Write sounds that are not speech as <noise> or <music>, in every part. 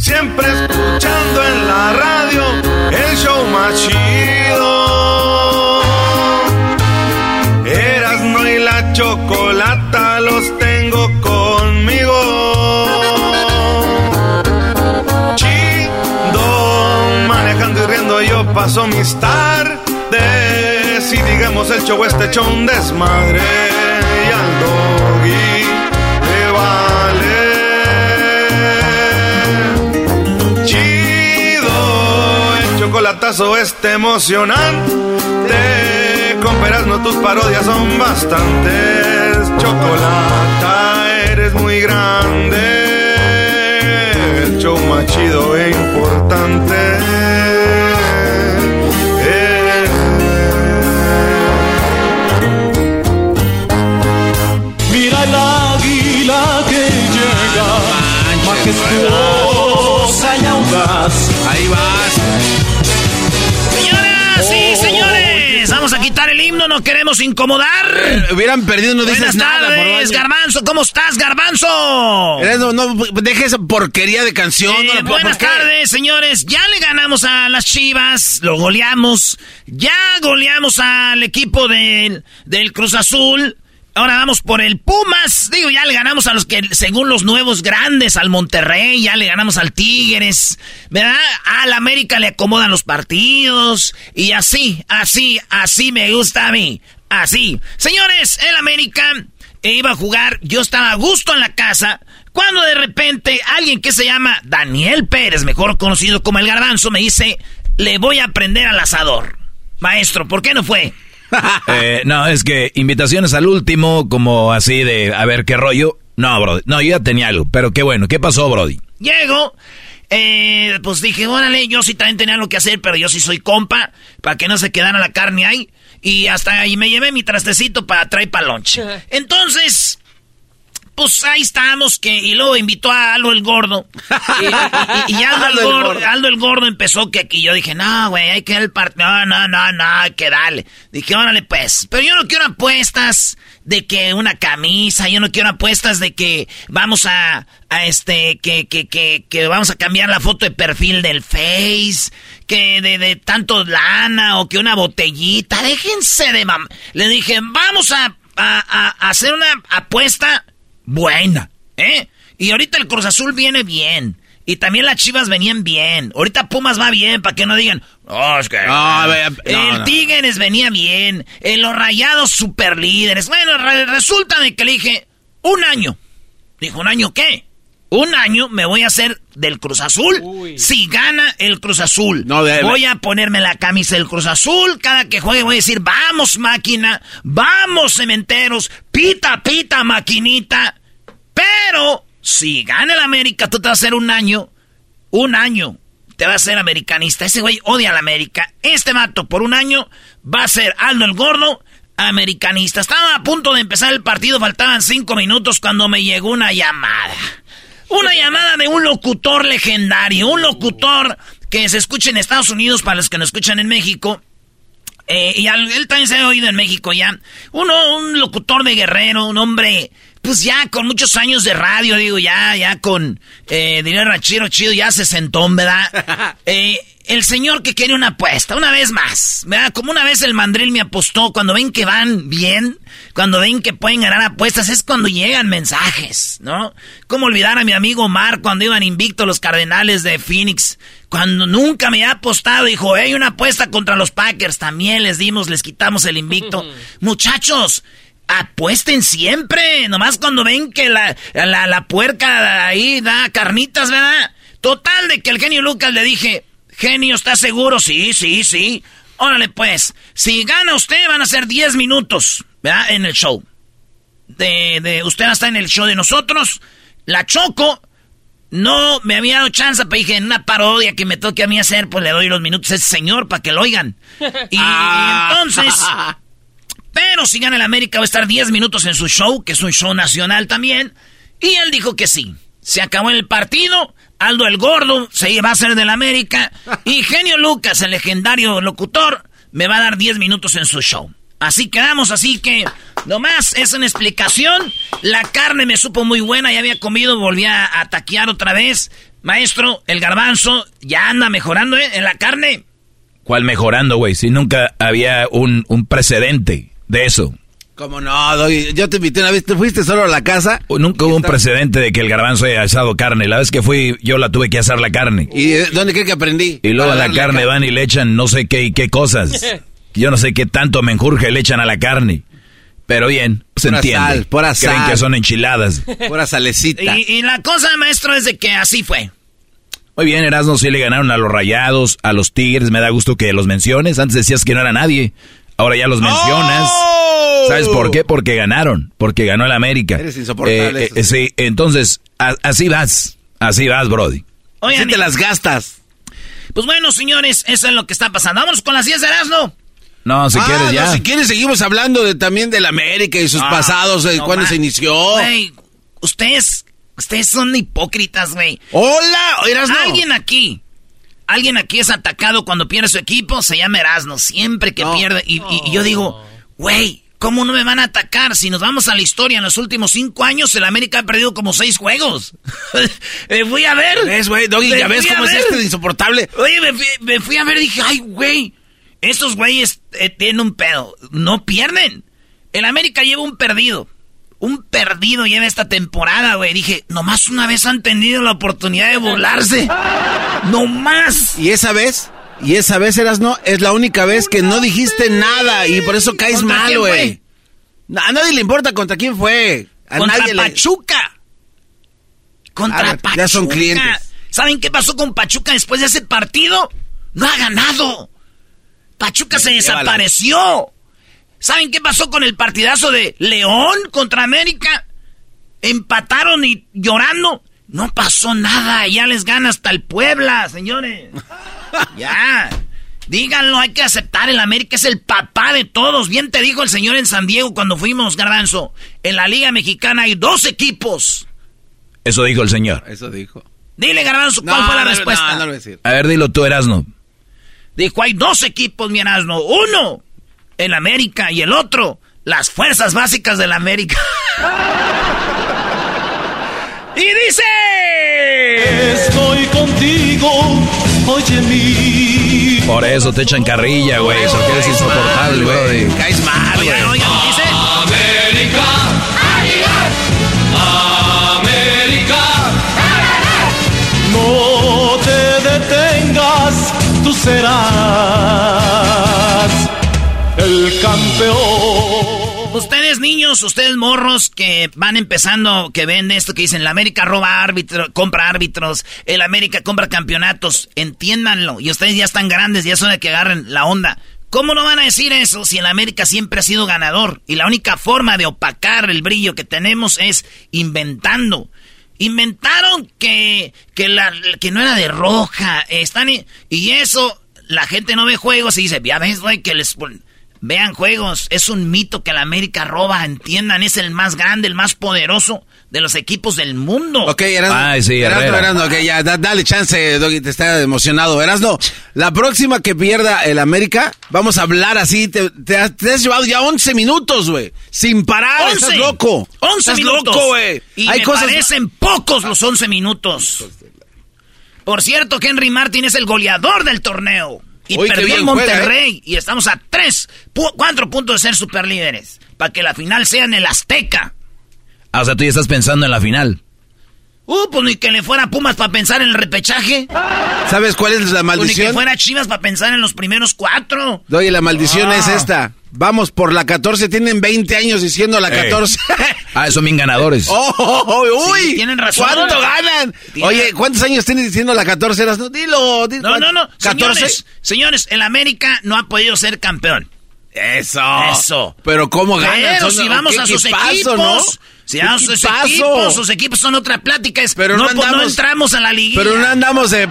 Siempre escuchando en la radio el show más chido. Erasmo y la chocolata los tengo conmigo. Chido, manejando y riendo yo paso mis tardes. Y digamos el show este show un desmadre. Chocolatazo este emocionante. Con no tus parodias son bastantes. Chocolata, eres muy grande. El show más chido e importante. Mira el águila que llega, majestuosa y audaz. Ahí vas. Quitar el himno, no queremos incomodar. Eh, hubieran perdido, no dices Buenas nada. tardes. Garbanzo, ¿cómo estás, Garbanzo? No, no, deje esa porquería de canción. Eh, no buenas tardes, señores. Ya le ganamos a las Chivas, lo goleamos. Ya goleamos al equipo del, del Cruz Azul. Ahora vamos por el Pumas. Digo, ya le ganamos a los que, según los nuevos grandes, al Monterrey, ya le ganamos al Tigres, ¿verdad? Al América le acomodan los partidos. Y así, así, así me gusta a mí. Así. Señores, el América iba a jugar, yo estaba a gusto en la casa, cuando de repente alguien que se llama Daniel Pérez, mejor conocido como el garbanzo, me dice, le voy a prender al asador. Maestro, ¿por qué no fue? <laughs> Eh, no, es que invitaciones al último, como así de a ver qué rollo. No, Brody. No, yo ya tenía algo, pero qué bueno. ¿Qué pasó, Brody? Llego, eh, pues dije, órale, yo sí también tenía algo que hacer, pero yo sí soy compa, para que no se quedara la carne ahí. Y hasta ahí me llevé mi trastecito para traer para lunch. Entonces, pues ahí estábamos, que, y luego invitó a Aldo el Gordo. Y, y- y Aldo, <laughs> el Aldo el gordo, Gordo. Aldo el Gordo empezó que aquí yo dije, no, güey, hay que dar el partido. No, no, no, no, hay que darle. Dije, órale, pues. Pero yo no quiero apuestas de que una camisa, yo no quiero apuestas de que vamos a, a este, que, que, que, que vamos a cambiar la foto de perfil del Face, que de, de tanto lana o que una botellita. Déjense de mam. Le dije, vamos a, a, a hacer una apuesta buena, ¿eh? Y ahorita el Cruz Azul viene bien. Y también las Chivas venían bien. Ahorita Pumas va bien, para que no digan, oh, es que... No, ve- no, el no. Tigres venía bien. eh, los Rayados super líderes. Bueno, re- resulta de que le dije, un año. Dijo, ¿un año qué? Un año me voy a hacer del Cruz Azul si gana el Cruz Azul. No, voy a ponerme la camisa del Cruz Azul. Cada que juegue voy a decir, vamos máquina, vamos cementeros, pita, pita, maquinita. Pero si gana el América, tú te vas a hacer un año, un año, te va a ser americanista. Ese güey odia a la América. Este mato por un año va a ser Aldo el Gordo, americanista. Estaba a punto de empezar el partido, faltaban cinco minutos cuando me llegó una llamada. Una llamada de un locutor legendario, un locutor que se escuche en Estados Unidos para los que nos escuchan en México. Eh, y al- él también se ha oído en México ya. Uno, un locutor de guerrero, un hombre, pues ya con muchos años de radio, digo, ya, ya con eh, dinero chido, chido, ya se sentó, ¿verdad? <laughs> Eh, el señor que quiere una apuesta, una vez más, ¿verdad? Como una vez el mandril me apostó, cuando ven que van bien, cuando ven que pueden ganar apuestas, es cuando llegan mensajes, ¿no? ¿Cómo olvidar a mi amigo Omar cuando iban invictos los Cardenales de Phoenix? Cuando nunca me ha apostado, dijo, hay una apuesta contra los Packers, también les dimos, les quitamos el invicto. <laughs> Muchachos, apuesten siempre, nomás cuando ven que la, la, la puerca ahí da carnitas, ¿verdad? Total de que el genio Lucas le dije, genio, ¿estás seguro? Sí, sí, sí. Órale pues, si gana usted van a ser 10 minutos, ¿verdad? En el show. De, de, usted va a estar en el show de nosotros. La Choco no me había dado chance, pero dije, en una parodia que me toque a mí hacer, pues le doy los minutos a ese señor para que lo oigan. <laughs> Y, y entonces, <laughs> pero si gana el América va a estar 10 minutos en su show, que es un show nacional también. Y él dijo que sí. Se acabó el partido. Aldo el Gordo se va a hacer del América. Y <laughs> Genio Lucas, el legendario locutor, me va a dar 10 minutos en su show. Así quedamos, así que nomás es una explicación. La carne me supo muy buena, ya había comido, volví a, a taquear otra vez. Maestro, el garbanzo ya anda mejorando ¿eh? en la carne. ¿Cuál mejorando, güey? Si nunca había un, un precedente de eso. ¿Cómo no? Yo te invité una vez, ¿te fuiste solo a la casa? Nunca hubo un precedente de que el garbanzo haya asado carne. La vez que fui, yo la tuve que asar la carne. ¿Y de dónde cree que aprendí? Y luego a la carne ca- van y le echan no sé qué y qué cosas. <laughs> Yo no sé qué tanto menjurje le echan a la carne. Pero bien, se Pura entiende. sal, pura Creen sal. que son enchiladas. Pura salecita. Y, y la cosa, maestro, es de que así fue. Muy bien, Erasmo, sí le ganaron a los Rayados, a los Tigres. Me da gusto que los menciones. Antes decías que no era nadie. Ahora ya los mencionas. ¡Oh! ¿Sabes por qué? Porque ganaron. Porque ganó el América. Eres insoportable, Eh, eso eh, sí. sí, entonces, a- así vas. Así vas, Brody. Oigan, Así te las gastas. pues bueno, señores, eso es lo que está pasando. Vámonos con las 10 de Erasmo. No, si Ah, quieres no, ya. si quieres seguimos hablando de, también del América y sus Ah, pasados, de no cuándo se inició. Güey, ustedes, ustedes son hipócritas, güey. Hola, Erasno. Alguien aquí, alguien aquí es atacado cuando pierde su equipo, se llama Erasmo, siempre que No. pierde. Y, y- y yo digo, güey, ¿cómo no me van a atacar? Si nos vamos a la historia, en los últimos cinco años el América ha perdido como seis juegos. <laughs> Eh, fui a ver. ¿Ves, güey? Doggy, ya ves cómo es este de insoportable. Oye, me fui, me fui a ver y dije, ay, güey, estos güeyes eh, tienen un pedo. No pierden. El América lleva un perdido. Un perdido lleva esta temporada, güey. Dije, nomás una vez han tenido la oportunidad de volarse. <laughs> No más. Y esa vez, y esa vez, Erasno, es la única vez que no dijiste nada y por eso caes ¿Contra mal, güey. No, A nadie le importa contra quién fue. A Contra nadie le- Pachuca. Contra ver, Pachuca. ya son clientes. ¿Saben qué pasó con Pachuca después de ese partido? No ha ganado. Pachuca se desapareció. ¿Saben qué pasó con el partidazo de León contra América? Empataron y llorando. No pasó nada. Ya les gana hasta el Puebla, señores. ya. Díganlo, hay que aceptar. El América es el papá de todos. Bien te dijo el señor en San Diego cuando fuimos, Garbanzo. En la Liga Mexicana hay dos equipos. Eso dijo el señor. Eso dijo. Dile, Garbanzo, ¿cuál No, fue la no, respuesta? No, no lo voy a decir. A ver, dilo tú, Erasno. Dijo, hay dos equipos, mi Erasmo. Uno, el América, y el otro, las fuerzas básicas del América. <laughs> y dice... Estoy contigo, oye mi. Por eso te echan carrilla, güey. Porque eres insoportable, güey. Caes mal, güey. Ustedes morros que van empezando, que ven esto que dicen, la América roba árbitro, compra árbitros, el América compra campeonatos, entiéndanlo. Y ustedes ya están grandes, ya son de que agarren la onda. ¿Cómo no van a decir eso si el América siempre ha sido ganador? Y la única forma de opacar el brillo que tenemos es inventando. Inventaron que, que, la, que no era de roja. Están y, y eso, la gente no ve juegos y dice, ya ves, güey, que les... Vean juegos, es un mito que la América roba, entiendan, es el más grande, el más poderoso de los equipos del mundo. Ok, Erasno. Ay, sí, Erasno. Erasno, ok, ya, da- dale chance, Doggy, te está emocionado. Erasno, la próxima que pierda el América, vamos a hablar así, te, te has, te has llevado ya 11 minutos, güey, sin parar, ¡Once! estás loco. 11 estás minutos. loco, güey. Y Hay me cosas... parecen pocos los 11 minutos. Por cierto, Henry Martin es el goleador del torneo. Y perdió en juega, ¿eh? Monterrey. Y estamos a tres, cuatro puntos de ser superlíderes. Para que la final sea en el Azteca. Ah, o sea, tú ya estás pensando en la final. Uh, pues ni que le fuera Pumas para pensar en el repechaje. ¿Sabes cuál es la Pues ni que maldición? fuera Chivas para pensar en los primeros cuatro. Doggy, la maldición Ah. es esta. Vamos por la 14, tienen 20 años diciendo la Ey. 14. <laughs> Ah, son bien ganadores. <laughs> ¡Oh, oh, oh, uy! Sí, tienen razón. ¿Cuánto ganan? Tienen- Oye, ¿cuántos años tienes diciendo la 14? Eras? No, dilo, dilo. No, no, no. ¿14? Señores, señores, el América no ha podido ser campeón. Eso. Eso. Pero ¿cómo ganan? Pero Son- si vamos qué a sus equipos, ¿no? Si Qué vamos a sus equipos, sus equipos son otra plática. Es, Pero no, no pues, no andamos- entramos a la liguilla. Pero no andamos de...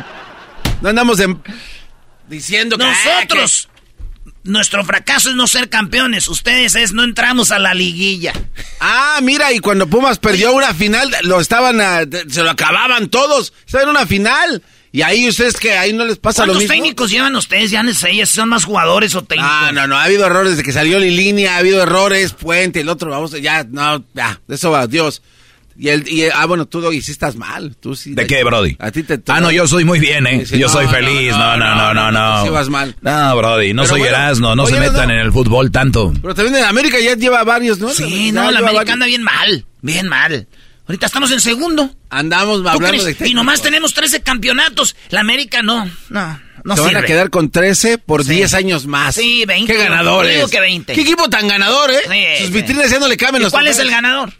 No andamos de... Diciendo que... Nosotros, nuestro fracaso es no ser campeones. Ustedes es no entramos a la liguilla. Ah, mira, y cuando Pumas perdió una final, lo estaban... a- se lo acababan todos. Estaba en una final. Y ahí ustedes que ahí no les pasa lo ¿Cuántos mismo. técnicos llevan ustedes? Ya no sé, ya son más jugadores o técnicos. Ah, no, no, ha habido errores desde que salió Lilini, ha habido errores, Puente, el otro, vamos, ya, no, ya, de eso va, Dios. Y el, y, ah, bueno, tú, Doggy, sí estás mal, tú sí. ¿De qué, Brody? A ti te... Ah, no, yo soy muy bien, ¿eh? Sí, yo no, soy no, feliz. No, no, no, no, no. tú sí vas mal. No, Brody, no Pero soy bueno, Erasmo. No oye, se metan no. en el fútbol tanto. Pero también en América ya lleva varios, ¿no? Sí, no, la América anda bien mal, bien mal. Ahorita estamos en segundo. Andamos ¿Tú hablando de Y nomás tenemos 13 campeonatos. La América no, no, no Se sirve. van a quedar con 13 por Sí. 10 años más. Sí, 20. Qué ganadores. Digo que 20. Qué equipo tan ganador, ¿eh? Sí, Sus vitrinas ya no le caben ¿Y los cuál es el ganador?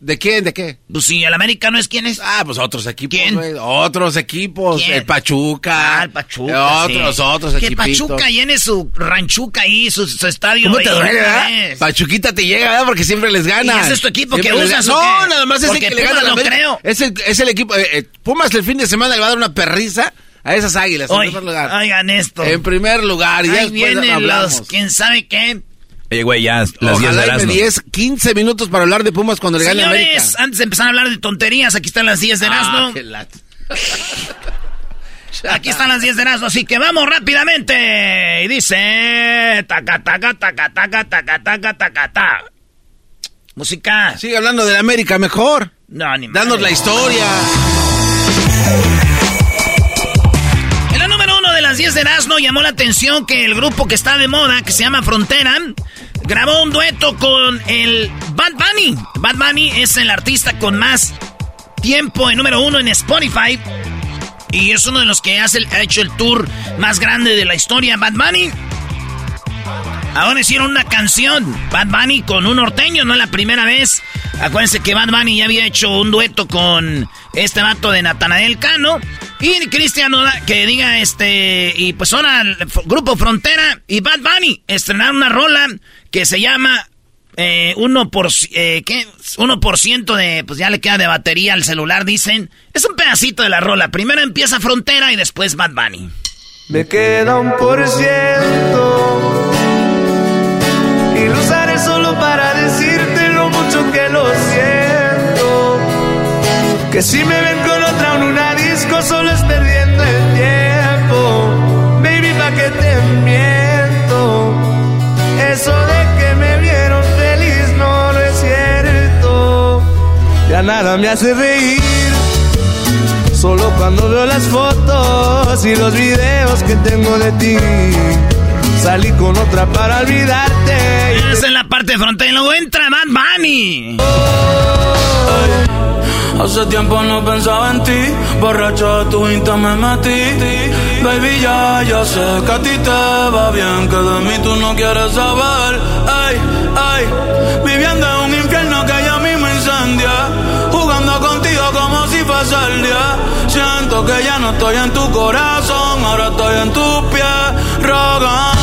¿De quién? ¿De qué? Pues si el América no es quién es. Ah, pues otros equipos, ¿Quién? güey. Otros equipos. ¿Quién? El Pachuca. Ah, el Pachuca. Otros, sí. otros Que equipitos. Pachuca llene su ranchuca ahí, su, su estadio. ¿Cómo te duele, verdad? Pachuquita te llega, ¿verdad? Porque siempre les gana. ¿Y ese es tu equipo Siempre que usas gana. No, qué? nada más es el que le Pumas gana a la no creo. Es el, es el equipo. eh, eh, Pumas el fin de semana le va a dar una perriza a esas águilas. en primer lugar. oigan esto. En primer lugar. Y ya Ahí después vienen hablamos. los, quién sabe qué. Oye, güey, ya, las 10 de Ojalá y me Erasmo. 10, 15 minutos para hablar de Pumas cuando le gane América. Señores, antes de empezar a hablar de tonterías, aquí están las 10 de Ah, Erasmo. qué lat- <laughs> Aquí están las 10 de Erasmo, así que vamos rápidamente. Y dice... Taca, taca, taca, taca, taca, taca, taca, taca. Música. Sigue hablando de la América mejor. No, ni Danos madre. la historia. En la número uno de las 10 de Erasmo llamó la atención que el grupo que está de moda, que se llama Frontera, grabó un dueto con el Bad Bunny. Bad Bunny es el artista con más tiempo en número uno en Spotify. Y es uno de los que ha hecho el tour más grande de la historia, Bad Bunny. Ahora hicieron una canción, Bad Bunny con un norteño, no es la primera vez. Acuérdense que Bad Bunny ya había hecho un dueto con este vato de Natanael Cano. Y Cristian que diga este, y pues ahora Grupo Frontera y Bad Bunny estrenaron una rola que se llama eh, 1%, por, eh, ¿qué? 1% de, pues ya le queda de batería al celular, dicen. Es un pedacito de la rola. Primero empieza Frontera y después Bad Bunny. Me queda un por ciento Que si me ven con otra en una disco solo es perdiendo el tiempo. Baby, pa' que te miento. Eso de que me vieron feliz no, no es cierto. Ya nada me hace reír. Solo cuando veo las fotos y los videos que tengo de ti. Salí con otra para olvidarte. Esa es la parte y luego entra Bad Bunny. Hace tiempo no pensaba en ti, borracho de tu insta me metí. Baby, ya, ya sé que a ti te va bien, que de mí tú no quieres saber. Ay, ay, viviendo en un infierno que ya mismo incendia. Jugando contigo como si fuese el día. Siento que ya no estoy en tu corazón, ahora estoy en tus pies, rogándote.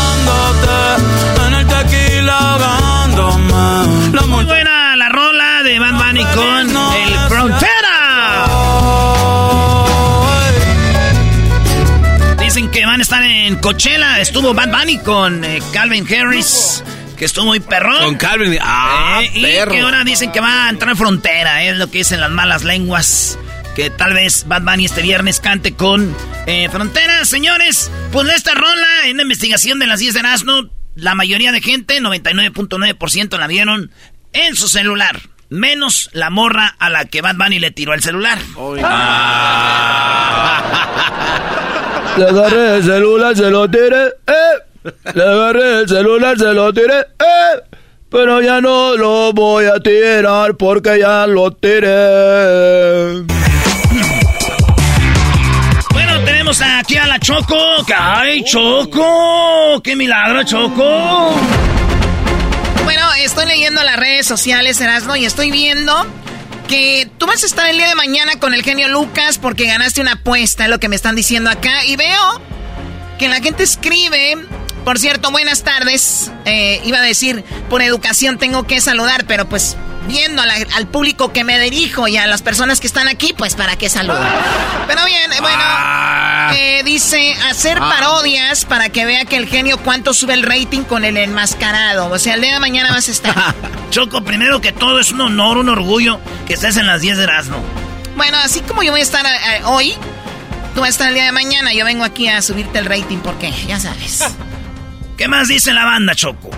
Coachella estuvo Bad Bunny con eh, Calvin Harris, que estuvo muy perrón. Con Calvin, ah, Eh, y que ahora dicen que va a entrar en frontera, es lo que dicen las malas lenguas. Que tal vez Bad Bunny este viernes cante con eh, Frontera. Señores, pues esta rola en la investigación de las 10 de Erasmo, la mayoría de gente, 99.9% la vieron en su celular. Menos la morra a la que Bad Bunny le tiró el celular. Le agarré el celular, se lo tiré, eh. Le agarré el celular, se lo tiré, eh. Pero ya no lo voy a tirar porque ya lo tiré. Bueno, tenemos aquí a la Choco. ¡Ay, Choco! ¡Qué milagro, Choco! Bueno, estoy leyendo las redes sociales, Erasmo, y estoy viendo que tú vas a estar el día de mañana con el genio Lucas porque ganaste una apuesta, es lo que me están diciendo acá. Y veo que la gente escribe, por cierto, buenas tardes. Eh, iba a decir, por educación tengo que saludar, pero pues viendo la- al público que me dirijo y a las personas que están aquí, pues para qué saludo. Pero bien, bueno, eh, dice hacer parodias para que vea que el genio cuánto sube el rating con el enmascarado. O sea, el día de mañana vas a estar. <laughs> Choco, primero que todo es un honor, un orgullo que estés en las 10 de Erasmo. Bueno, así como yo voy a estar eh, hoy, tú vas a estar el día de mañana. Yo vengo aquí a subirte el rating porque, ya sabes. <laughs> ¿Qué más dice la banda, Choco?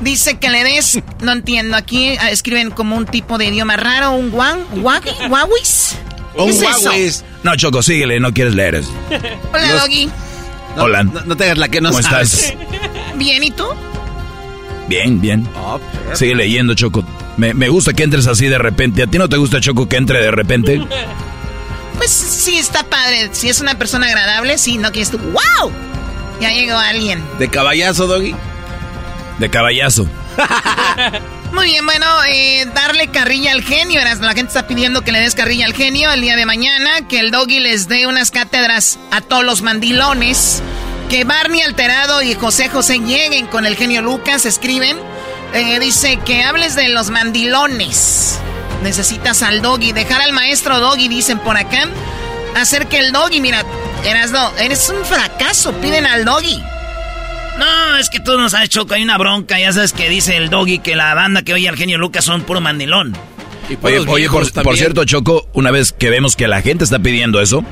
Dice que le des, no entiendo, aquí eh, escriben como un tipo de idioma raro, un guan, guagui, guaguis. ¿Qué Un es eso? guauis. No, Choco, síguele, no quieres leer eso. Hola, Doggy. Hola. No, te hagas la que no ¿Cómo sabes. estás? Bien, ¿y tú? Bien, bien. Sigue leyendo, Choco. Me, me gusta que entres así de repente. ¿A ti no te gusta, Choco, que entre de repente? Pues sí, está padre. Si es una persona agradable, sí, no quieres tú. ¡Wow! Ya llegó alguien. ¿De caballazo, Doggy? De caballazo. <laughs> Muy bien, bueno, eh, darle carrilla al genio. La gente está pidiendo que le des carrilla al genio el día de mañana, que el doggy les dé unas cátedras a todos los mandilones, que Barney Alterado y José José lleguen con el genio Lucas, escriben. Eh, dice que hables de los mandilones. Necesitas al doggy, dejar al maestro doggy, dicen por acá. Hacer que el doggy, mira, eras no, eres un fracaso, piden al doggy. No, es que tú no sabes, Choco, hay una bronca. Ya sabes que dice el doggy que la banda que oye al genio Lucas son puro mandilón. Oye, oye por, por cierto, Choco, una vez que vemos que la gente está pidiendo eso,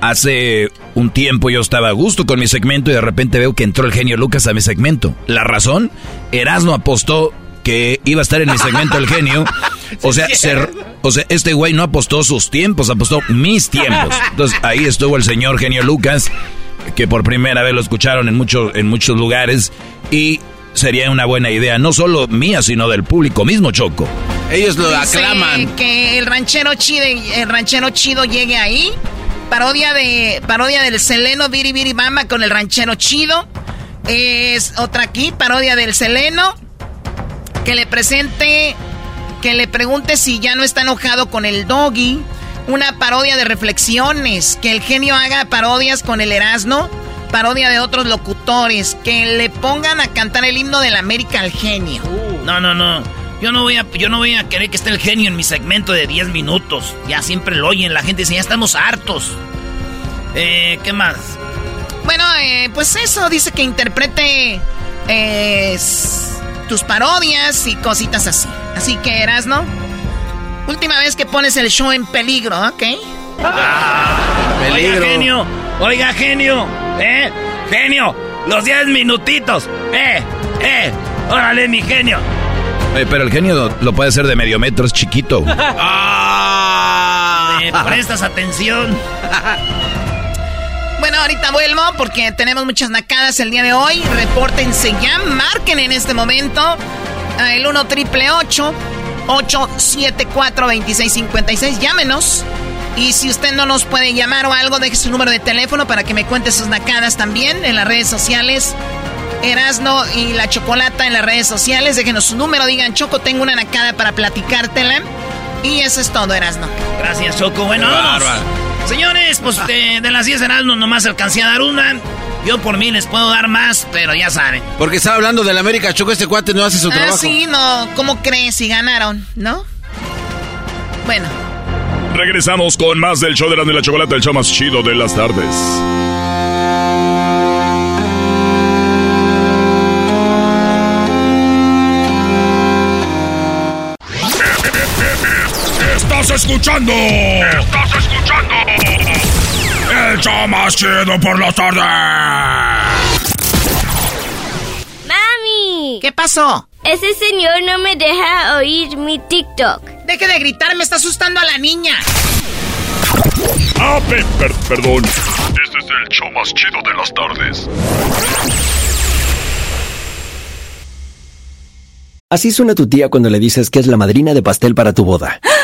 hace un tiempo yo estaba a gusto con mi segmento y de repente veo que entró el genio Lucas a mi segmento. La razón, Erasmo apostó que iba a estar en mi segmento el genio. <laughs> O sea, se- o sea, este güey no apostó sus tiempos, apostó mis tiempos. Entonces ahí estuvo el señor genio Lucas, que por primera vez lo escucharon en, muchos en muchos lugares y sería una buena idea, no solo mía, sino del público mismo, Choco. Ellos lo Dice aclaman. Que el ranchero chido, el ranchero chido llegue ahí. Parodia de parodia del Seleno Biri Biri Bamba con el ranchero chido. Es otra aquí, parodia del Seleno. Que le presente, que le pregunte si ya no está enojado con el doggy. Una parodia de reflexiones. Que el genio haga parodias con el Erasmo. Parodia de otros locutores. Que le pongan a cantar el himno del América al genio. No, no, no. Yo no voy a, yo no voy a querer que esté el genio en mi segmento de 10 minutos. Ya siempre lo oyen, la gente dice, ya estamos hartos. Eh, ¿qué más? Bueno, eh, pues eso, dice que interprete eh, tus parodias y cositas así. Así que eras, ¿no? Última vez que pones el show en peligro, ¿ok? Oiga, genio. Oiga, genio. ¿Eh? Genio. Los 10 minutitos. Eh, eh. Órale, mi genio. Oye, pero el genio lo puede hacer de medio metro, es chiquito. Me <laughs> prestas atención. <laughs> Bueno, ahorita vuelvo porque tenemos muchas nacadas el día de hoy. Repórtense ya, marquen en este momento el 1 triple 874 2656. Llámenos. Y si usted no nos puede llamar o algo, deje su número de teléfono para que me cuente sus nacadas también en las redes sociales. Erasno y la Chocolata en las redes sociales. Déjenos su número, digan, Choco, tengo una nacada para platicártela. Y eso es todo, Erasno. Gracias, Choco. Bueno. Señores, pues de, de las 10 de no nomás alcancé a dar una. Yo por mí les puedo dar más, pero ya saben. Porque estaba hablando del América, Choco, este cuate no hace su Ah, trabajo. sí, no. ¿Cómo crees si ganaron? ¿No? Bueno. Regresamos con más del show de la, de la chocolate, el show más chido de las tardes. Escuchando. Estás escuchando. El show más chido por la tarde. ¡Mami! ¿Qué pasó? Ese señor no me deja oír mi TikTok. Deje de gritar, me está asustando a la niña. Ah, perdón. Este es el show más chido de las tardes. Así suena tu tía cuando le dices que es la madrina de pastel para tu boda. <gasps> <gasps>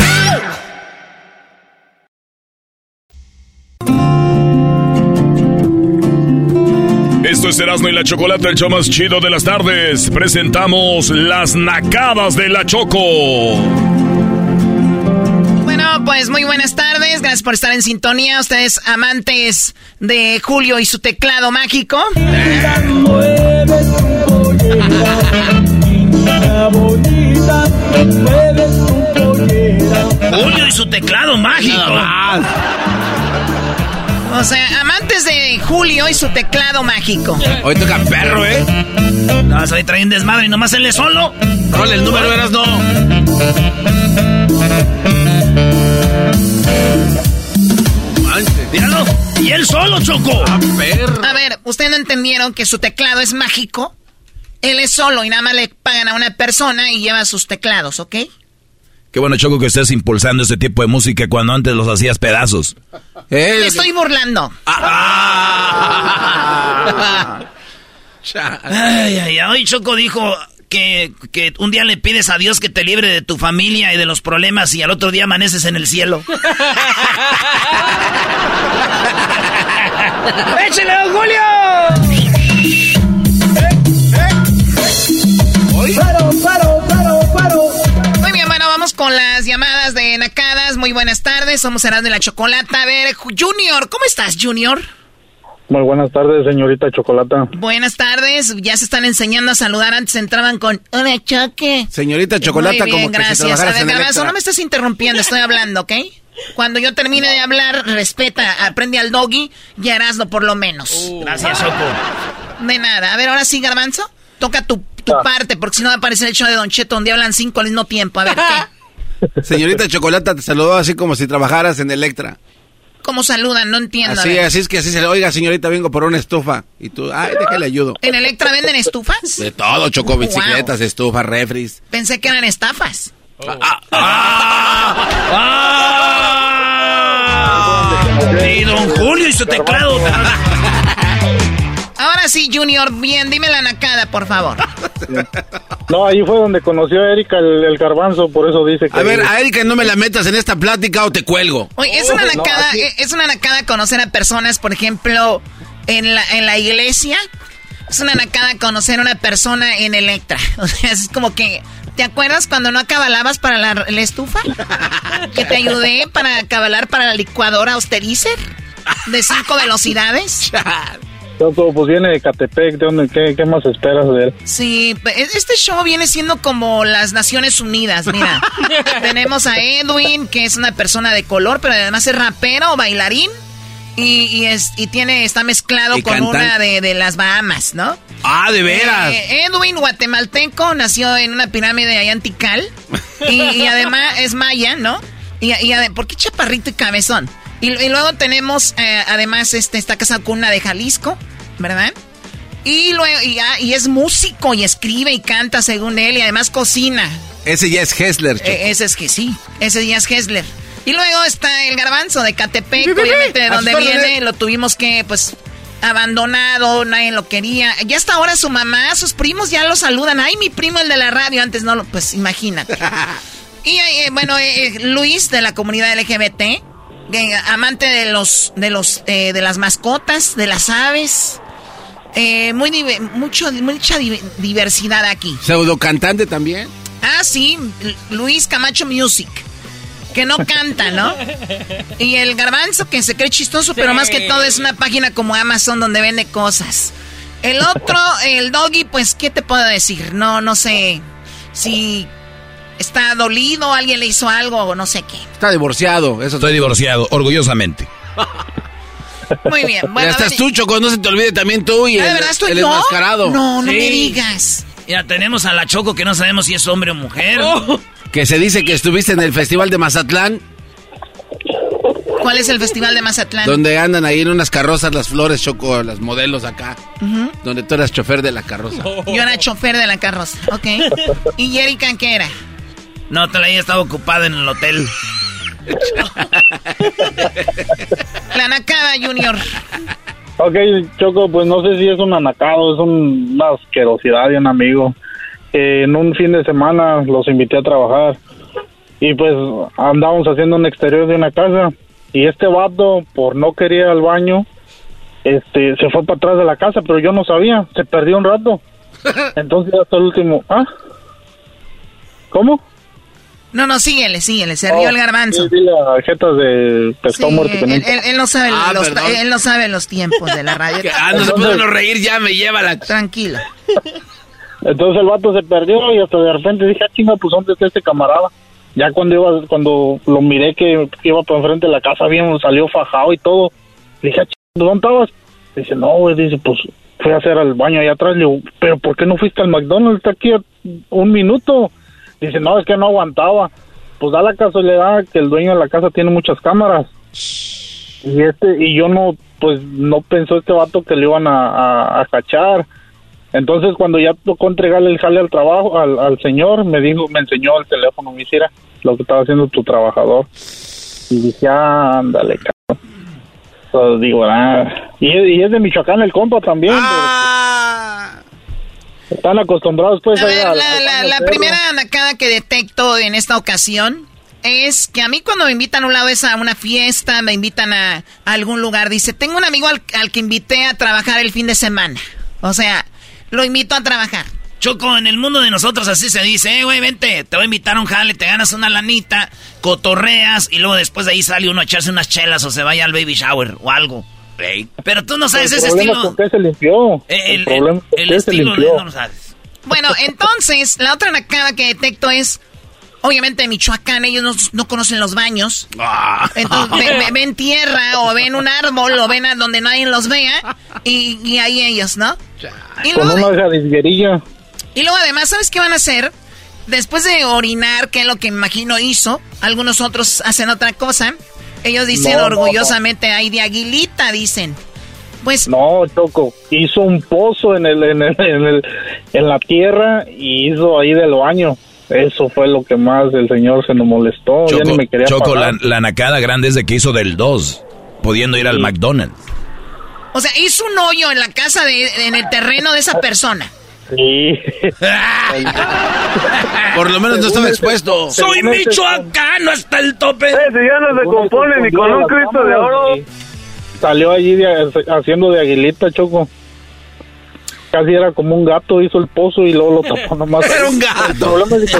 Esto es Erasmo y la Chocolata, el show más chido de las tardes. Presentamos las nacadas de la Choco. Bueno, pues muy buenas tardes. Gracias por estar en sintonía. Ustedes amantes de Julio y su teclado mágico. Julio y su teclado mágico. O sea, amantes de Julio y su teclado mágico. Hoy toca perro, ¿eh? No, se trae un desmadre y nomás él es solo. Role, el número eras no. Míralo. Y él solo, Choco. Ah, perro. A ver, ¿ustedes no entendieron que su teclado es mágico? Él es solo y nada más le pagan a una persona y lleva sus teclados, ¿ok? Qué bueno, Choco, que estés impulsando este tipo de música cuando antes los hacías pedazos. Me estoy burlando. <laughs> Ay, ay, ay. Hoy Choco dijo que, que un día le pides a Dios que te libre de tu familia y de los problemas y al otro día amaneces en el cielo. <laughs> <laughs> ¡Échale, don Julio! Con las llamadas de Nacadas. Muy buenas tardes, somos Erasmo de la Chocolata. A ver, Junior, ¿cómo estás, Junior? Muy buenas tardes, señorita Chocolata. Buenas tardes, ya se están enseñando a saludar. Antes entraban con Hola, Choque. Señorita Chocolata, Muy bien, como que si gracias. A trabajaras ver, Garbanzo, no me estás interrumpiendo, estoy hablando, ¿ok? Cuando yo termine de hablar, respeta, aprende al doggy y Erasmo por lo menos. Gracias, Choco. De nada. A ver, ahora sí, Garbanzo, toca tu, tu parte, porque si no va a aparecer el show de Don Cheto donde hablan cinco al mismo tiempo. A ver, ¿qué? <laughs> Señorita Chocolata te saludó así como si trabajaras en Electra. ¿Cómo saludan? No entiendo. Así, así es que así se le, oiga, señorita, vengo por una estufa. Y tú, ay, déjale ayudo. ¿En Electra venden estufas? De todo, chocó Wow. bicicletas, estufas, refris. Pensé que eran estafas. Y don Julio y su teclado. <laughs> Ahora sí, Junior, bien, dime la nacada, por favor. No, ahí fue donde conoció a Erika el, el garbanzo, por eso dice que... A ver, a Erika, no me la metas en esta plática o te cuelgo. Oye, es una no, nacada, eh, es una nacada conocer a personas, por ejemplo, en la, en la iglesia. Es una nacada conocer a una persona en Electra. <laughs> O sea, es como que, ¿te acuerdas cuando no acabalabas para la, la estufa? <laughs> Que te ayudé para acabalar para la licuadora Austerizer de cinco <laughs> velocidades. Todo, pues viene de Catepec, ¿de dónde? ¿Qué, qué más esperas de él? Sí, pe- este show viene siendo como las Naciones Unidas, mira. <laughs> Tenemos a Edwin, que es una persona de color, pero además es rapero, bailarín. Y, y es, y tiene, está mezclado con una de, de las Bahamas, ¿no? Ah, de veras. Eh, Edwin, guatemalteco, nació en una pirámide allá en Tikal. Y, y además es maya, ¿no? Y, y ade- ¿Por qué chaparrito y cabezón? Y, y luego tenemos, eh, además, este, está casado con una de Jalisco, ¿verdad? Y luego, y, ah, y es músico y escribe y canta según él y además cocina. Ese ya es Hessler. Eh, ese es que sí, ese ya es Hessler. Y luego está el garbanzo de Catepec, obviamente de donde viene, lo tuvimos que, pues, abandonado, nadie lo quería. Ya hasta ahora su mamá, sus primos ya lo saludan. Ay, mi primo el de la radio, antes no lo, pues imagínate. <laughs> y eh, bueno, eh, eh, Luis de la comunidad LGBT, amante de los, de los, de las mascotas, de las aves. muy mucho, mucha diversidad aquí. Pseudo cantante también. Ah, sí, Luis Camacho Music que no canta, ¿no? Y el garbanzo que se cree chistoso, pero más que todo es una página como Amazon donde vende cosas. El otro, el doggy, pues, ¿qué te puedo decir? No, no sé si está dolido, alguien le hizo algo o no sé qué. Está divorciado, eso. Estoy divorciado, orgullosamente. Muy bien. Bueno, ya estás tú, Choco, no se te olvide también tú y el, verdad estoy yo? No, no me digas. Ya tenemos a la Choco que no sabemos si es hombre o mujer. Oh que se dice que estuviste en el Festival de Mazatlán. ¿Cuál es el Festival de Mazatlán? Donde andan ahí en unas carrozas las flores, Choco, las modelos acá. Donde tú eras chofer de la carroza. Yo era chofer de la carroza, ok. ¿Y Erika qué era? No, todavía estaba ocupada en el hotel. <laughs> la Nacada Junior. Ok, Choco, pues no sé si es un anacado, es una asquerosidad de un amigo en un fin de semana los invité a trabajar y pues andábamos haciendo un exterior de una casa y este vato por no querer ir al baño este se fue para atrás de la casa pero yo no sabía se perdió un rato <laughs> entonces hasta el último ah cómo no, no, síguele, síguele, se rió el oh, garbanzo. Sí, la jeta de pescado muerto él, él, no sabe ah, los, él no sabe los tiempos de la radio. <laughs> ah, no se puede reír, ya me lleva la... Tranquila. Entonces el vato se perdió y hasta de repente dije, ah, chinga, pues ¿dónde está este camarada? Ya cuando iba, cuando lo miré que iba por enfrente de la casa, bien, salió fajado y todo. Le dije, ah, ¿dónde estabas? Dice, no, güey, dice, pues fui a hacer al baño allá atrás. Le digo, ¿pero por qué no fuiste al McDonald's? Está aquí un minuto. Dice, no, es que no aguantaba. Pues da la casualidad que el dueño de la casa tiene muchas cámaras. Y este, y yo no, pues no pensó este vato que le iban a, cachar. Entonces, cuando ya tocó entregarle el jale al trabajo, al, señor, me dijo, me enseñó el teléfono, me hiciera lo que estaba haciendo tu trabajador. Y dije, ándale, cabrón. Entonces digo, ah. Y, es de Michoacán el compa también. Ah. Están acostumbrados, pues. A ver, la, la, primera anacada que detecto en esta ocasión es que a mí cuando me invitan a un lado es a una fiesta, me invitan a, algún lugar, dice, tengo un amigo al, al, que invité a trabajar el fin de semana. O sea, lo invito a trabajar. Choco, en el mundo de nosotros así se dice, eh, güey, vente, te voy a invitar a un jale, te ganas una lanita, cotorreas y luego después de ahí sale uno a echarse unas chelas o se vaya al baby shower o algo. Pero tú no sabes ese estilo. ¿Por qué se limpió? El, el, estilo no lo sabes. Bueno, <laughs> entonces, la otra nacada que detecto es obviamente en Michoacán ellos no, conocen los baños. Ah. Entonces <laughs> ven, tierra o ven un árbol o ven a donde nadie los vea y, y ahí ellos, ¿no? Y luego, Con una Y luego además, ¿sabes qué van a hacer? Después de orinar, que es lo que imagino hizo, algunos otros hacen otra cosa. Ellos dicen orgullosamente, ay, de aguilita, dicen. Pues no, Choco, hizo un pozo en el, en el, en el, en la tierra y hizo ahí del baño. Eso fue lo que más el señor se nos molestó. Choco, ya ni me quería Choco la, la, nacada grande es de que hizo del 2, pudiendo ir al McDonald's. O sea, hizo un hoyo en la casa, de, en el terreno de esa persona. Sí. <laughs> Por lo menos no estaba expuesto. Soy michoacano hasta el tope. si ya no se compone ni con un Cristo de oro. Salió allí haciendo de aguilita, Choco casi era como un gato, hizo el pozo y luego lo tapó nomás. <laughs> Era un gato. El problema es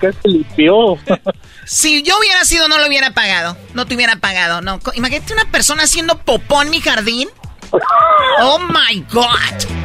que, se limpió. <laughs> si yo hubiera sido, no lo hubiera pagado. No te hubiera pagado, no. Imagínate una persona haciendo popó en mi jardín. Oh my God.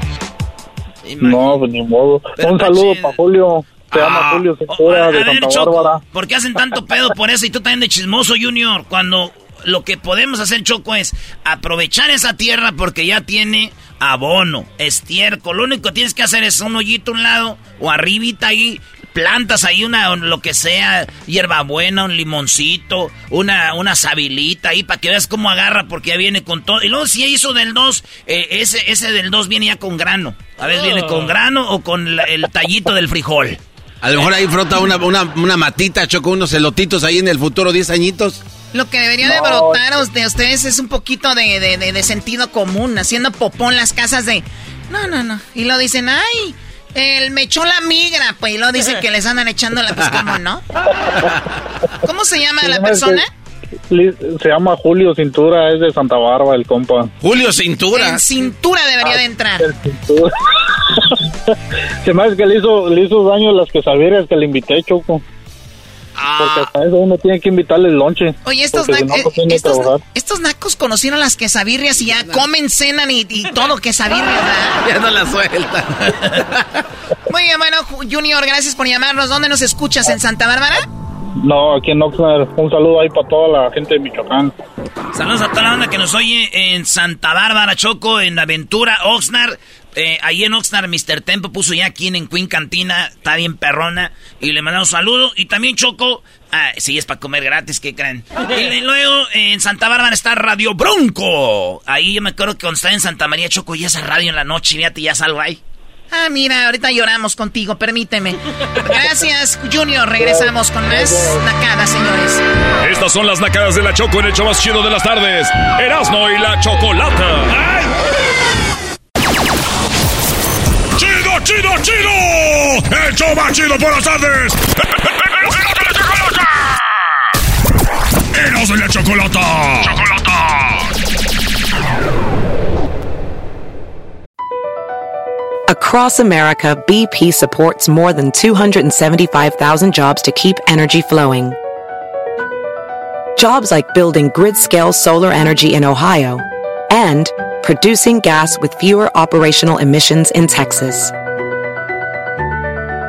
No, pues ni modo. un saludo para Julio. Llama ah. Julio Secura de Santa Bárbara. ¿Por qué hacen tanto pedo por eso? Y tú también de chismoso, Junior. Cuando lo que podemos hacer, Choco, es aprovechar esa tierra porque ya tiene abono, estiércol. Lo único que tienes que hacer es un hoyito a un lado o arribita ahí. Plantas ahí una, lo que sea, hierbabuena, un limoncito, una, una sabilita ahí para que veas cómo agarra porque ya viene con todo. Y luego si hizo del 2, eh, ese, ese del 2 viene ya con grano. A veces viene con oh. grano o con el tallito del frijol. A lo mejor ahí frota una, una, una matita, choco unos elotitos ahí en el futuro, 10 añitos. Lo que debería de brotar de ustedes es un poquito de, de, de, sentido común, haciendo popón las casas de... No, no, no. Y lo dicen, ay, él me echó la migra, pues, y lo dicen que les andan echando la... Pues, ¿cómo no? ¿Cómo se llama la persona? Se llama Julio Cintura, es de Santa Bárbara, el compa. Julio Cintura. En cintura debería de entrar. <laughs> Se me hace que le hizo, le hizo daño las quesadillas que le invité, Choco. Porque hasta eso uno tiene que invitarle el lonche. Oye, estos, pues, estos, nacos conocieron las quesabirrias y ya comen, cenan y, todo quesabirrias, <laughs> Ya no la sueltan. <laughs> Muy bien, bueno, Junior, gracias por llamarnos. ¿Dónde nos escuchas? ¿En Santa Bárbara? No, aquí en Oxnard. Un saludo ahí para toda la gente de Michoacán. Saludos a toda la banda que nos oye en Santa Bárbara, Choco, en Aventura, Oxnard. Eh, ahí en Oxnard, Mr. Tempo puso ya aquí en Queen Cantina, está bien perrona. Y le mandamos un saludo. Y también Choco, ah, sí, es para comer gratis, ¿qué creen? y luego en Santa Bárbara está Radio Bronco. Ahí yo me acuerdo que cuando estaba en Santa María Choco y esa radio en la noche, fíjate, ya salgo ahí. Ah, mira, ahorita lloramos contigo, permíteme. Gracias, Junior. Regresamos con más nacadas, señores. Estas son las nacadas de la Choco en el show más chido de las tardes. Erasmo y la Chocolata. ¡Ay! ¡Chido, chido! ¡El show más chido por las tardes! ¡Erasmo y la Chocolata! ¡Chocolata! Across America, BP supports more than 275,000 jobs to keep energy flowing. Jobs like building grid-scale solar energy in Ohio and producing gas with fewer operational emissions in Texas.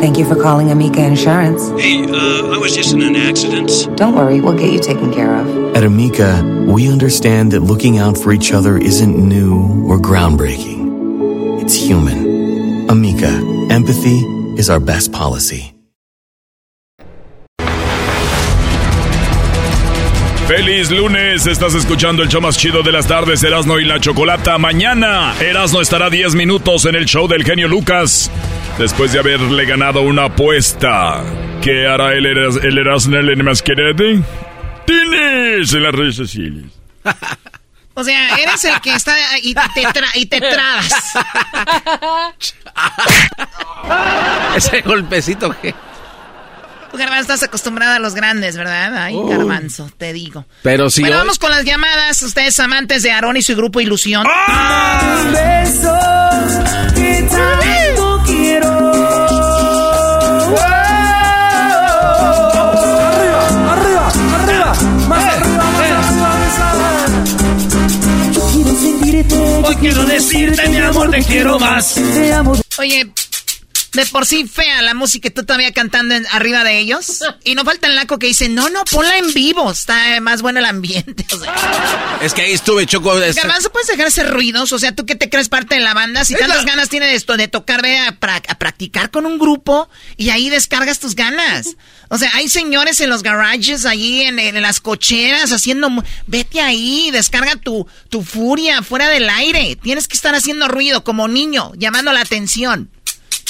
Thank you for calling Amica Insurance. Hey, uh, I was just in an accident. Don't worry, we'll get you taken care of. At Amica, we understand that looking out for each other isn't new or groundbreaking. It's human. Amica, empathy is our best policy. Feliz lunes, estás escuchando el show más chido de las tardes, Erasno y la Chocolata. Mañana, Erasno estará 10 minutos en el show del genio Lucas, después de haberle ganado una apuesta. ¿Qué hará el, el Erasno en el masquerade? Tienes en las redes sociales. <laughs> O sea, eres el que está y te, y te trabas. <laughs> Ese golpecito que... Tú, Garbanzo, estás acostumbrada a los grandes, ¿verdad? Ay, oh. Garbanzo, te digo. Pero si Bueno, vamos con las llamadas. Ustedes amantes de Aarón y su grupo Ilusión. ¡Ah! Hoy quiero decirte, mi amor, te quiero más. Te amo. Oye, de por sí fea la música y tú todavía cantando arriba de ellos. <laughs> Y no falta el laco que dice, no, no, ponla en vivo, está más bueno el ambiente. <laughs> es que ahí estuve, Choco. Garbanzo, ¿puedes dejar ese ruidos? O sea, ¿tú qué te crees parte de la banda? Si tantas ganas tienes esto de tocar, ve a, practicar con un grupo y ahí descargas tus ganas. O sea, hay señores en los garages, allí en, las cocheras, haciendo... Vete ahí, descarga tu, tu furia fuera del aire. Tienes que estar haciendo ruido como niño, llamando la atención.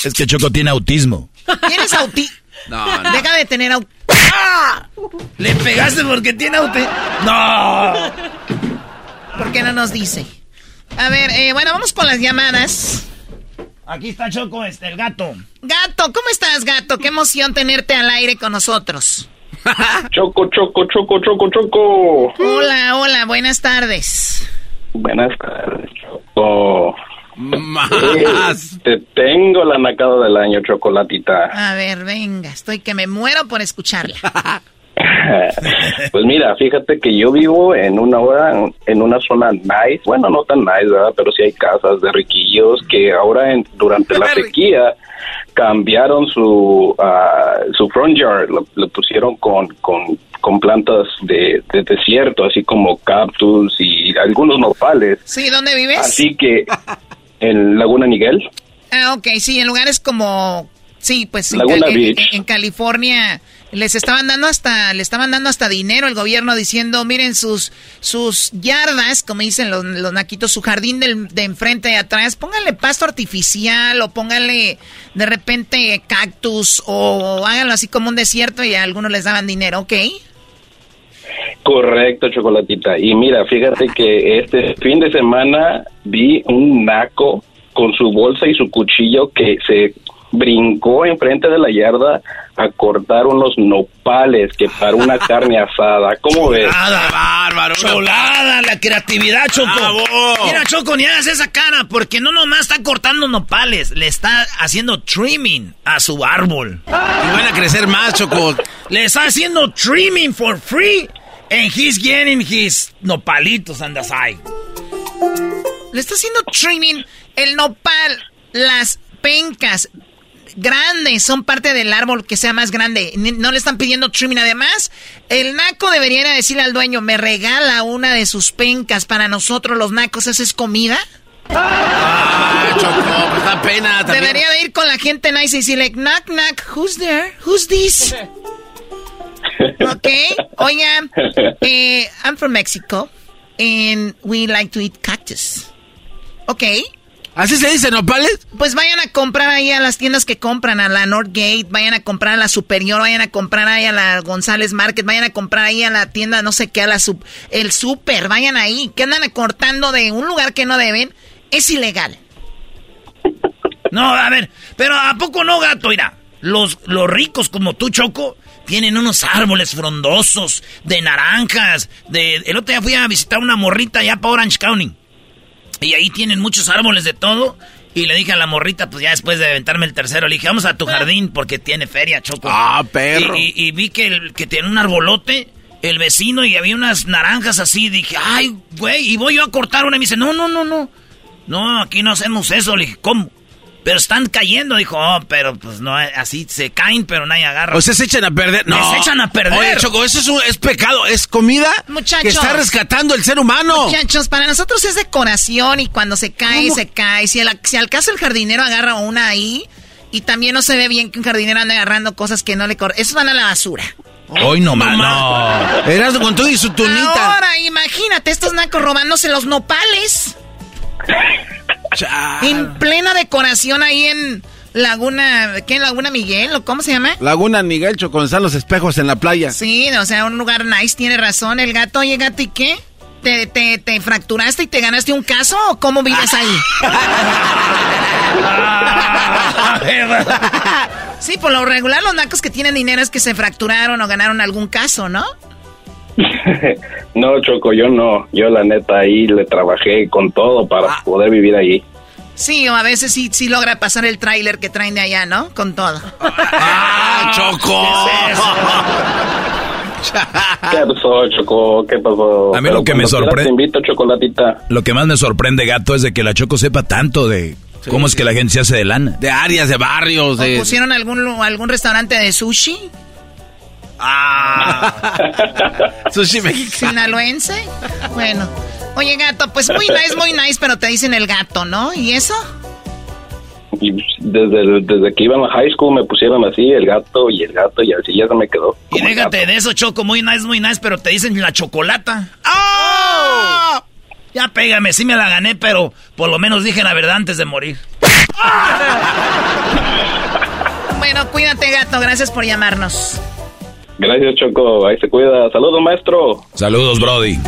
Es que Choco tiene autismo. ¿Tienes autismo? No, no. Deja de tener autismo. ¡Ah! ¿Le pegaste porque tiene autismo? ¡No! ¿Por qué no nos dice? A ver, eh, bueno, vamos con las llamadas. Aquí está Choco, este, el gato. Gato, ¿cómo estás, gato? Qué emoción tenerte al aire con nosotros. <laughs> Choco, choco, choco, choco, choco. Hola, hola, buenas tardes. Buenas tardes, Choco. Más. te tengo la nacada del año, chocolatita. A ver, venga, estoy que me muero por escucharla. <laughs> pues mira, fíjate que yo vivo en una hora, en una zona nice, bueno, no tan nice, ¿verdad? Pero sí hay casas de riquillos que ahora en, durante <laughs> la sequía cambiaron su ah, su front yard, lo, lo pusieron con, con, con plantas de, de desierto, así como cactus y algunos nopales. Sí, ¿dónde vives? Así que <laughs> en Laguna Niguel. Ah, ok, sí, en lugares como, sí, pues en, Laguna Cal- en- Beach. en California les estaban dando hasta, le estaban dando hasta dinero el gobierno diciendo, miren sus, sus yardas, como dicen los, los naquitos, su jardín del- de enfrente y atrás, pónganle pasto artificial o pónganle de repente cactus o háganlo así como un desierto y a algunos les daban dinero, ¿ok? Correcto, Chocolatita. Y mira, fíjate que este fin de semana vi un naco con su bolsa y su cuchillo que se brincó enfrente de la yarda a cortar unos nopales que para una <laughs> carne asada. ¿Cómo ves? Nada, bárbaro. Cholada, la creatividad, Choco. Mira, Choco, ni hagas esa cara, porque no nomás está cortando nopales, le está haciendo trimming a su árbol. Y van a crecer más, Choco. Le está haciendo trimming for free, and he's getting his nopalitos the side. Le está haciendo trimming el nopal, las pencas grandes son parte del árbol que sea más grande. No le están pidiendo trimming. Además, el naco debería ir a decirle al dueño, me regala una de sus pencas para nosotros los nacos. ¿Esa es comida? Ah, Choco, pues da pena también. Debería de ir con la gente nice y decirle, knock, knock, who's there? Who's this? <laughs> ok, oigan, eh, I'm from Mexico and we like to eat cactus. Ok. ¿Así se dice nopales? Pues vayan a comprar ahí a las tiendas que compran, a la Northgate, vayan a comprar a la Superior, vayan a comprar ahí a la González Market, vayan a comprar ahí a la tienda, no sé qué, a la sub, el super, vayan ahí, que andan cortando de un lugar que no deben, es ilegal. No, a ver, pero ¿a poco no, gato? Mira, los, los ricos como tú, Choco, tienen unos árboles frondosos de naranjas. De, el otro día fui a visitar una morrita allá para Orange County. Y ahí tienen muchos árboles de todo. Y le dije a la morrita, pues ya después de aventarme el tercero, le dije, vamos a tu jardín porque tiene feria, Choco. Ah, perro. Y, y- y vi que, el- que tiene un arbolote, el vecino, y había unas naranjas así. Dije, ay, güey, y voy yo a cortar una. Y me dice, no, no, no, no. No, aquí no hacemos eso. Le dije, ¿cómo? Pero están cayendo. Dijo, oh, pero pues no, así se caen, pero nadie agarra. O sea, se echan a perder. No. Se echan a perder. Oye, Choco, eso es, un- es pecado. Es comida Muchachos. que está rescatando el ser humano. Muchachos, para nosotros es decoración y cuando se cae, ¿Cómo? se cae. Si, el- si al caso el jardinero agarra una ahí y también no se ve bien que un jardinero ande agarrando cosas que no le corren. Esos van a la basura. Hoy no más, no. Eras con todo y su tunita. Ahora, imagínate, estos nacos robándose los nopales. En plena decoración ahí en Laguna, ¿qué? Laguna Miguel o cómo se llama? Laguna Miguel, Choco, están los espejos en la playa. Sí, o sea, un lugar nice, tiene razón. El gato, oye, gato, ¿y qué? ¿Te, te, te fracturaste y te ganaste un caso o cómo vives ahí? <laughs> sí, por lo regular los nacos que tienen dinero es que se fracturaron o ganaron algún caso, ¿no? No, Choco, yo no. Yo la neta ahí le trabajé con todo para poder vivir ahí. Sí, o a veces sí, sí logra pasar el tráiler que traen de allá, ¿no? Con todo. ¡Ah, Choco! ¿Qué pasó, Choco? ¿Qué pasó? A mí lo que me sorprende- Te invito, Chocolatita. Lo que más me sorprende, gato, es de que la Choco sepa tanto de cómo es que la gente se hace de lana. De áreas, de barrios, ¿O de... pusieron algún, algún restaurante de sushi? <laughs> Sushi mexicano. ¿Sinaloense? Bueno. Oye, gato, pues muy <laughs> nice, muy nice, pero te dicen el gato, ¿no? ¿Y eso? Y desde, desde que iba a high school me pusieron así, el gato y el gato, y así ya se me quedó. Y déjate de eso, Choco, muy nice, muy nice, pero te dicen la chocolata. ¡Ah! Ya pégame, sí me la gané, pero por lo menos dije la verdad antes de morir. <laughs> Bueno, cuídate, gato, gracias por llamarnos. Gracias, Choco. Ahí se cuida. Saludos, maestro. Saludos, Brody.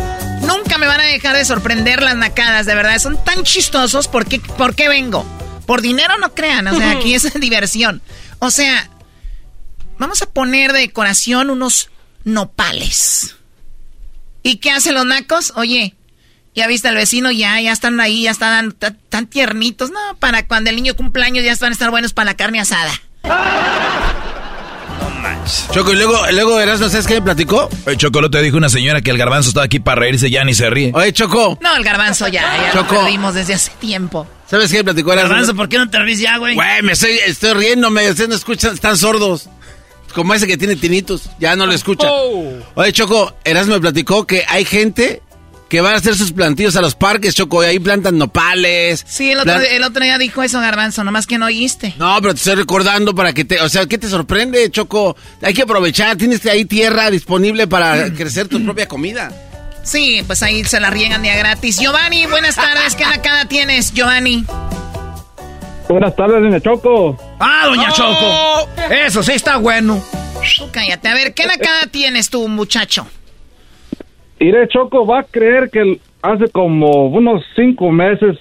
Nunca me van a dejar de sorprender las nacadas, de verdad. Son tan chistosos. ¿Por qué, por qué vengo? Por dinero no crean, o sea, aquí <laughs> es diversión. O sea, vamos a poner de decoración unos nopales. ¿Y qué hacen los nacos? Oye, ya viste al vecino, ya, ya están ahí, ya están tan, tan tiernitos. No, para cuando el niño cumpleaños ya van a estar buenos para la carne asada. Choco, y luego, luego Erasmo, ¿sabes qué me platicó? Oye, Choco, lo te dijo una señora que el garbanzo estaba aquí para reírse ya ni se ríe. Oye, Choco. No, el garbanzo ya, ya lo Choco. perdimos desde hace tiempo. ¿Sabes qué platicó Erasmo? Garbanzo, ¿por qué no te ríes ya, güey? Güey, me estoy, estoy riéndome, ustedes no escuchan, están sordos. Como ese que tiene tinitos, ya no lo escucha. Oh. Oye, Choco, Erasmo me platicó que hay gente que va a hacer sus plantillos a los parques, Choco, y ahí plantan nopales. Sí, el otro, el otro día dijo eso, Garbanzo, nomás que no oíste. No, pero te estoy recordando para que te... O sea, ¿qué te sorprende, Choco? Hay que aprovechar, tienes ahí tierra disponible para crecer tu propia comida. Sí, pues ahí se la riegan día gratis. Giovanni, buenas tardes. ¿Qué nacada tienes, Giovanni? Buenas tardes, doña Choco. ¡Ah, doña Choco! Eso sí está bueno. Tú cállate. A ver, ¿qué nacada tienes tú, muchacho? Iré Choco, va a creer que hace como unos cinco meses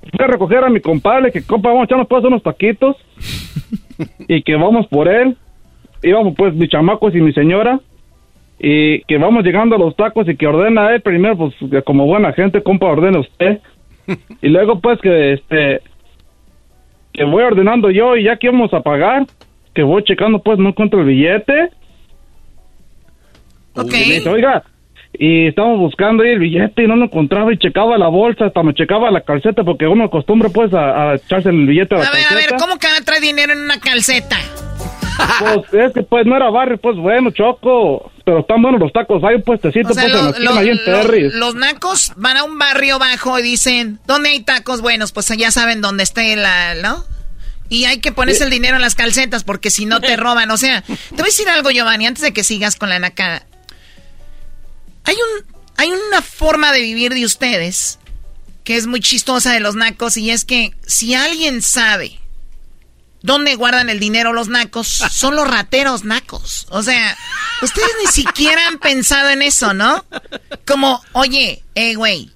fui a recoger a mi compadre, que compa, vamos a echarnos pues unos taquitos <laughs> y que vamos por él. Íbamos pues mis chamacos y mi señora y que vamos llegando a los tacos y que ordena él primero, pues que como buena gente, compa, ordena usted. <laughs> Y luego pues que este que voy ordenando yo y ya que vamos a pagar, que voy checando pues no encuentro el billete. Ok. Y me dice, oiga, y estamos buscando ahí el billete y no lo encontraba y checaba la bolsa, hasta me checaba la calceta porque uno acostumbra pues a, a echarse el billete a la A ver, a calceta. ver, ¿cómo que traer dinero en una calceta? Pues <laughs> es que pues no era barrio, pues bueno, choco, pero están buenos los tacos, hay un puestecito O sea, pues en la lo- ahí en lo- los nacos van a un barrio bajo y dicen, ¿dónde hay tacos buenos? Pues ya saben dónde está la, ¿no? Y hay que ponerse el dinero en las calcetas porque si no te <laughs> roban. O sea, te voy a decir algo, Giovanni, antes de que sigas con la nacada. Hay un, hay una forma de vivir de ustedes que es muy chistosa de los nacos y es que si alguien sabe dónde guardan el dinero los nacos, son los rateros nacos. O sea, ustedes ni siquiera han pensado en eso, ¿no? Como, oye, eh, güey,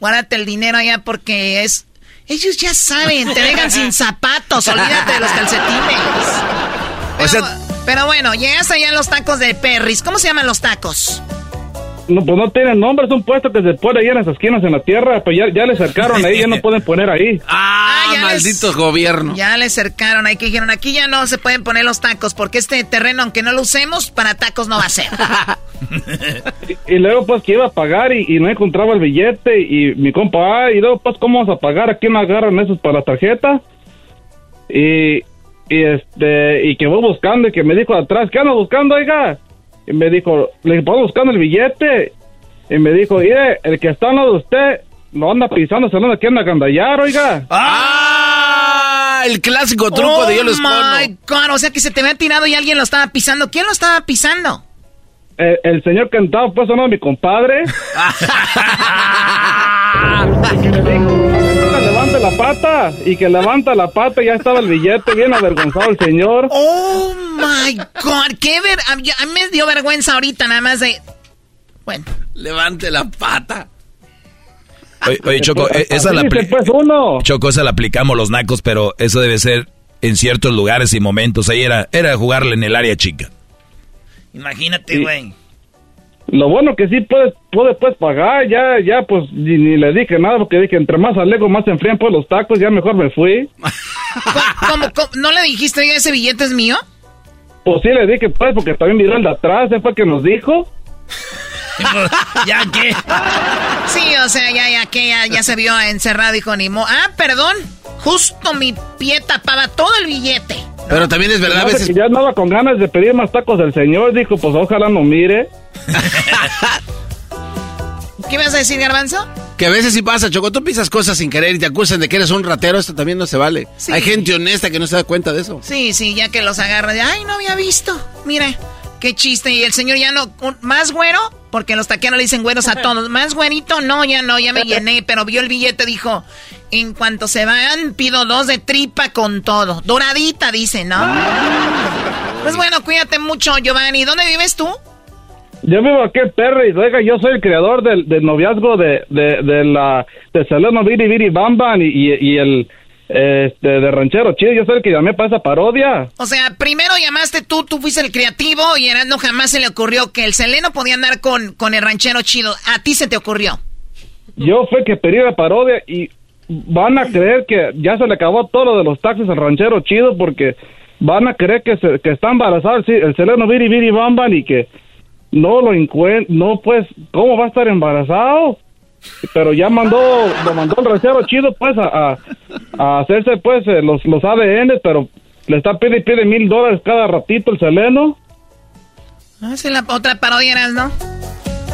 guárdate el dinero allá porque es... Ellos ya saben, te dejan sin zapatos, olvídate de los calcetines. Pero, pero bueno, llegas allá a los tacos de Perris. ¿Cómo se llaman los tacos? No, pues no tienen nombre, es un puesto que se pone ahí en las esquinas en la tierra, pues ya, ya le cercaron ahí, ya no pueden poner ahí. <laughs> Ah, ya maldito gobierno. Ya le cercaron ahí que dijeron, aquí ya no se pueden poner los tacos porque este terreno, aunque no lo usemos, para tacos no va a ser. <laughs> Y luego pues que iba a pagar y, y no encontraba el billete y mi compa, ah, y luego pues cómo vamos a pagar, aquí no agarran esos para la tarjeta. Y, y este, y que voy buscando y que me dijo atrás, ¿qué anda buscando, oiga? Y me dijo, le dije, "Pues, buscando el billete. Y me dijo, mire, el que está al lado de usted lo anda pisando, se lo anda aquí anda a gandallar, oiga. ¡Ah! El clásico truco oh de yo los my God, o sea que se te había tirado y alguien lo estaba pisando. ¿Quién lo estaba pisando? El, el señor que estaba pues no mi compadre. <laughs> <laughs> y que le dijo, "Que levante la pata. Y que levanta la pata y ya estaba el billete, bien avergonzado el señor. Oh my God, qué ver. A mí, me dio vergüenza ahorita nada más de. Bueno. Levante la pata. Oye, oye, Choco, eh, esa la pues uno. Choco, esa la aplicamos los nacos, pero eso debe ser en ciertos lugares y momentos. Ahí era, era jugarle en el área chica. Imagínate, güey. Lo bueno que sí puede, puede pues pagar, ya, ya pues ni, ni le dije nada porque dije entre más alego más se enfrían pues los tacos, ya mejor me fui. ¿Cómo, cómo? no le dijiste, oiga, ese billete es mío? Pues sí le dije pues porque también miró el de atrás, ¿eh? fue que nos dijo. ¿Ya qué? Sí, o sea, ya, ya que ya, ya se vio encerrado, dijo ni mo. Ah, perdón. Justo mi pie tapaba todo el billete. Pero también es verdad, a veces... que ya andaba con ganas de pedir más tacos del señor, dijo pues ojalá no mire. <laughs> ¿Qué vas a decir, Garbanzo? Que a veces sí pasa, Choco, tú pisas cosas sin querer y te acusan de que eres un ratero, esto también no se vale. Sí. Hay gente honesta que no se da cuenta de eso. Sí, sí, ya que los agarra de, ay, no había visto. Mira, qué chiste. Y el señor ya no, un- más güero, porque los taqueros le dicen güeros a <laughs> todos. Más güerito, no, ya no, ya me llené. Pero vio el billete, dijo, en cuanto se van, pido dos de tripa con todo. Doradita, dice, ¿no? <laughs> Pues bueno, cuídate mucho, Giovanni. ¿Dónde vives tú? Yo vivo aquí Perry, oiga, yo soy el creador del, del noviazgo de, de, de la de Seleno Viri Viri Bamban y, y, y el este de Ranchero Chido, yo soy el que llamé para esa parodia. O sea, primero llamaste tú, tú fuiste el creativo y no jamás se le ocurrió que el Seleno podía andar con, con el ranchero chido. A ti se te ocurrió. Yo fue el que pedí la parodia y van a creer que ya se le acabó todo lo de los taxis al Ranchero Chido porque van a creer que, se, que está embarazado el, el Seleno Viri Viri Bamban y que no lo encuentra, no pues, ¿cómo va a estar embarazado? pero ya mandó, lo mandó el recero chido, pues, a, a, a hacerse, pues, eh, los, los ADN, pero le está pide y pide mil dólares cada ratito el seleno. Ah, esa es la otra parodia, ¿no?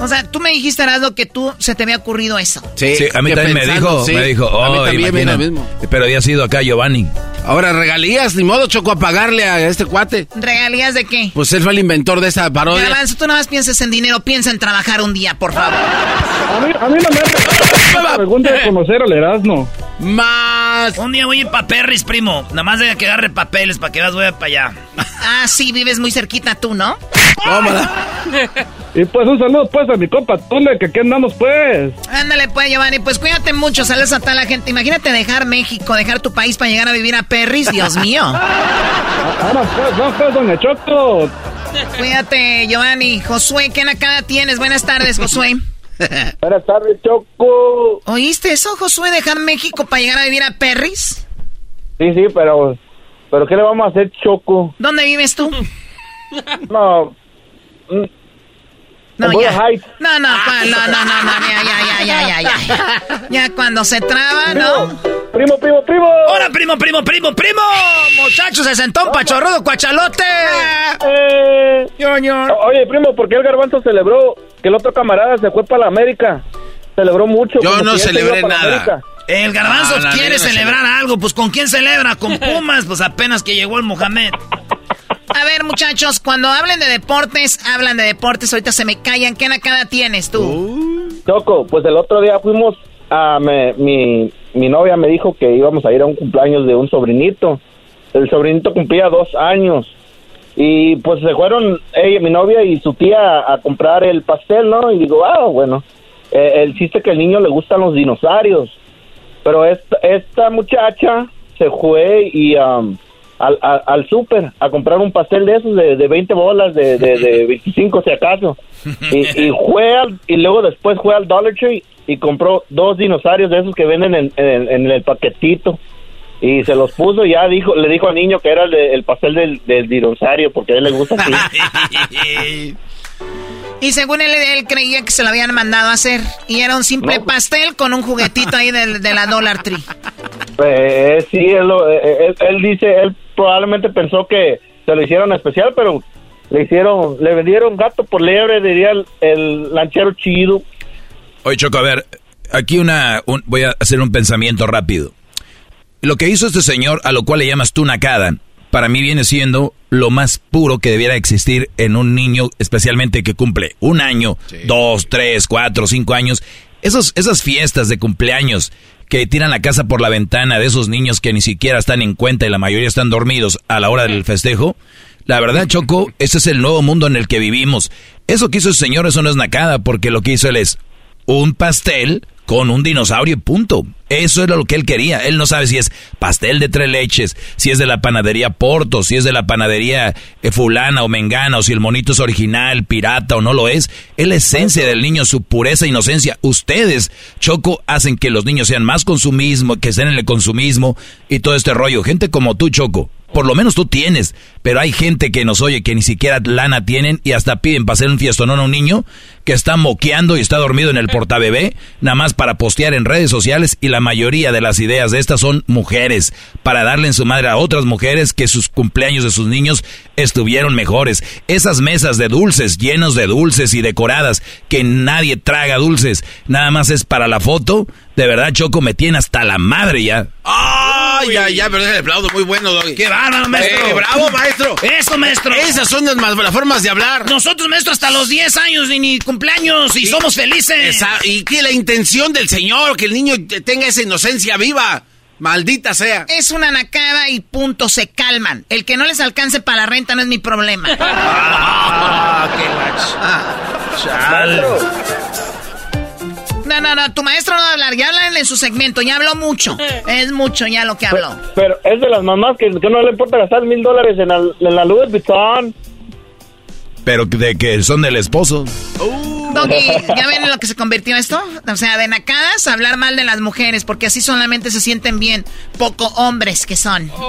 O sea, tú me dijiste, Erasmo, que tú se te había ocurrido eso. Sí, a mí también me dijo, sí. me dijo, A mí oh, también me lo mismo. Pero había sido acá Giovanni. Ahora, regalías, ni modo, Choco, a pagarle a este cuate. ¿Regalías de qué? Pues él fue el inventor de esa parodia. Garbanzo, tú nada más piensas en dinero, piensa en trabajar un día, por favor. A mí, a mí no me hace algún día conocer al Erasmo. Más. Un día voy a ir pa' Perris, primo. Nada más de que agarre papeles para que vas, voy para allá. Ah, sí, vives muy cerquita tú, ¿no? Y pues un saludo, pues, a mi compa Tule, que aquí andamos, pues. Ándale, pues, Giovanni, pues cuídate mucho, saludos a toda la gente. Imagínate dejar México, dejar tu país para llegar a vivir a Perris, Dios mío. Ahora, pues, no, pues, doña Choco. Cuídate, Giovanni. Josué, ¿qué nacada tienes? Buenas tardes, Josué. Buenas tardes, Choco. ¿Oíste eso, Josué? ¿Dejar México para llegar a vivir a Perris? Sí, sí, pero, pero ¿qué le vamos a hacer, Choco? ¿Dónde vives tú? No, No, ya. No, no, ¿cuál? no, no, no, no, ya, ya, ya, ya, ya, ya. <laughs> Ya cuando se traba, ¿no? Primo, primo, primo. ¡Hola, primo, primo, primo, primo! Muchachos, se sentó un pachorrudo cuachalote. Eh, Oye, primo, ¿por qué el garbanzo celebró que el otro camarada se fue para la América? Celebró mucho. Yo no celebré nada. El garbanzo quiere celebrar algo. Pues ¿con quién celebra? ¿Con <laughs> Pumas? Pues apenas que llegó el Mohamed. A ver, muchachos, cuando hablen de deportes, hablan de deportes. Ahorita se me callan. ¿Qué nacada tienes tú? Choco, pues el otro día fuimos a... me- mi, mi novia me dijo que íbamos a ir a un cumpleaños de un sobrinito. El sobrinito cumplía dos años. Y pues se fueron ella, mi novia y su tía a comprar el pastel, ¿no? Y digo, ah, bueno. Eh, el chiste que al niño le gustan los dinosaurios. Pero esta, esta muchacha se fue y um, al, al, al súper a comprar un pastel de esos de, de 20 bolas, de, de, de <laughs> 25 si acaso. Y, y <laughs> fue al- y luego después fue al Dollar Tree y compró dos dinosaurios de esos que venden en, en- en el paquetito. Y se los puso y ya dijo, le dijo al niño que era el pastel del, del dinosaurio porque a él le gusta así. <laughs> Y según él, él creía que se lo habían mandado a hacer. Y era un simple pastel con un juguetito ahí del- de, la Dollar Tree. Eh, sí, él, lo- eh, él, él dice, él probablemente pensó que se lo hicieron especial, pero le hicieron, le vendieron gato por liebre, diría el, el lanchero chido. Oye, Choco, a ver, aquí una, un- voy a hacer un pensamiento rápido. Lo que hizo este señor, a lo cual le llamas tú nacada, para mí viene siendo lo más puro que debiera existir en un niño, especialmente que cumple un año, dos, tres, cuatro, cinco años. Esos, esas fiestas de cumpleaños que tiran la casa por la ventana de esos niños que ni siquiera están en cuenta y la mayoría están dormidos a la hora del festejo. La verdad, Choco, ese es el nuevo mundo en el que vivimos. Eso que hizo el señor, eso no es nacada, porque lo que hizo él es un pastel con un dinosaurio y punto. Eso era lo que él quería. Él no sabe si es pastel de tres leches, si es de la panadería Porto, si es de la panadería eh, fulana o mengana, o si el monito es original, pirata o no lo es. Es la esencia del niño, su pureza e inocencia. Ustedes, Choco, hacen que los niños sean más consumismo, que estén en el consumismo y todo este rollo. Gente como tú, Choco. Por lo menos tú tienes, pero hay gente que nos oye que ni siquiera lana tienen y hasta piden para hacer un fiestonón a un niño que está moqueando y está dormido en el portabebé, nada más para postear en redes sociales y la mayoría de las ideas de estas son mujeres, para darle en su madre a otras mujeres que sus cumpleaños de sus niños estuvieron mejores. Esas mesas de dulces, llenos de dulces y decoradas, que nadie traga dulces, nada más es para la foto, de verdad Choco me tiene hasta la madre ya. ¡Ay, ya, ya! Pero déjale aplaudo, muy bueno, Doggy. ¡Qué bárbaro, maestro! Eh, ¡Bravo, maestro! ¡Eso, maestro! Esas son las, formas de hablar. Nosotros, maestro, hasta los 10 años y ni cumpleaños y, somos felices. Esa- y que la intención del señor, que el niño tenga esa inocencia viva. Maldita sea. Es una nacada y punto, se calman. El que no les alcance para la renta no es mi problema. <laughs> Ah, qué No, no, no, tu maestro no va a hablar, ya hablan en su segmento, ya habló mucho. <laughs> Es mucho ya lo que habló. Pero es de las mamás que, que no le importa gastar mil dólares en, la- en la Louis Vuitton. Pero de que son del esposo. Doggy, ¿ya ven en lo que se convirtió esto? O sea, de nacadas, hablar mal de las mujeres, porque así solamente se sienten bien, poco hombres que son. <laughs>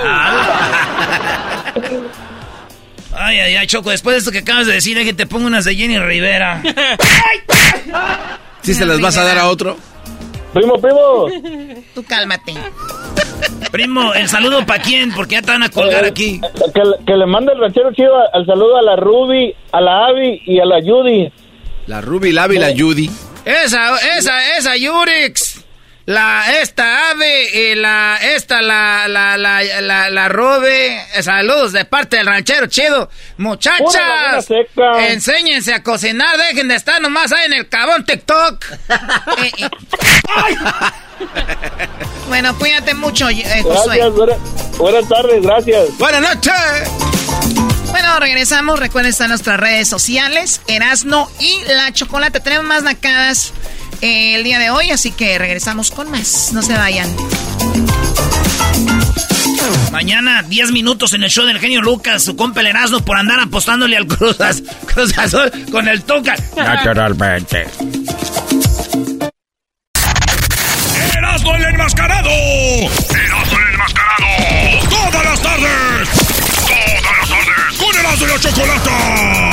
Ay, ay, ay, Choco, después de esto que acabas de decir, que te pongo unas de Jenny Rivera. <laughs> ¿Sí se las vas a dar a otro? Primo, primo. Tú cálmate. Primo, ¿el saludo para quién? Porque ya te van a colgar aquí. Que, le mande el ranchero chido al saludo a la Ruby, a la Abby y a la Judy. La Ruby, la Abby y la Judy. Esa, esa, esa, Yurix. La, esta ave y la, esta, la, la, la, la, la Ruby. Saludos de parte del ranchero chido. Muchachas, enséñense a cocinar, dejen de estar nomás ahí en el cabón TikTok. <laughs> Eh, eh. bueno, cuídate mucho, eh, Gracias, buenas tardes, gracias. Buenas noches. Bueno, regresamos. Recuerden, están nuestras redes sociales, Erasno y La Chocolate. Tenemos más nacadas eh, el día de hoy, así que regresamos con más. No se vayan. Mañana, 10 minutos en el show del genio Lucas, su compa el Erasmo por andar apostándole al Cruz, Cruz Azul con el Tuca. Naturalmente. ¡Erasmo el enmascarado! ¡Erasmo el enmascarado! ¡Todas las tardes! ¡Todas las tardes! ¡Con Erasmo y la Chocolata!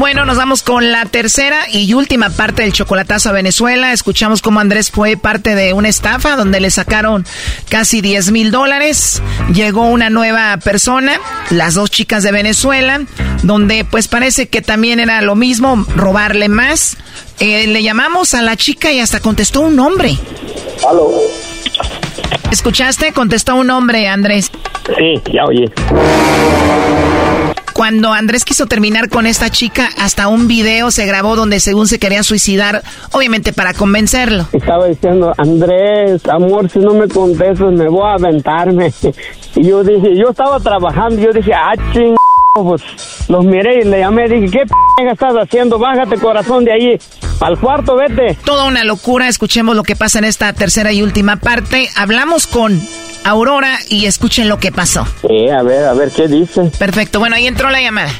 Bueno, nos vamos con la tercera y última parte del chocolatazo a Venezuela. Escuchamos cómo Andrés fue parte de una estafa donde le sacaron casi 10 mil dólares. Llegó una nueva persona, las dos chicas de Venezuela, donde pues parece que también era lo mismo, robarle más. Eh, le llamamos a la chica y hasta contestó un nombre. ¿Aló? ¿Escuchaste? Contestó un hombre, Andrés. Sí, ya oye. Cuando Andrés quiso terminar con esta chica, hasta un video se grabó donde según se quería suicidar, obviamente para convencerlo. Estaba diciendo, Andrés, amor, si no me contestas me voy a aventarme. <laughs> Y yo dije, yo estaba trabajando, yo dije, ah, ching... Pues los miré y le llamé, dije, ¿qué p estás haciendo? Bájate corazón de ahí, al cuarto vete. Toda una locura, escuchemos lo que pasa en esta tercera y última parte. Hablamos con Aurora y escuchen lo que pasó. Sí, a ver, a ver, ¿qué dice? Perfecto, bueno, ahí entró la llamada.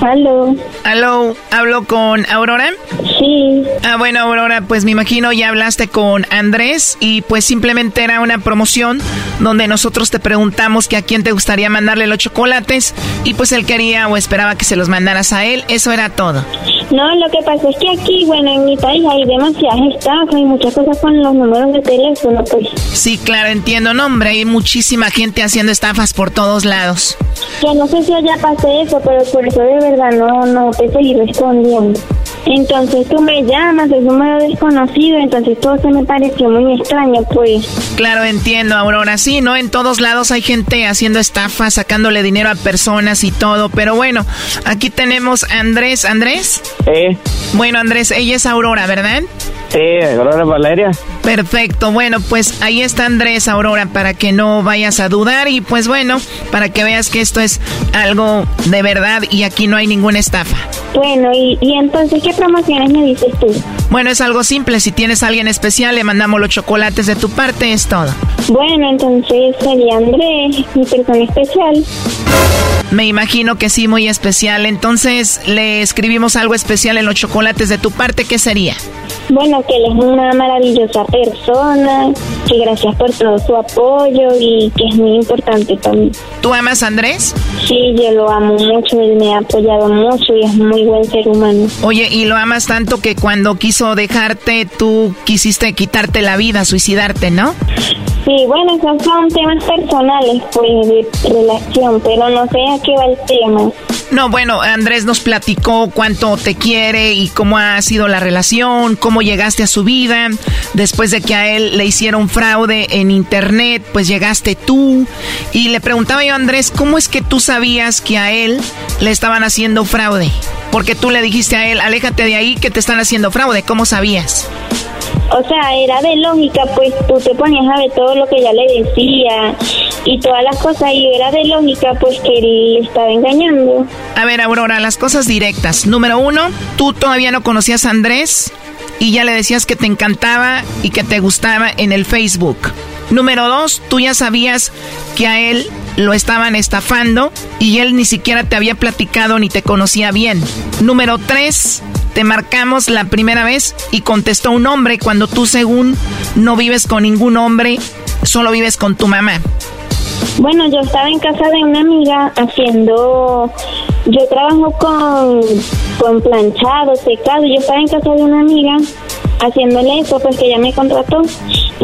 Aló. Aló, ¿hablo con Aurora? Sí. Ah, bueno, Aurora, pues me imagino ya hablaste con Andrés y pues simplemente era una promoción donde nosotros te preguntamos que a quién te gustaría mandarle los chocolates y pues él quería o esperaba que se los mandaras a él, eso era todo. No, lo que pasa es que aquí, bueno, en mi país hay demasiadas estafas y muchas cosas con los números de teléfono, pues. Sí, claro, entiendo, no, hombre, hay muchísima gente haciendo estafas por todos lados. Yo no sé si allá pase eso, pero por eso de verdad no, no te seguí respondiendo. Entonces tú me llamas, es un número desconocido, entonces todo se me pareció muy extraño, pues. Claro, entiendo, Aurora. Sí, ¿no? En todos lados hay gente haciendo estafas, sacándole dinero a personas y todo. Pero bueno, aquí tenemos a Andrés. ¿Andrés? Sí. Bueno, Andrés, ella es Aurora, ¿verdad? Sí, Aurora Valeria. Perfecto, bueno, pues ahí está Andrés, Aurora, para que no vayas a dudar y pues bueno, para que veas que esto es algo de verdad y aquí no hay ninguna estafa. Bueno, y, y entonces, ¿qué promociones me dices tú? Bueno, es algo simple, si tienes a alguien especial, le mandamos los chocolates de tu parte, es todo. Bueno, entonces sería Andrés, mi persona especial. Me imagino que sí, muy especial. Entonces, le escribimos algo especial en los chocolates de tu parte, ¿qué sería? Bueno, que él es una maravillosa persona, que gracias por todo su apoyo y que es muy importante también. ¿Tú amas a Andrés? Sí, yo lo amo mucho, él me ha apoyado mucho y es muy buen ser humano. Oye, y lo amas tanto que cuando quiso dejarte, tú quisiste quitarte la vida, suicidarte, ¿no? Sí, bueno, son temas personales, pues, de relación, pero no sé a qué va el tema. No, bueno, Andrés nos platicó cuánto te quiere y cómo ha sido la relación, cómo llegaste a su vida. Después de que a él le hicieron fraude en internet, pues llegaste tú. Y le preguntaba yo a Andrés, ¿cómo es que tú sabías que a él le estaban haciendo fraude? Porque tú le dijiste a él, aléjate de ahí que te están haciendo fraude. ¿Cómo sabías? O sea, era de lógica, pues tú te ponías a ver todo lo que ella le decía y todas las cosas y era de lógica, pues que él le estaba engañando. A ver, Aurora, las cosas directas. Número uno, tú todavía no conocías a Andrés y ya le decías que te encantaba y que te gustaba en el Facebook. Número dos, tú ya sabías que a él lo estaban estafando y él ni siquiera te había platicado ni te conocía bien. Número tres, te marcamos la primera vez y contestó un hombre cuando tú según no vives con ningún hombre, solo vives con tu mamá. Bueno, yo estaba en casa de una amiga haciendo, yo trabajo con, con planchado, secado, yo estaba en casa de una amiga haciéndole eso, pues que ella me contrató.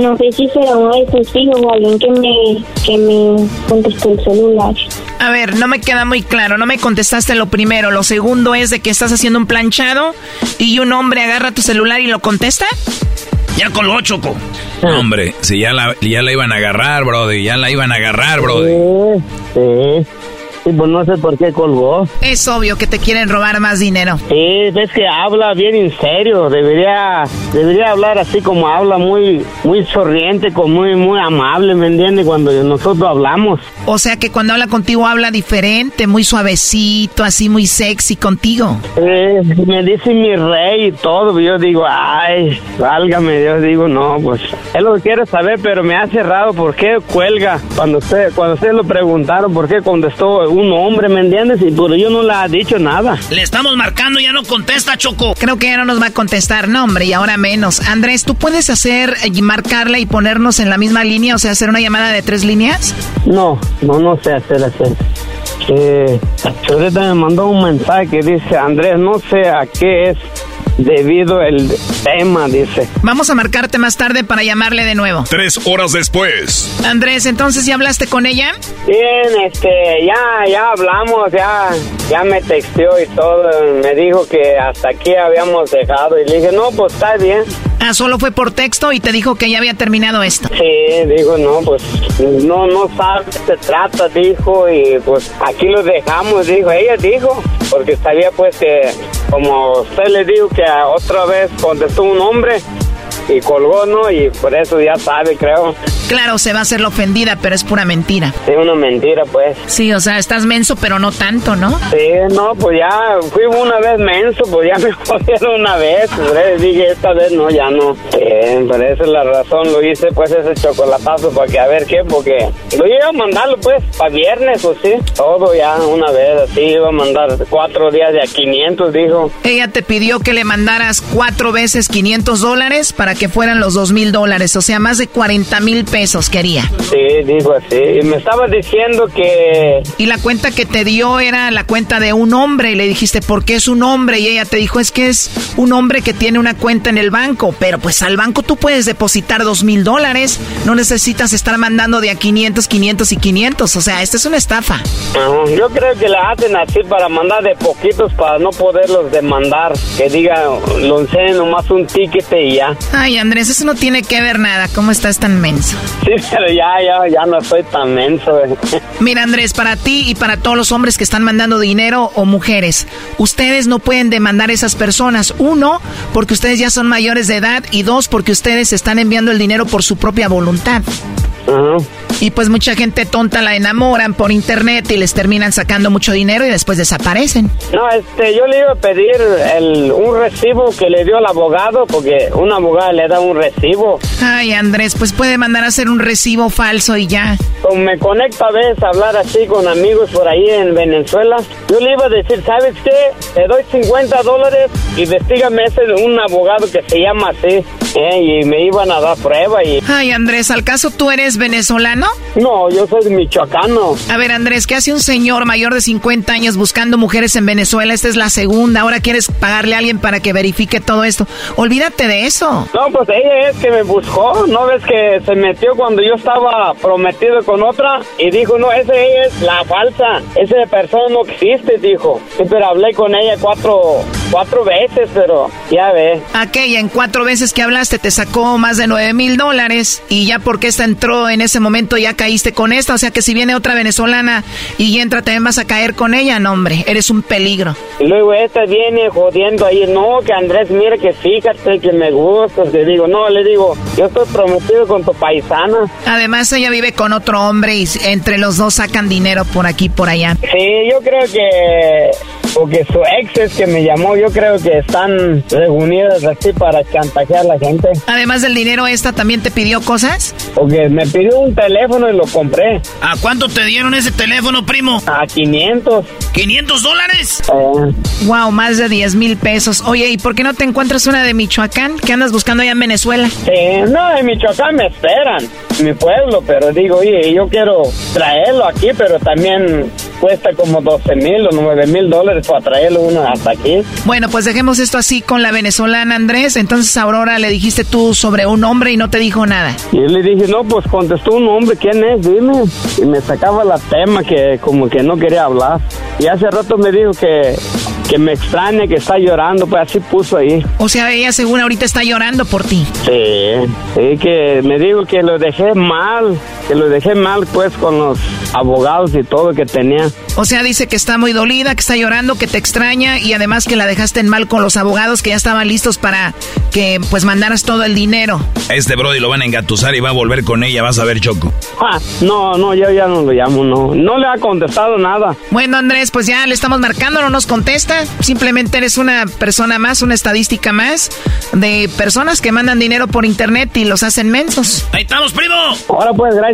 No sé si será uno de sus hijos o alguien que me, que me contestó el celular. A ver, no me queda muy claro, no me contestaste lo primero. Lo segundo es de que estás haciendo un planchado y un hombre agarra tu celular y lo contesta. Ya colgó, Choco. Hombre, si ya la, ya la iban a agarrar, brody, ya la iban a agarrar, brody. Sí, sí. Sí, pues no sé por qué colgó. Es obvio que te quieren robar más dinero. Sí, es que habla bien en serio. Debería, debería hablar así como habla, muy, muy sonriente, como muy, muy amable, ¿me entiendes? Cuando nosotros hablamos. O sea que cuando habla contigo habla diferente, muy suavecito, así muy sexy contigo. Eh, me dice mi rey y todo. Yo digo, ay, válgame, yo digo, no, pues es lo que quiero saber, pero me hace raro por qué cuelga. Cuando usted, cuando ustedes lo preguntaron, por qué contestó un hombre, ¿me entiendes? Y por yo no le ha dicho nada. Le estamos marcando, ya no contesta, Choco. Creo que ya no nos va a contestar, no, hombre, y ahora menos. Andrés, ¿tú puedes hacer, y marcarla y ponernos en la misma línea, o sea, hacer una llamada de tres líneas? No, no, no sé hacer eso. Eh, ahorita me mandó un mensaje que dice, Andrés, no sé a qué es debido el tema, dice. Vamos a marcarte más tarde para llamarle de nuevo. Tres horas después. Andrés, entonces, ¿ya hablaste con ella? Bien, este, ya, ya hablamos, ya, ya me texteó y todo. Me dijo que hasta aquí habíamos dejado y le dije, no, pues está bien. Ah, solo fue por texto y te dijo que ya había terminado esto. Sí, dijo, no, pues no, no sabe qué se trata, dijo, y pues aquí lo dejamos, dijo, ella dijo, porque sabía pues que, como usted le dijo que otra vez contestó un hombre y colgó, ¿no? Y por eso ya sabe, creo. Claro, se va a hacer la ofendida, pero es pura mentira. Sí, una mentira, pues. Sí, o sea, estás menso, pero no tanto, ¿no? Sí, no, pues ya fui una vez menso, pues ya <laughs> me jodieron una vez. Pues, dije, esta vez no, ya no. Sí, por esa es la razón, lo hice, pues, ese chocolatazo, para que a ver qué, porque lo iba a mandarlo, pues, para viernes, pues sí. Todo ya una vez, así, iba a mandar cuatro días de a 500, dijo. Ella te pidió que le mandaras cuatro veces 500 dólares para que fueran los dos mil dólares, o sea, más de 40 mil pesos quería. Sí, dijo así. Y me estaba diciendo que... Y la cuenta que te dio era la cuenta de un hombre y le dijiste, ¿por qué es un hombre? Y ella te dijo, es que es un hombre que tiene una cuenta en el banco, pero pues al banco tú puedes depositar dos mil dólares, no necesitas estar mandando de a 500, 500 y 500, o sea, esta es una estafa. Yo creo que la hacen así para mandar de poquitos para no poderlos demandar, que diga, lo enseñen nomás un ticket y ya. Ay, Andrés, eso no tiene que ver nada, ¿cómo estás tan menso? Sí, pero ya, ya, ya no soy tan menso. <laughs> Mira, Andrés, para ti y para todos los hombres que están mandando dinero o mujeres, ustedes no pueden demandar a esas personas. Uno, porque ustedes ya son mayores de edad y dos, porque ustedes están enviando el dinero por su propia voluntad. Y pues mucha gente tonta la enamoran por internet y les terminan sacando mucho dinero y después desaparecen. No, este, yo le iba a pedir el, un recibo que le dio al abogado, porque un abogado le da un recibo. Ay, Andrés, pues puede mandar a hacer un recibo falso y ya. Como me conecto a veces a hablar así con amigos por ahí en Venezuela, yo le iba a decir, ¿sabes qué? Te doy 50 dólares, investigame ese un abogado que se llama así. Eh, y me iban a dar prueba y... Ay, Andrés, ¿al caso tú eres venezolano? No, yo soy michoacano. A ver, Andrés, ¿qué hace un señor mayor de 50 años buscando mujeres en Venezuela? Esta es la segunda. Ahora quieres pagarle a alguien para que verifique todo esto. Olvídate de eso. No, pues ella es que me buscó. ¿No ves que se metió cuando yo estaba prometido con otra? Y dijo, no, esa es la falsa. Esa persona no existe, dijo. Sí, pero hablé con ella cuatro, cuatro veces, pero ya ve. Aquella, en cuatro veces que hablaste, te sacó más de nueve mil dólares. Y ya porque esta entró en ese momento, ya caíste con esta. O sea que si viene otra venezolana y entra, también vas a caer con ella. No, hombre, eres un peligro. Luego esta viene jodiendo ahí. No, que Andrés, mire que fíjate que me gusta. Le digo, no, le digo, yo estoy prometido con tu paisana. Además, ella vive con otro hombre y entre los dos sacan dinero por aquí, por allá. Sí, yo creo que porque su ex es que me llamó, yo creo que están reunidas así para chantajear a la gente. Además del dinero, ¿esta también te pidió cosas? Porque me pidió un teléfono y lo compré. ¿A cuánto te dieron ese teléfono, primo? A 500. ¿500 dólares? Wow, más de 10 mil pesos. Oye, ¿y por qué no te encuentras una de Michoacán? ¿Qué andas buscando allá en Venezuela? Sí, no, en Michoacán me esperan, mi pueblo, pero digo, oye, yo quiero traerlo aquí, pero también cuesta como 12 mil o 9 mil dólares para traerlo uno hasta aquí. Bueno, pues dejemos esto así con la venezolana Andrés. Entonces, Aurora, le dijiste tú sobre un hombre y no te dijo nada. Y yo le dije, no, pues contestó un hombre, ¿quién es? Dime. Y me sacaba la tema que como que no quería hablar. Y hace rato me dijo que, que me extraña, que está llorando, pues así puso ahí. O sea, ella según ahorita está llorando por ti. Sí, sí, que me dijo que lo dejé mal, que lo dejé mal pues con los abogados y todo que tenía. O sea, dice que está muy dolida, que está llorando, que te extraña y además que la dejaste en mal con los abogados que ya estaban listos para que pues mandaras todo el dinero. Este Brody lo van a engatusar y va a volver con ella, vas a ver Choco. Ah, no, no, yo ya no lo llamo, no. No le ha contestado nada. Bueno, Andrés, pues ya le estamos marcando, no nos contesta. Simplemente eres una persona más, una estadística más de personas que mandan dinero por internet y los hacen mensos. Ahí estamos, primo. Ahora pues, gracias.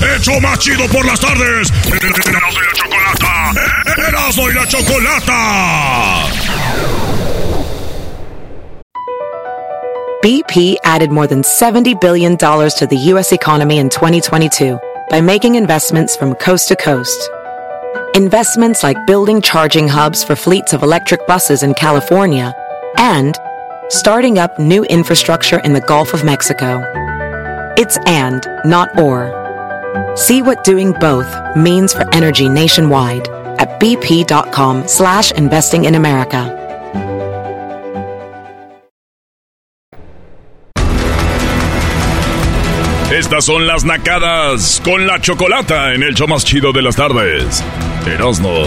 ¡Hecho por las tardes! ¡Erasno y la chocolata! ¡Erasno y la chocolata! BP added more than $70 billion to the U.S. economy in 2022 by making investments from coast to coast. Investments like building charging hubs for fleets of electric buses in California and starting up new infrastructure in the Gulf of Mexico. It's and, not or. See what doing both means for energy nationwide at bp.com slash investing in America. Estas son las nacadas con la chocolata en el show más chido de las tardes. Erasmo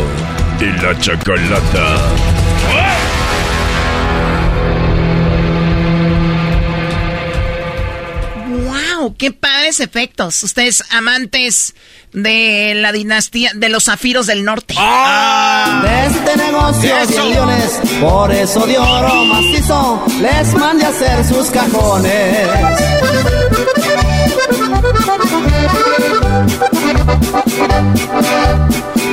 y la chocolata. ¡Wow! ¡Qué padres efectos! Ustedes amantes de la dinastía de los zafiros del norte. De este negocio Eso. leones, por eso de oro macizo les mandé a hacer sus cajones.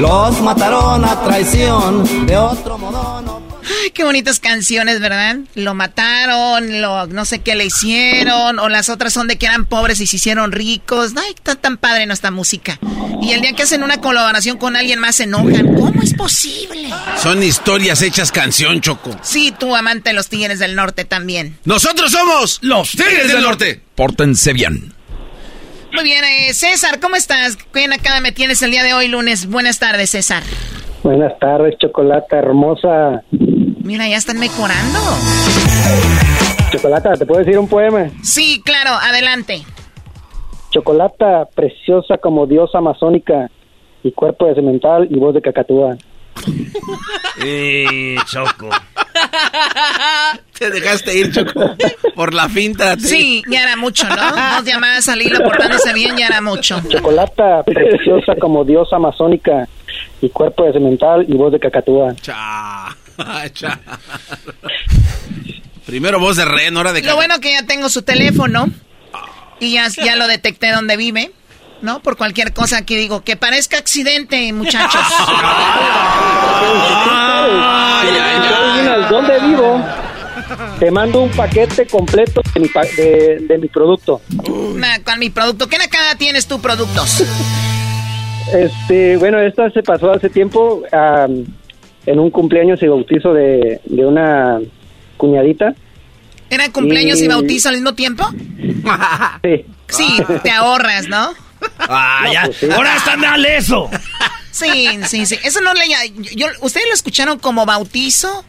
Los mataron a traición, de otro modo no. Ay, qué bonitas canciones, ¿verdad? Lo mataron, lo no sé qué le hicieron, o las otras son de que eran pobres y se hicieron ricos. Ay, está tan padre nuestra música. Y el día que hacen una colaboración con alguien más se enojan. ¿Cómo es posible? Son historias hechas canción, Choco. Sí, tú amante de los Tigres del Norte también. Nosotros somos los Tigres del Norte. Pórtense bien. Muy bien, eh, César, ¿cómo estás? ¿Qué acá me tienes el día de hoy, lunes? Buenas tardes, César. Buenas tardes, Chocolata hermosa. Mira, ya están mejorando. Chocolata, ¿te puedo decir un poema? Sí, claro, adelante. Chocolata, preciosa como diosa amazónica, y cuerpo de cemental y voz de cacatúa. Eh, Choco. Te dejaste ir, Choco, por la finta. Sí, ya era mucho, ¿no? Dos llamadas al hilo portándose bien, ya era mucho. Chocolata preciosa como diosa amazónica y cuerpo de cemental y voz de cacatúa. Cha, cha. Primero voz de reno, ahora de Lo bueno que ya tengo su teléfono y ya, ya lo detecté donde vive. ¿no? Por cualquier cosa que digo, que parezca accidente, muchachos. <laughs> ¿Dónde vivo? Te mando un paquete completo de mi, de, mi producto. con mi producto. ¿Qué nakada tienes tú, productos? <laughs> Este, bueno, esta se pasó hace tiempo en un cumpleaños y bautizo de, de una cuñadita. ¿Era cumpleaños y... bautizo al mismo tiempo? <laughs> sí. Sí, te ahorras, ¿no? Ah, ya. Pues Ahora está mal eso. <laughs> Sí, sí, sí. Eso no le. Yo, ¿Ustedes lo escucharon como bautizo?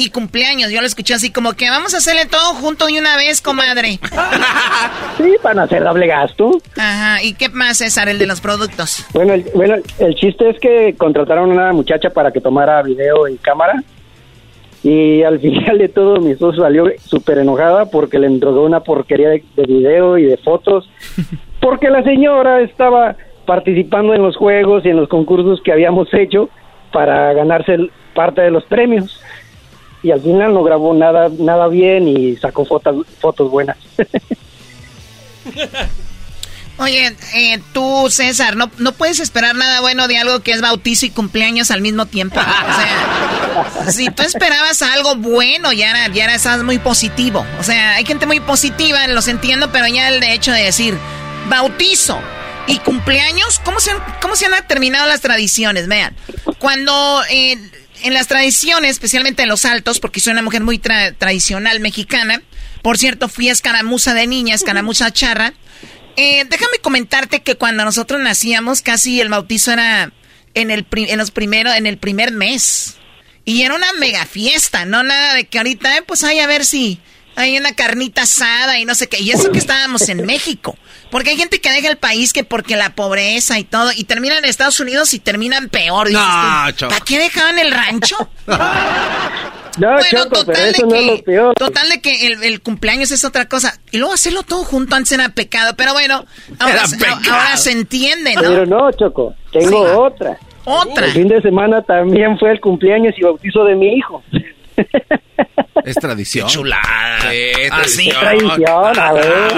Y cumpleaños. Yo lo escuché así como que vamos a hacerle todo junto y una vez, comadre. <laughs> Sí, para hacer doble gasto. Ajá. ¿Y qué más, César, el de los productos? Bueno, el, bueno, el chiste es que contrataron a una muchacha para que tomara video y cámara. Y al <laughs> final de todo mi esposo salió súper enojada porque le entregó una porquería de, de video y de fotos. <laughs> Porque la señora estaba participando en los juegos y en los concursos que habíamos hecho para ganarse parte de los premios y al final no grabó nada nada bien y sacó fotos fotos buenas. <laughs> Oye, eh, tú, César, no, no puedes esperar nada bueno de algo que es bautizo y cumpleaños al mismo tiempo. O sea, <laughs> si tú esperabas algo bueno, ya era, ya estás muy positivo. O sea, hay gente muy positiva, los entiendo, pero ya el hecho de decir bautizo y cumpleaños, ¿cómo se han, cómo se han terminado las tradiciones? Vean, cuando eh, en las tradiciones, especialmente en los altos, porque soy una mujer muy tradicional mexicana. Por cierto, fui a escaramuza de niña, escaramuza charra. Eh, déjame comentarte que cuando nosotros nacíamos, casi el bautizo era en el, en los primero, en el primer mes. Y era una mega fiesta, no nada de que ahorita, eh, pues hay a ver si hay una carnita asada y no sé qué. Y eso que estábamos en México. Porque hay gente que deja el país que porque la pobreza y todo, y terminan en Estados Unidos y terminan peor. No, ¿Para qué dejaban el rancho? <laughs> No, bueno, total, de que, total de que el, cumpleaños es otra cosa. Y luego hacerlo todo junto antes era pecado. Pero bueno, ahora, ahora se entiende, ¿no? Pero no, Choco, tengo otra. Otra. El fin de semana también fue el cumpleaños y bautizo de mi hijo. <laughs> Es tradición. chulada. así. tradición, a ver.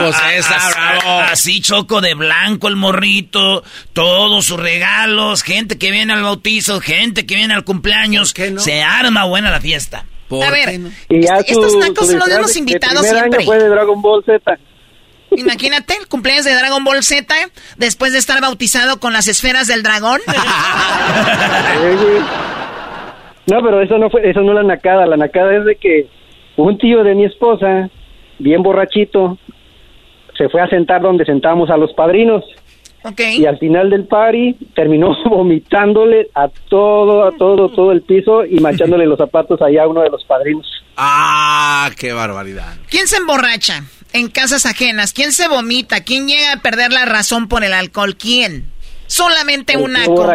Así, choco de blanco el morrito, todos sus regalos, gente que viene al bautizo, gente que viene al cumpleaños. Se arma buena la fiesta. A ver, y ya estos tacos los hemos invitado siempre. año fue de Dragon Ball Z. Imagínate el cumpleaños de Dragon Ball Z después de estar bautizado con las esferas del dragón. <laughs> No, pero eso no fue, eso no es la nacada. La nacada es de que un tío de mi esposa, bien borrachito, se fue a sentar donde sentábamos a los padrinos. Okay. Y al final del party terminó <laughs> vomitándole a todo, a todo, todo el piso y manchándole los zapatos allá a uno de los padrinos. Ah, qué barbaridad. ¿Quién se emborracha en casas ajenas? ¿Quién se vomita? ¿Quién llega a perder la razón por el alcohol? ¿Quién? Solamente un naco.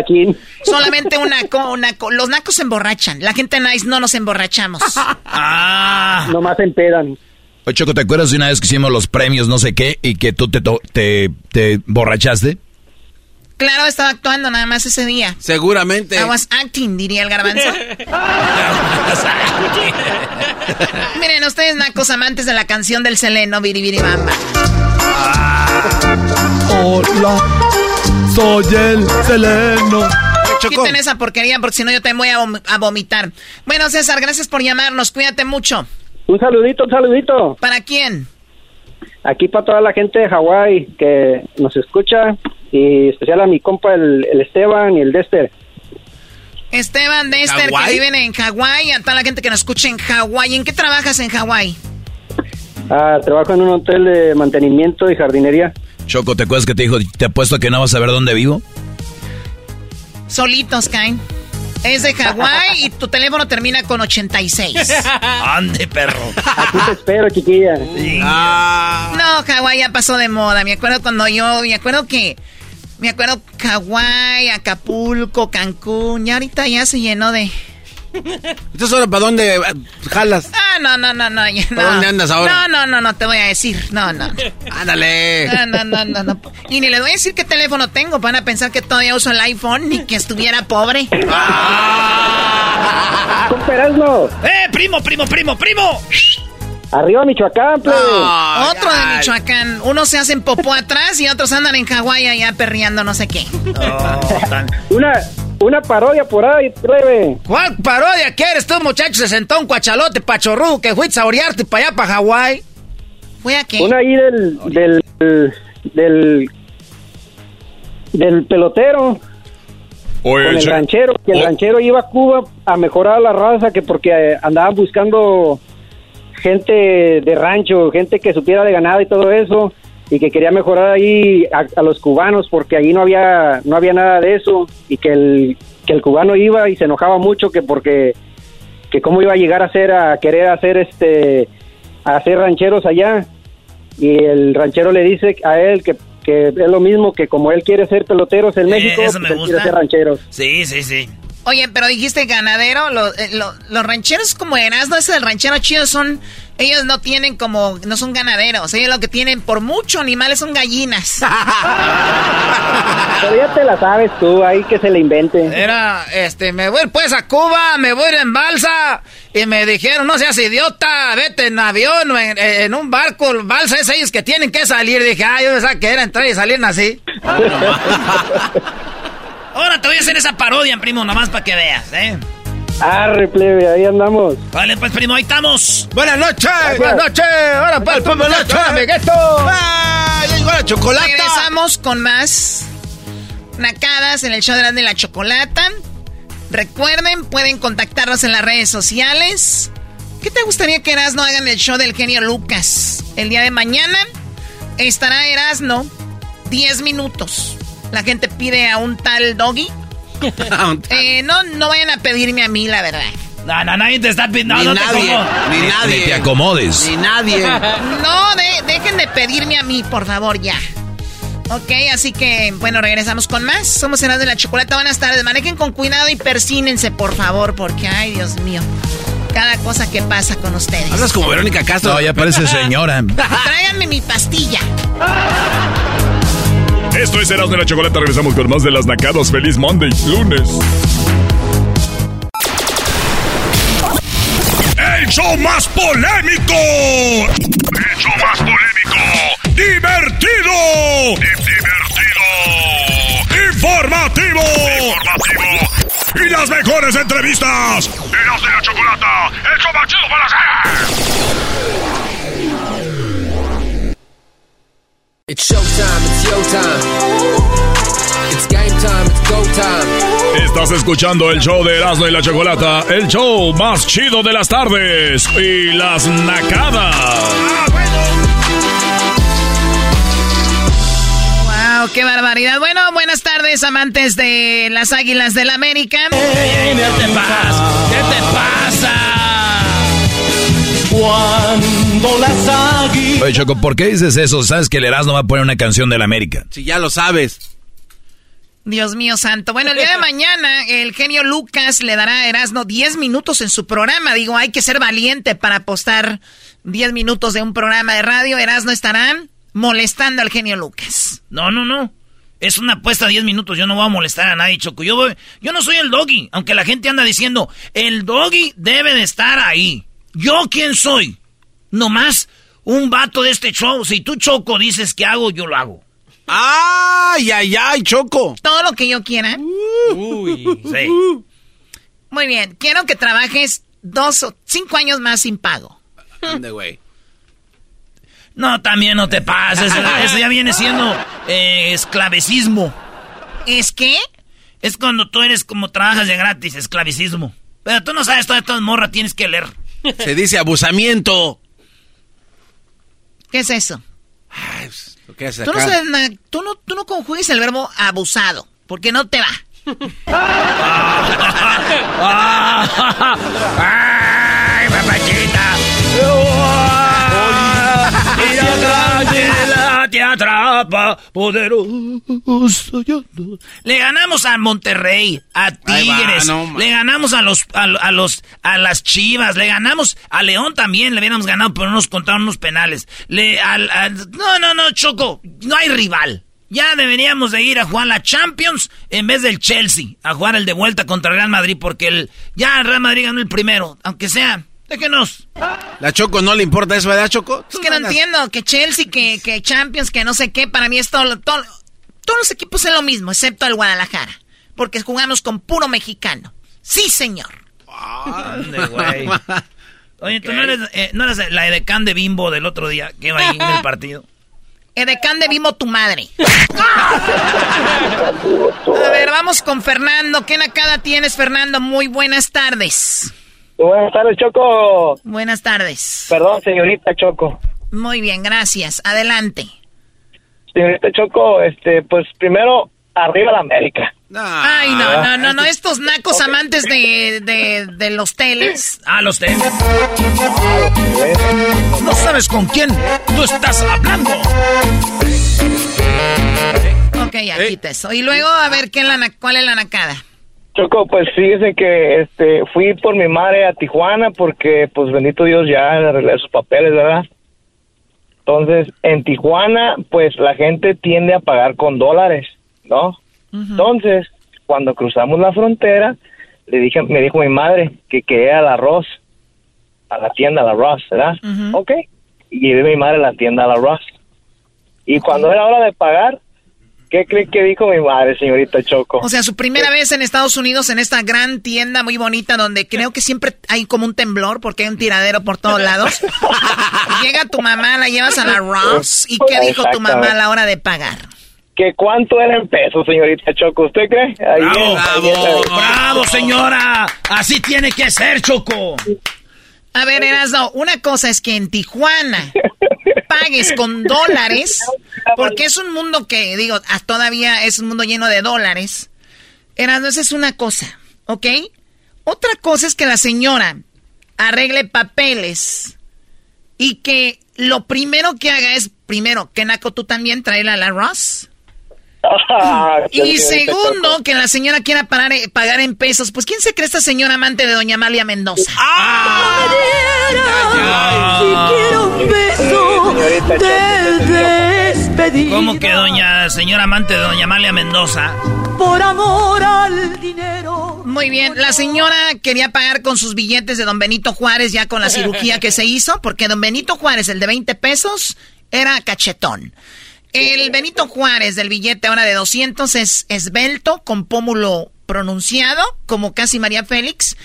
Solamente un naco, Los nacos se emborrachan. La gente nice no nos emborrachamos. <laughs> ah. Nomás empedan. Oye, Choco, ¿te acuerdas de una vez que hicimos los premios no sé qué y que tú te, te, te borrachaste? Claro, estaba actuando nada más ese día. Seguramente. I was acting, diría el garbanzo. <laughs> Miren, ustedes nacos amantes de la canción del Seleno, Biribiribamba. Hola soy el Seleno. Quiten esa porquería porque si no yo te voy a, vomitar. Bueno, César, gracias por llamarnos. Cuídate mucho. Un saludito, un saludito. ¿Para quién? Aquí para toda la gente de Hawái que nos escucha y especial a mi compa el, Esteban y el Dester. Esteban, Dester, que viven en Hawái, a toda la gente que nos escucha en Hawái. ¿En qué trabajas en Hawái? Ah, trabajo en un hotel de mantenimiento y jardinería. Choco, ¿te acuerdas que te dijo, te apuesto que no vas a ver dónde vivo? Solitos caen. Es de Hawái y tu teléfono termina con 86. <laughs> Ande, perro. Aquí te espero, chiquilla. Ah. No, Hawái ya pasó de moda. Me acuerdo cuando yo, me acuerdo que, me acuerdo Hawái, Acapulco, Cancún. Y ahorita ya se llenó de ¿Entonces ahora para dónde jalas? Ah, no, no, no, no. ¿Para dónde andas ahora? No, no, no, no, te voy a decir. No, no. Ándale. No, no, no, no, no. Y ni les voy a decir qué teléfono tengo. Van a pensar que todavía uso el iPhone ni que estuviera pobre. Ah. ¡Eh, primo, primo, primo, primo! Arriba Michoacán, plebe. Otro de Michoacán. Unos se hacen popó atrás y otros andan en Hawái allá perreando no sé qué. Una, una parodia por ahí, plebe. ¿Cuál parodia quieres tú, muchacho? Se sentó un cuachalote pachorru que fuiste a orearte para allá, para Hawái. ¿Fue a qué? Una ahí del, del, del, del pelotero. Oye, con el che- ranchero, que el Oh. ranchero iba a Cuba a mejorar la raza, que porque eh, andaban buscando gente de rancho, gente que supiera de ganado y todo eso, y que quería mejorar ahí a, a los cubanos, porque ahí no había no había nada de eso, y que el, que el cubano iba y se enojaba mucho que porque que cómo iba a llegar a hacer a querer hacer este a hacer rancheros allá y el ranchero le dice a él que, que es lo mismo que como él quiere ser peloteros en Eh, México, pues él quiere ser rancheros. Sí, sí, sí. Oye, pero dijiste ganadero, lo- eh, lo- los rancheros como Erasmo, ese del ranchero chido son, ellos no tienen como, no son ganaderos, ellos lo que tienen por mucho animales son gallinas. <laughs> Pero ya te la sabes tú, ahí que se le invente. Era, este, me voy pues a Cuba, me voy a ir en balsa. Y me dijeron, no seas idiota, vete en avión o en, en un barco, balsa es ellos que tienen que salir. Dije, ah, yo pensaba que era entrar y salir así. <laughs> Ahora te voy a hacer esa parodia, primo, nomás para que veas, ¿eh? Arre, plebe, ahí andamos. Vale, pues, primo, ahí estamos. Buenas noches. Buenas noches. Ahora, pues, buenas noches, amiguito. ¡Ah, llegó la chocolata! Regresamos con más nacadas en el show de la, de la chocolata. Recuerden, pueden contactarnos en las redes sociales. ¿Qué te gustaría que Erasno haga en el show del genio Lucas? El día de mañana estará Erasno 10 minutos. La gente pide a un tal doggy. <laughs> Eh, no, no vayan a pedirme a mí, la verdad. No, no, nadie te está pidiendo. Ni no, no te nadie, ni nadie. Ni te acomodes. Ni nadie. <laughs> No, de- dejen de pedirme a mí, por favor, ya. Ok, así que, bueno, regresamos con más. Somos Erasmo de la Chocolata. Buenas tardes. Manejen con cuidado y persínense, por favor, porque, ay, Dios mío. Cada cosa que pasa con ustedes. Hablas como Verónica Castro. No, ya parece <laughs> señora. Tráiganme mi pastilla. Esto es Erasmo de la Chocolata. Regresamos con más de las nacadas. Feliz Monday, lunes. El show más polémico. El show más polémico. Divertido. divertido. Informativo. Informativo. Y las mejores entrevistas. Erasmo de la Chocolata. El show para hacer. It's showtime, it's your time. It's game time, it's go time. Estás escuchando el show de Erasmo y la Chocolata, el show más chido de las tardes y las nacadas. Wow, qué barbaridad. Bueno, buenas tardes, amantes de las Águilas del América. ¿Qué te pasa? ¿Qué te pasa? Cuando las águilas. Oye, Choco, ¿por qué dices eso? ¿Sabes que el Erasmo va a poner una canción del América? Si ya lo sabes. Dios mío santo. Bueno, el día de mañana el genio Lucas le dará a Erasno 10 minutos en su programa. Digo, hay que ser valiente para apostar 10 minutos de un programa de radio. Erasno estará molestando al genio Lucas. No, no, no. Es una apuesta de 10 minutos. Yo no voy a molestar a nadie, Choco. Yo, voy- yo no soy el doggy. Aunque la gente anda diciendo, el doggy debe de estar ahí. ¿Yo quién soy? Nomás un vato de este show. Si tú, Choco, dices que hago, yo lo hago. ¡Ay, ay, ay, Choco! Todo lo que yo quiera. Uy, sí. Muy bien. Quiero que trabajes dos o cinco años más sin pago. Güey. No, también no te pases. <laughs> Eso, ya viene siendo eh, esclavicismo. ¿Es qué? Es cuando tú eres como trabajas de gratis, esclavicismo. Pero tú no sabes todas estas morras, tienes que leer. Se dice abusamiento. ¿Qué es eso? Lo que haces Tú no, acá. tú, no, tú no conjugues el verbo abusado, porque no te va. ¡Ay, papachita! ¡Mira te atrapa, poderoso. Le ganamos a Monterrey, a Tigres, le ganamos a los, a, los, a las Chivas, le ganamos a León también, le habíamos ganado, pero no nos contaron unos penales. Le, al, no, no, no, Choco, no hay rival. Ya deberíamos de ir a jugar la Champions en vez del Chelsea, a jugar el de vuelta contra Real Madrid, porque el, ya Real Madrid ganó el primero, aunque sea Déjenos. La Choco no le importa eso, ¿verdad, Choco? Es que no entiendo, que Chelsea, que, que Champions, que no sé qué, para mí es todo, todos los equipos es lo mismo, excepto el Guadalajara, porque jugamos con puro mexicano. Sí, señor. <laughs> güey. Oye, ¿tú no eres, eh, no eres la edecán de Bimbo del otro día que va ahí en el <laughs> partido? Edecán de Bimbo tu madre. <laughs> A ver, vamos con Fernando. ¿Qué nacada tienes, Fernando? Muy buenas tardes. Buenas tardes, Choco. Buenas tardes. Perdón, señorita Choco. Muy bien, gracias. Adelante. Señorita Choco, este, pues primero, arriba la América. Ay, no, no, no, no, estos nacos amantes de, de, de, los teles. Ah, los teles. No sabes con quién tú estás hablando. Ok, ya quita eso. Y luego, a ver, ¿qué la, ¿cuál es la nacada? Choco, pues fíjese que este fui por mi madre a Tijuana porque pues bendito Dios ya arreglé sus papeles, ¿verdad? Entonces, en Tijuana pues la gente tiende a pagar con dólares, ¿no? Entonces, cuando cruzamos la frontera, le dije, me dijo mi madre que quería al arroz a la tienda la arroz, ¿verdad? Ok. Y llevé mi madre a la tienda la arroz. Y cuando era hora de pagar, ¿Qué cree que dijo mi madre, señorita Choco? O sea, su primera vez en Estados Unidos en esta gran tienda muy bonita donde creo que siempre hay como un temblor porque hay un tiradero por todos lados. <laughs> Llega tu mamá, la llevas a la Ross y ¿qué dijo tu mamá a la hora de pagar? ¿Que cuánto era en pesos, señorita Choco? ¿Usted cree? bravo, bravo, bravo, señora. Así tiene que ser, Choco. A ver, Erasno, una cosa es que en Tijuana pagues con dólares, <laughs> porque es un mundo que, digo, ah, todavía es un mundo lleno de dólares. Erasno, esa es una cosa, ¿ok? Otra cosa es que la señora arregle papeles y que lo primero que haga es, primero, que Naco tú también traerla a la Ross. y segundo, que la señora quiera pagar, eh, pagar en pesos. Pues, ¿quién se cree esta señora amante de doña Amalia Mendoza? ¡Ah! ¿Cómo que doña señora amante de doña Amalia Mendoza? Por amor al dinero. Muy bien, la señora quería pagar con sus billetes de don Benito Juárez ya con la cirugía que se hizo, porque don Benito Juárez, el de 20 pesos, era cachetón. El Benito Juárez del billete ahora de 200 es esbelto, con pómulo pronunciado, como casi María Félix.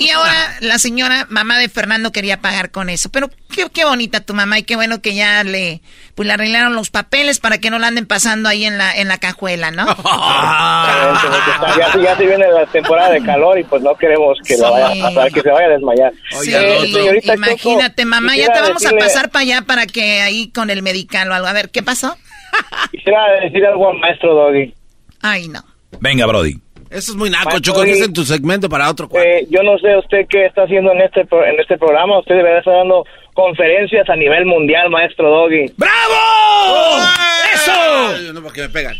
Y ahora la señora, mamá de Fernando, quería pagar con eso. Pero qué, bonita tu mamá y qué bueno que ya le, pues, le arreglaron los papeles para que no la anden pasando ahí en la, en la cajuela, ¿no? <laughs> ya, ya se viene la temporada de calor y pues no queremos que, vaya a pasar, que se vaya a desmayar. Sí, imagínate, mamá, ya te vamos a pasar para allá para que ahí con el medical o algo. A ver, ¿qué pasó? Quisiera decir algo al maestro Doggy. Ay, no. Venga, Brody. Eso es muy naco, Choco, es en tu segmento para otro eh, Yo no sé usted qué está haciendo en este en este programa. Usted debería estar dando conferencias a nivel mundial, maestro Doggy. ¡Bravo! ¡Eso! No, porque me pegan.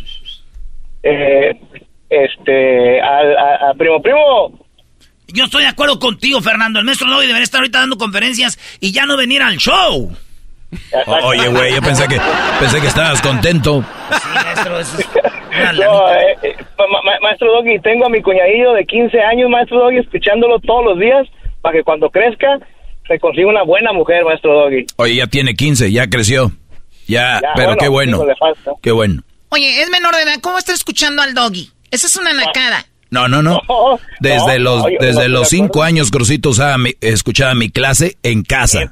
Eh, este, a, primo, primo. Yo estoy de acuerdo contigo, Fernando. El maestro Doggy debería estar ahorita dando conferencias y ya no venir al show. Oye, güey, yo pensé que pensé que estabas contento. Sí, maestro, eh, eh, maestro Doggy, tengo a mi cuñadillo de 15 años, maestro Doggy, escuchándolo todos los días para que cuando crezca se consiga una buena mujer, maestro Doggy. Oye, ya tiene 15, ya creció. Ya, pero qué bueno. Qué bueno. Oye, es menor de edad, ¿cómo está escuchando al Doggy? Esa es una nacada. No, no, no. <laughs> Desde los desde los cinco años, Crucito escuchaba mi clase en casa.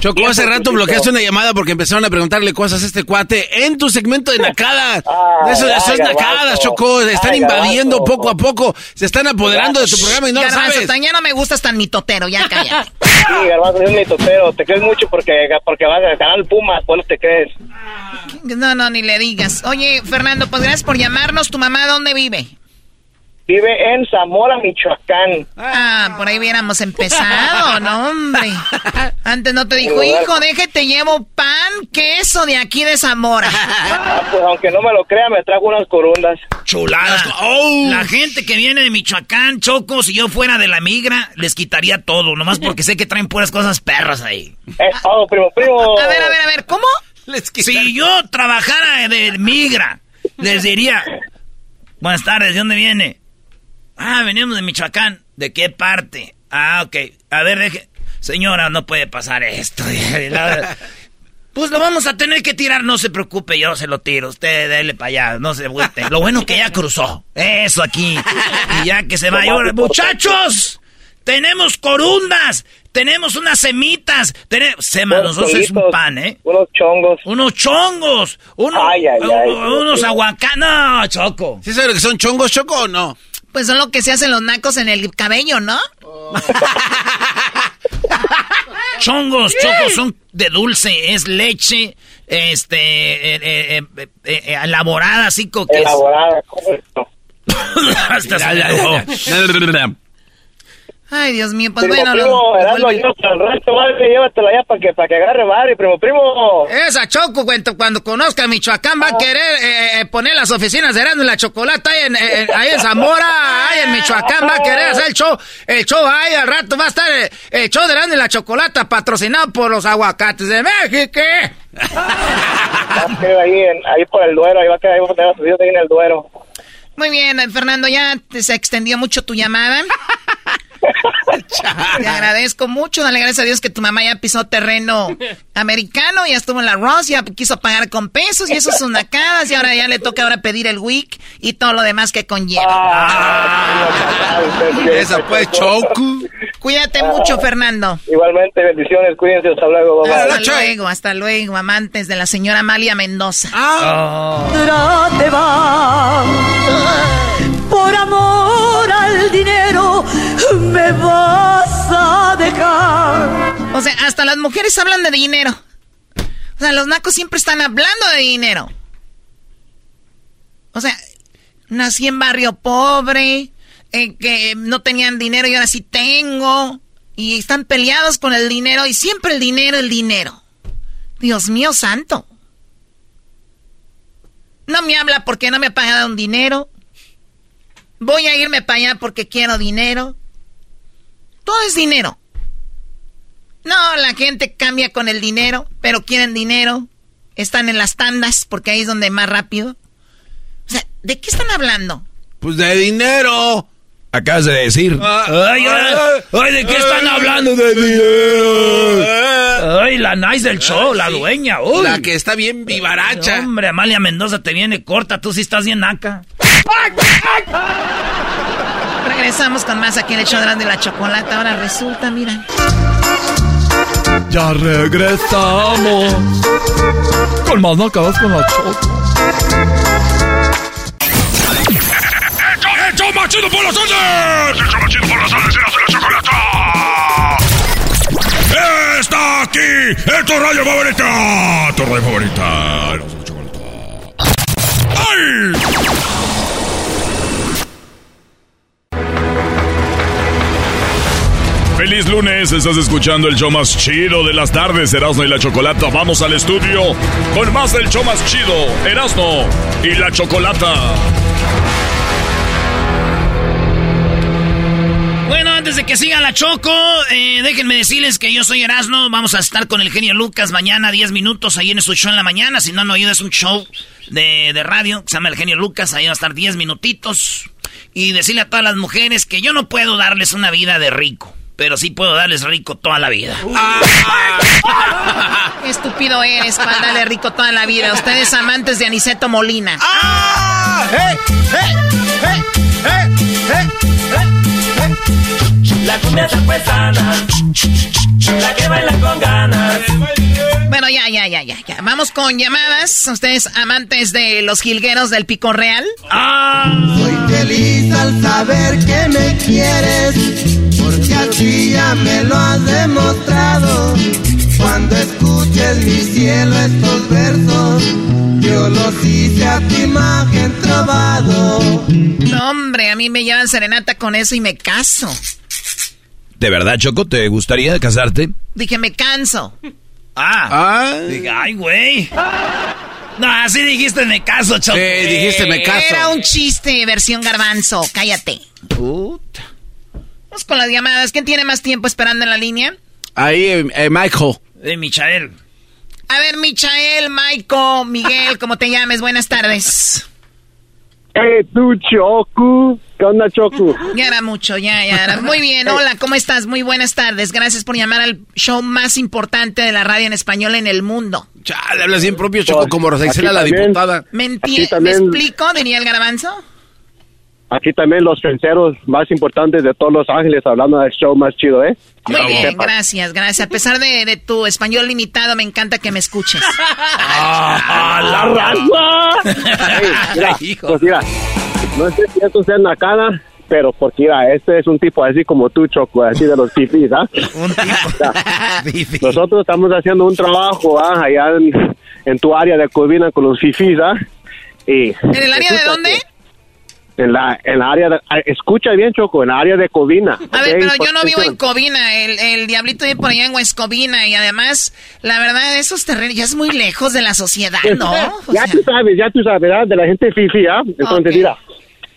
Choco, hace rato bloqueaste una llamada porque empezaron a preguntarle cosas a este cuate en tu segmento de Nacada. <laughs> eso, es Nacada, Choco. Están invadiendo poco a poco. Se están apoderando de tu programa y no lo sabes. ya no me gustas tan mitotero, ya cállate. <laughs> sí, Garbanzo, es mitotero. Te crees mucho porque, porque vas a ganar Pumas, ¿cuál te crees? No, no, ni le digas. Oye, Fernando, pues gracias por llamarnos. ¿Tu mamá dónde vive? Vive en Zamora, Michoacán. Ah, por ahí hubiéramos empezado, ¿no, hombre? Antes no te dijo, hijo, déjate, llevo pan, queso de aquí de Zamora. Ah, pues aunque no me lo crea, me trajo unas corundas. Chuladas. Oh. La gente que viene de Michoacán, Choco, si yo fuera de la migra, les quitaría todo, nomás porque sé que traen puras cosas perras ahí. Eh, oh, primo, primo. A ver, a ver, a ver, ¿cómo? si yo trabajara de migra, les diría, buenas tardes, ¿de dónde viene? Ah, venimos de Michoacán. ¿De qué parte? Ah, ok. A ver, deje... Señora, no puede pasar esto. <laughs> Pues lo vamos a tener que tirar, no se preocupe, yo se lo tiro. Usted dele para allá, no se vuelve. Lo bueno que ya cruzó. Eso aquí. Y ya que se va. Muchachos, tenemos corundas, tenemos unas semitas, tenemos... Sema, nosotros es un pan, ¿eh? Unos chongos. Unos chongos. Unos, ay, ay, ay, unos aguacates. No, Choco. ¿Sí sabes lo que son chongos, Choco, o no? Pues son lo que se hacen los nacos en el cabello, ¿no? <laughs> Chongos, chocos, son de dulce, es leche, este, eh, eh, eh, elaborada, así como que Elaborada, correcto. <laughs> Hasta se Ay, Dios mío, pues primo, bueno. Primo, Erasmo, yo al resto, vale, llévatela allá para que, para que agarre madre, primo, primo. Esa Choco, cuando, cuando conozca Michoacán, va a querer eh, eh, poner las oficinas de Erasmo y la Chocolata ahí en, eh, ahí en Zamora, ahí en Michoacán, va a querer hacer el show, el show ahí al rato, va a estar el, el show de Erasmo y la Chocolata patrocinado por los aguacates de México. <laughs> Va a quedar ahí, en, ahí por el duero, ahí va a quedar, ahí va a quedar ahí en el duero. Muy bien, Fernando, ya se extendió mucho tu llamada. <laughs> Te agradezco mucho. Dale gracias a Dios que tu mamá ya pisó terreno americano, ya estuvo en la Ross, ya quiso pagar con pesos y eso son nacadas. Y ahora ya le toca ahora pedir el WIC y todo lo demás que conlleva. Ah, <laughs> Esa pues, Choco. Cuídate mucho, Fernando. Igualmente, bendiciones, cuídense, hasta luego. bye, bye. Hasta luego, hasta luego, amantes de la señora Amalia Mendoza. te va. Por amor O sea, hasta las mujeres hablan de dinero. O sea, los nacos siempre están hablando de dinero. O sea, nací en barrio pobre, eh, que no tenían dinero y ahora sí tengo. Y están peleados con el dinero y siempre el dinero, el dinero. Dios mío santo. No me habla porque no me ha pagado un dinero. Voy a irme para allá porque quiero dinero. Todo es dinero. No, la gente cambia con el dinero, pero quieren dinero. Están en las tandas porque ahí es donde más rápido. O sea, ¿de qué están hablando? Pues de dinero. Acabas de decir. Ay, ay, ay, ¿de qué están hablando de dinero? Ay, la nice del show, la dueña. Uy. La que está bien vivaracha. Hombre, Amalia Mendoza te viene corta, tú sí estás bien acá. Regresamos con más aquí en el show de la chocolata. Ahora resulta, mira. Ya regresamos. Con más nacadas con la choco. ¡El show más chido por las tardes! ¡El show más chido por las! ¡Erasmo y la chocolata! ¡Está aquí! ¡En tu radio favorita! ¡Tu radio favorita! La chocolata. ¡Ay! Feliz lunes, estás escuchando el show más chido de las tardes, Erasmo y la Chocolata. Vamos al estudio con más del show más chido, Erasmo y la Chocolata. Bueno, antes de que siga la Choco, eh, déjenme decirles que yo soy Erasmo. Vamos a estar con el genio Lucas mañana 10 minutos ahí en su show en la mañana. Si no, no oído, es un show de, de radio que se llama El Genio Lucas. Ahí va a estar 10 minutitos. Y decirle a todas las mujeres que yo no puedo darles una vida de rico. Pero sí puedo darles rico toda la vida. Qué <laughs> estúpido eres para darle rico toda la vida. Ustedes amantes de Aniceto Molina. La cumbia sana, la que baila con ganas. Bueno, ya, ya, ya, ya, ya. Vamos con llamadas. Ustedes amantes de los jilgueros del Pico Real. Soy feliz al saber que me quieres, ya me lo has demostrado. Cuando escuches mi cielo estos versos, yo los hice a tu imagen trovado. No, No, hombre, a mí me llevan serenata con eso y me caso. ¿De verdad, Choco, te gustaría casarte? Dije, me canso. Ah. Ah. Dije, ay, güey. No, así dijiste me caso, Choco. Sí, dijiste me caso. Era un chiste, versión garbanzo. Cállate. Puta. Vamos con las llamadas. ¿Quién tiene más tiempo esperando en la línea? Ahí, eh, eh, Michael. De Michael. A ver, Michael, Michael, Miguel, como te llames, buenas tardes. Eh, tú, Choco. ¿Qué onda, Choco? Ya era mucho, ya, ya era. Muy bien, hola, ¿cómo estás? Muy buenas tardes. Gracias por llamar al show más importante de la radio en español en el mundo. Chale, hablas bien propio, Choco, como Rosa Isela, la diputada. Mentira, ¿me explico? Diría el garbanzo. Aquí también los fenceros más importantes de todos Los Ángeles hablando del show más chido, ¿eh? Muy bien, gracias, gracias. A pesar de, de tu español limitado, me encanta que me escuches. ¡Ah, la raza! Ey, mira, <laughs> pues mira, no sé si esto sea nacada, pero porque mira, este es un tipo así como tú, Choco, así de los fifis, ¿ah? <laughs> <laughs> Nosotros estamos haciendo un trabajo ¿ah? allá en, en tu área de Covina con los fifis, ¿ah? Y ¿En el área de dónde? En la, en la área de, ah, escucha bien, Choco, en la área de Covina. A ver, pero yo no Porque- vivo en Covina, el, el diablito vive por allá en Huescovina y además, la verdad, esos terrenos ya es muy lejos de la sociedad, ¿no? <laughs> O ya sea, tú sabes, ya tú sabes, ¿verdad? De la gente fifi, ¿ah? Entonces, mira,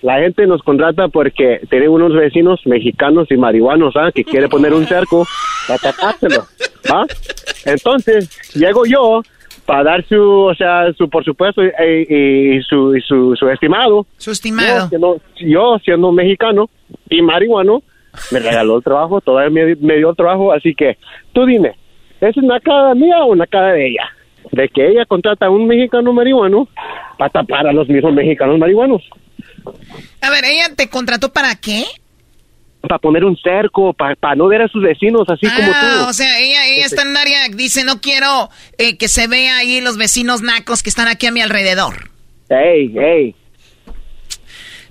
la gente nos contrata porque tenemos unos vecinos mexicanos y marihuanos, ¿ah? Que quiere poner un cerco para tapárselo, ¿ah? Entonces, llego yo para dar su, o sea, su, por supuesto, y, y su, y su, su estimado. Su estimado. Yo siendo, yo siendo mexicano y marihuano, me regaló el trabajo, todavía me, me dio el trabajo, así que tú dime, ¿es una cara mía o una cara de ella? De que ella contrata a un mexicano marihuano para tapar a los mismos mexicanos marihuanos, a ver, ¿ella te contrató para qué? Para poner un cerco, para no ver a sus vecinos así como Ah, tú. o sea, ella, ella está en área, dice, no quiero eh, que se vea ahí los vecinos nacos que están aquí a mi alrededor. Ey, ey.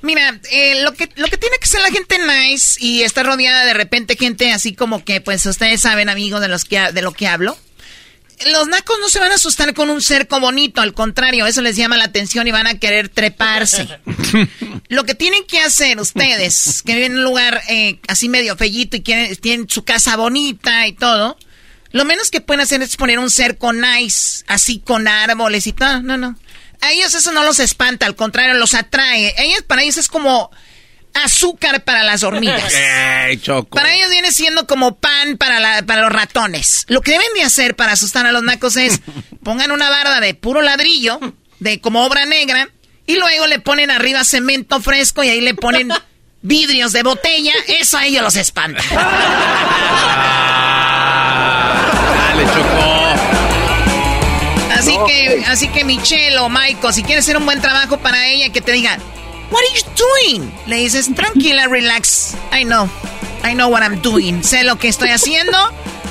Mira, eh, lo que lo que tiene que ser la gente nice y está rodeada de repente gente así como que, pues ustedes saben, amigos, de los que de lo que hablo. Los nacos no se van a asustar con un cerco bonito, al contrario, eso les llama la atención y van a querer treparse. <laughs> Lo que tienen que hacer ustedes, que viven en un lugar eh, así medio fellito y quieren, tienen su casa bonita y todo, lo menos que pueden hacer es poner un cerco nice, así con árboles y todo. No, no. A ellos eso no los espanta, al contrario, los atrae. Ellos, para ellos es como azúcar para las hormigas. <laughs> Ey, Choco. Para ellos viene siendo como pan para, la- para los ratones. Lo que deben de hacer para asustar a los nacos es <laughs> pongan una barda de puro ladrillo, de como obra negra, y luego le ponen arriba cemento fresco y ahí le ponen <laughs> vidrios de botella. Eso a ellos los espanta. Dale, Choco. Así que, así que Michelle o Michael, si quieres hacer un buen trabajo para ella, que te digan, What are you doing? Le dices, tranquila, relax. I know. I know what I'm doing. Sé lo que estoy haciendo.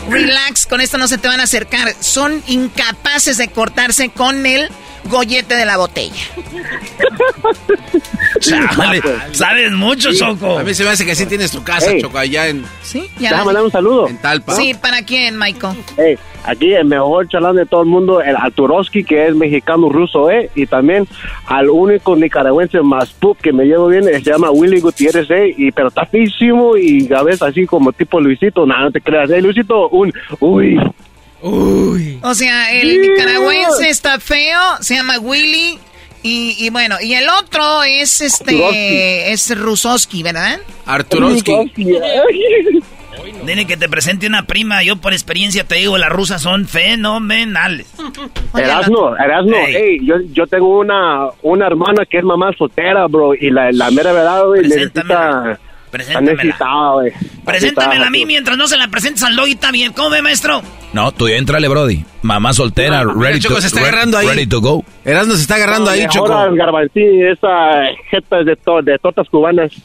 Relax, con esto no se te van a acercar. Son incapaces de cortarse con el gollete de la botella. <laughs> Chale, sabes mucho, Choco. A mí se me hace que sí tienes tu casa, Ey. Choco, allá en... ¿Sí? Déjame mandar un saludo. En Talpa. Sí, ¿para quién, Michael? Hey, aquí el mejor chalán de todo el mundo, el Arturoski, que es mexicano ruso, ¿eh? Y también al único nicaragüense más pup que me llevo bien, se llama Willy Gutiérrez, ¿eh? Y, pero está físimo y a veces así como tipo Luisito, nada, no te creas, ¿eh? Luisito, un, uy. Uy. O sea, el nicaragüense está feo, se llama Willy. Y, y bueno, y el otro es este, es Rusoski, ¿verdad? Arturoski. Dile que te presente una prima. Yo por experiencia te digo, las rusas son fenomenales. Erasno, Erasno, Ey. hey, yo, yo tengo una, una hermana que es mamá soltera, bro, y la, la mera verdad, güey, necesita... Preséntamela. güey. Preséntamela a mí mientras no se la presentes al doggy, está bien. ¿Cómo ve, maestro? No, tú ya entrale, Brody. Mamá soltera, No, ready, Choco, to, se está re- agarrando ahí. ready to go. Erasmo se está agarrando ahí, Choco. Ahora el garbanzín, esa jeta de, to- de tortas cubanas. <laughs>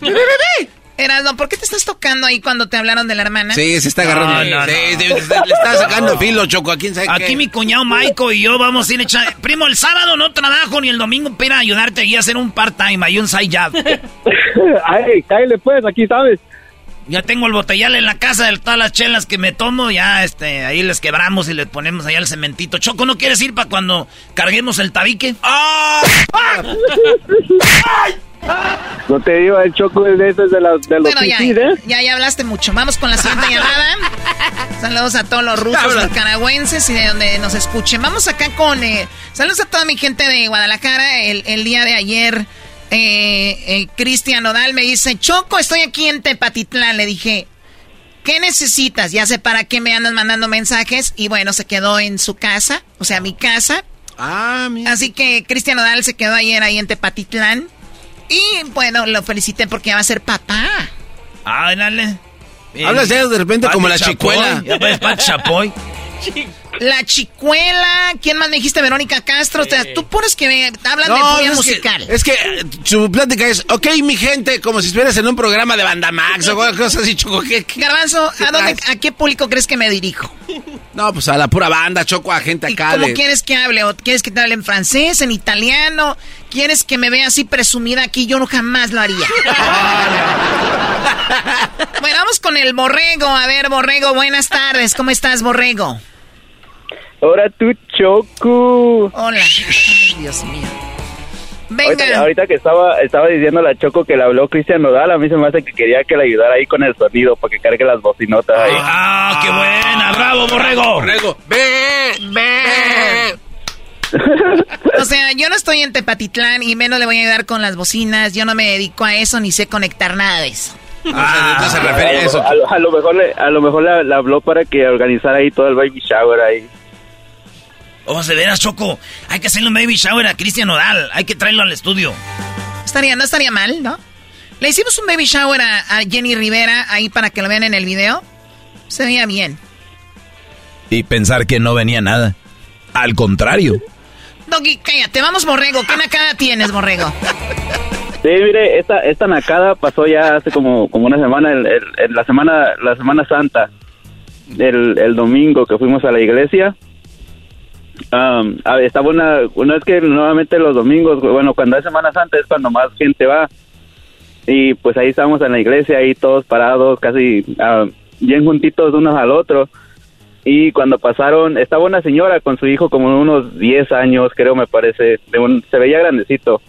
Erasmo, ¿por qué te estás tocando ahí cuando te hablaron de la hermana? Sí, se está agarrando. No, no, Sí, no. sí, le está sacando filo, Choco. ¿A quién sabe Aquí qué? mi cuñado Michael y yo vamos a ir a echar... Primo, el sábado no trabajo ni el domingo para ayudarte aquí a hacer un part-time, ahí un side job. <laughs> <laughs> Ay, cállale pues, aquí sabes. Ya tengo el botellal en la casa de todas las chelas que me tomo, ya este, ahí les quebramos y les ponemos allá el cementito. Choco, ¿no quieres ir para cuando carguemos el tabique? ¡Ah! <laughs> No te digo, el choco es de esos de, la, de los bueno, ya, ¿eh? ya, ya hablaste mucho. Vamos con la siguiente <laughs> llamada. Saludos a todos los rusos, nicaragüenses y de donde nos escuchen. Vamos acá con... Eh, saludos a toda mi gente de Guadalajara. El, el día de ayer, eh, eh, Cristian Odal me dice, Choco, estoy aquí en Tepatitlán. Le dije, ¿qué necesitas? Ya sé para qué me andan mandando mensajes. Y bueno, se quedó en su casa, o sea, mi casa. Ah, mira. Así que Cristian Odal se quedó ayer ahí en Tepatitlán. Y bueno, lo felicité porque va a ser papá. Ah, dale. Hablas de de repente como la chicuela. Ya ves, Pati Chapoy. <laughs> La chicuela, ¿quién más me dijiste? Verónica Castro. O sea, tú pones que me hablan de furia es musical. Que, es que eh, su plática es, ok, mi gente, como si estuvieras en un programa de Banda Max o cosas así, Choco. ¿qué, qué- Garbanzo, qué ¿a, dónde? ¿a qué público crees que me dirijo? No, pues a la pura banda, Choco, a gente acá ¿Cómo de... quieres que hable? ¿O quieres que te hable en francés, en italiano? ¿Quieres que me vea así presumida aquí? Yo no jamás lo haría. <laughs> bueno, vamos con el borrego. A ver, borrego, buenas tardes. ¿Cómo estás, borrego? Ahora tú, Choco. Hola. Ay, Dios mío. Venga. Ahorita, ahorita que estaba estaba diciendo la Choco que le habló Cristian Nodal, a mí se me hace que quería que le ayudara ahí con el sonido para que cargue las bocinotas ahí. Ah, qué buena, bravo, borrego. Borrego, ve, ve. <laughs> O sea, yo no estoy en Tepatitlán y menos le voy a ayudar con las bocinas. Yo no me dedico a eso ni sé conectar nada de eso. Ah, entonces se refiere a eso. A, lo- a lo mejor le, a lo mejor le, le habló para que organizara ahí todo el baby shower ahí. Oh, de veras, Choco. Hay que hacerle un baby shower a Cristian Nodal. Hay que traerlo al estudio. Estaría, no estaría mal, ¿no? Le hicimos un baby shower a, a Jenny Rivera ahí para que lo vean en el video. Se veía bien. Y pensar que no venía nada. Al contrario. <laughs> Doggy, cállate, vamos, Borrego. ¿Qué nacada tienes, Borrego? Sí, mire, esta esta nacada pasó ya hace como como una semana, el, el- el- la semana la semana santa, el, el domingo que fuimos a la iglesia. Am, a ver, estaba una, vez que nuevamente los domingos, bueno, cuando es Semana Santa es cuando más gente va. Y pues ahí estábamos en la iglesia, ahí todos parados, casi ah, bien juntitos unos al otro. Y cuando pasaron, estaba una señora con su hijo como unos 10 años, creo me parece, se veía grandecito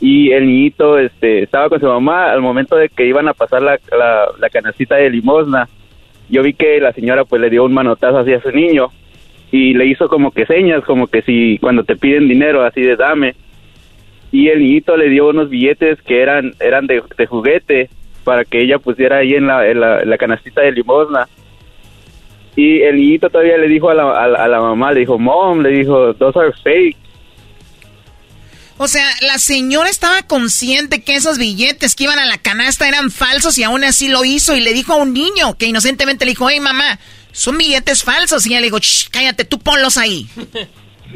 y el niñito este estaba con su mamá al momento de que iban a pasar la, la, la canastita de limosna yo vi que la señora pues le dio un manotazo hacia su niño y le hizo como que señas como que si cuando te piden dinero así de dame. Y el niñito le dio unos billetes que eran eran de, juguete para que ella pusiera ahí en la, en la, canastita de limosna. Y el niñito todavía le dijo a la, a a la mamá le dijo mom le dijo those are fake O sea, la señora estaba consciente que esos billetes que iban a la canasta eran falsos y aún así lo hizo y le dijo a un niño que inocentemente le dijo, hey mamá, son billetes falsos. Y ella le dijo, "Shh, cállate, tú ponlos ahí. <laughs>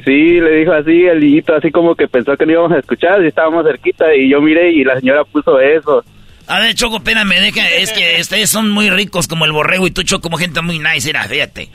Sí, le dijo así el niñito, así como que pensó que no íbamos a escuchar, y estábamos cerquita, y yo miré y la señora puso eso. A ver, Choco, espérame, deja, es que <laughs> ustedes son muy ricos como el borrego y tú, Choco, como gente muy nice, mira, fíjate.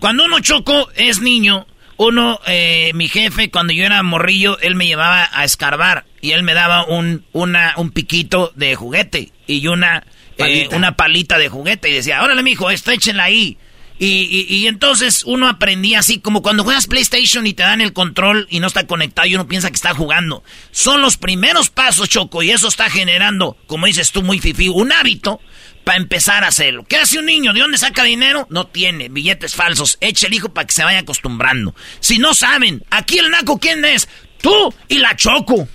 Cuando uno, Choco, es niño, uno, eh, mi jefe, cuando yo era morrillo, él me llevaba a escarbar y él me daba un, una, un piquito de juguete y una, eh, Palita. una palita de juguete y decía, órale, mijo, esto échenla ahí. Y, y, y entonces uno aprendía así, como cuando juegas PlayStation y te dan el control y no está conectado y uno piensa que está jugando. Son los primeros pasos, Choco, y eso está generando, como dices tú, muy fifí, un hábito para empezar a hacerlo. ¿Qué hace un niño? ¿De dónde saca dinero? No tiene, billetes falsos. Echa el hijo para que se vaya acostumbrando. Si no saben, aquí el naco, ¿quién es? Tú y la Choco.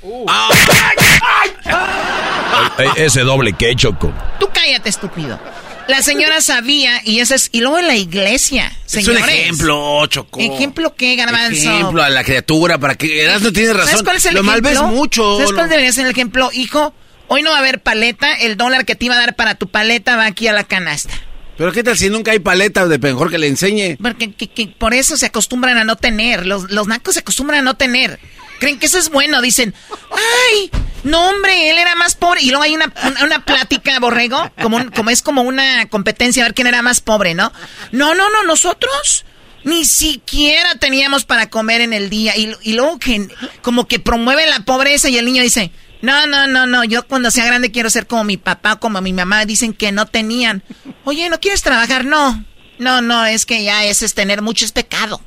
Eh, Ese doble que choco. Tú cállate, estúpido. La señora sabía y eso es... Y luego en la iglesia, Es un señores. ejemplo, Choco. ¿Ejemplo qué, Garbanzo? Ejemplo a la criatura para que Erasmo tiene razón. ¿Sabes cuál es el Lo ejemplo? malves mucho. ¿Sabes cuál ¿no? debería ser el ejemplo? Hijo, hoy no va a haber paleta. El dólar que te iba a dar para tu paleta va aquí a la canasta. Pero qué tal si nunca hay paleta de mejor que le enseñe. Porque que- que por eso se acostumbran a no tener. Los, los nacos se acostumbran a no tener. Creen que eso es bueno. Dicen, ay, no hombre, él era más pobre. Y luego hay una, una, plática, borrego, como, un- como es como una competencia a ver quién era más pobre, ¿no? No, no, no, nosotros ni siquiera teníamos para comer en el día. Y, y luego que como que promueve la pobreza y el niño dice, no, no, no, no, yo cuando sea grande quiero ser como mi papá como mi mamá. Dicen que no tenían. Oye, ¿no quieres trabajar? No. No, no, es que ya ese es tener mucho es pecado.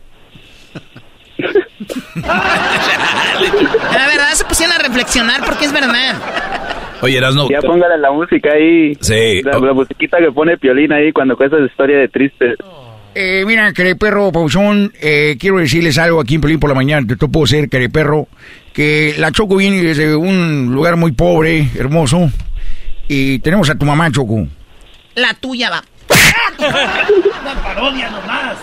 La verdad se pusieron a reflexionar porque es verdad. Oye, Erasno. Ya póngale la música ahí. Sí. La, la musiquita que pone Piolín ahí cuando cuesta esa historia de triste. Eh, mira, perro Pausón, eh, quiero decirles algo aquí en Pelín por la mañana, te puedo ser, perro, que la Choco viene desde un lugar muy pobre, hermoso, y tenemos a tu mamá, Choco. La tuya va. <laughs> Una parodia nomás.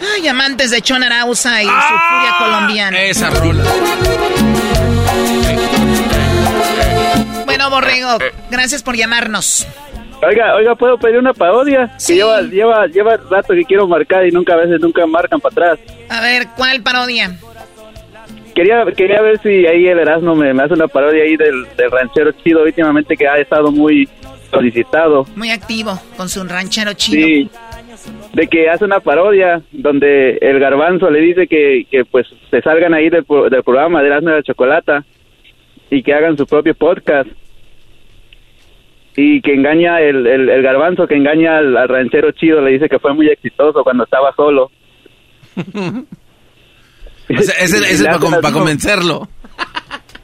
Ay, amantes de Chon Arauza y su furia colombiana. Esa rola. Bueno, Borrego, gracias por llamarnos. Oiga, oiga, ¿puedo pedir una parodia? Sí. Que lleva, lleva, lleva rato que quiero marcar y nunca, a veces nunca marcan para atrás. A ver, ¿cuál parodia? Quería, quería ver si ahí el Erasmo me, me hace una parodia ahí del, del ranchero chido últimamente que ha estado muy solicitado. Muy activo, con su ranchero chido. Sí, de que hace una parodia donde el garbanzo le dice que, que pues se salgan ahí del, del programa de Erasmo de la Chocolata y que hagan su propio podcast. Y que engaña el, el, el garbanzo, que engaña al, al ranchero chido, le dice que fue muy exitoso cuando estaba solo. <laughs> Ese, ese- <laughs> ese es para, para convencerlo.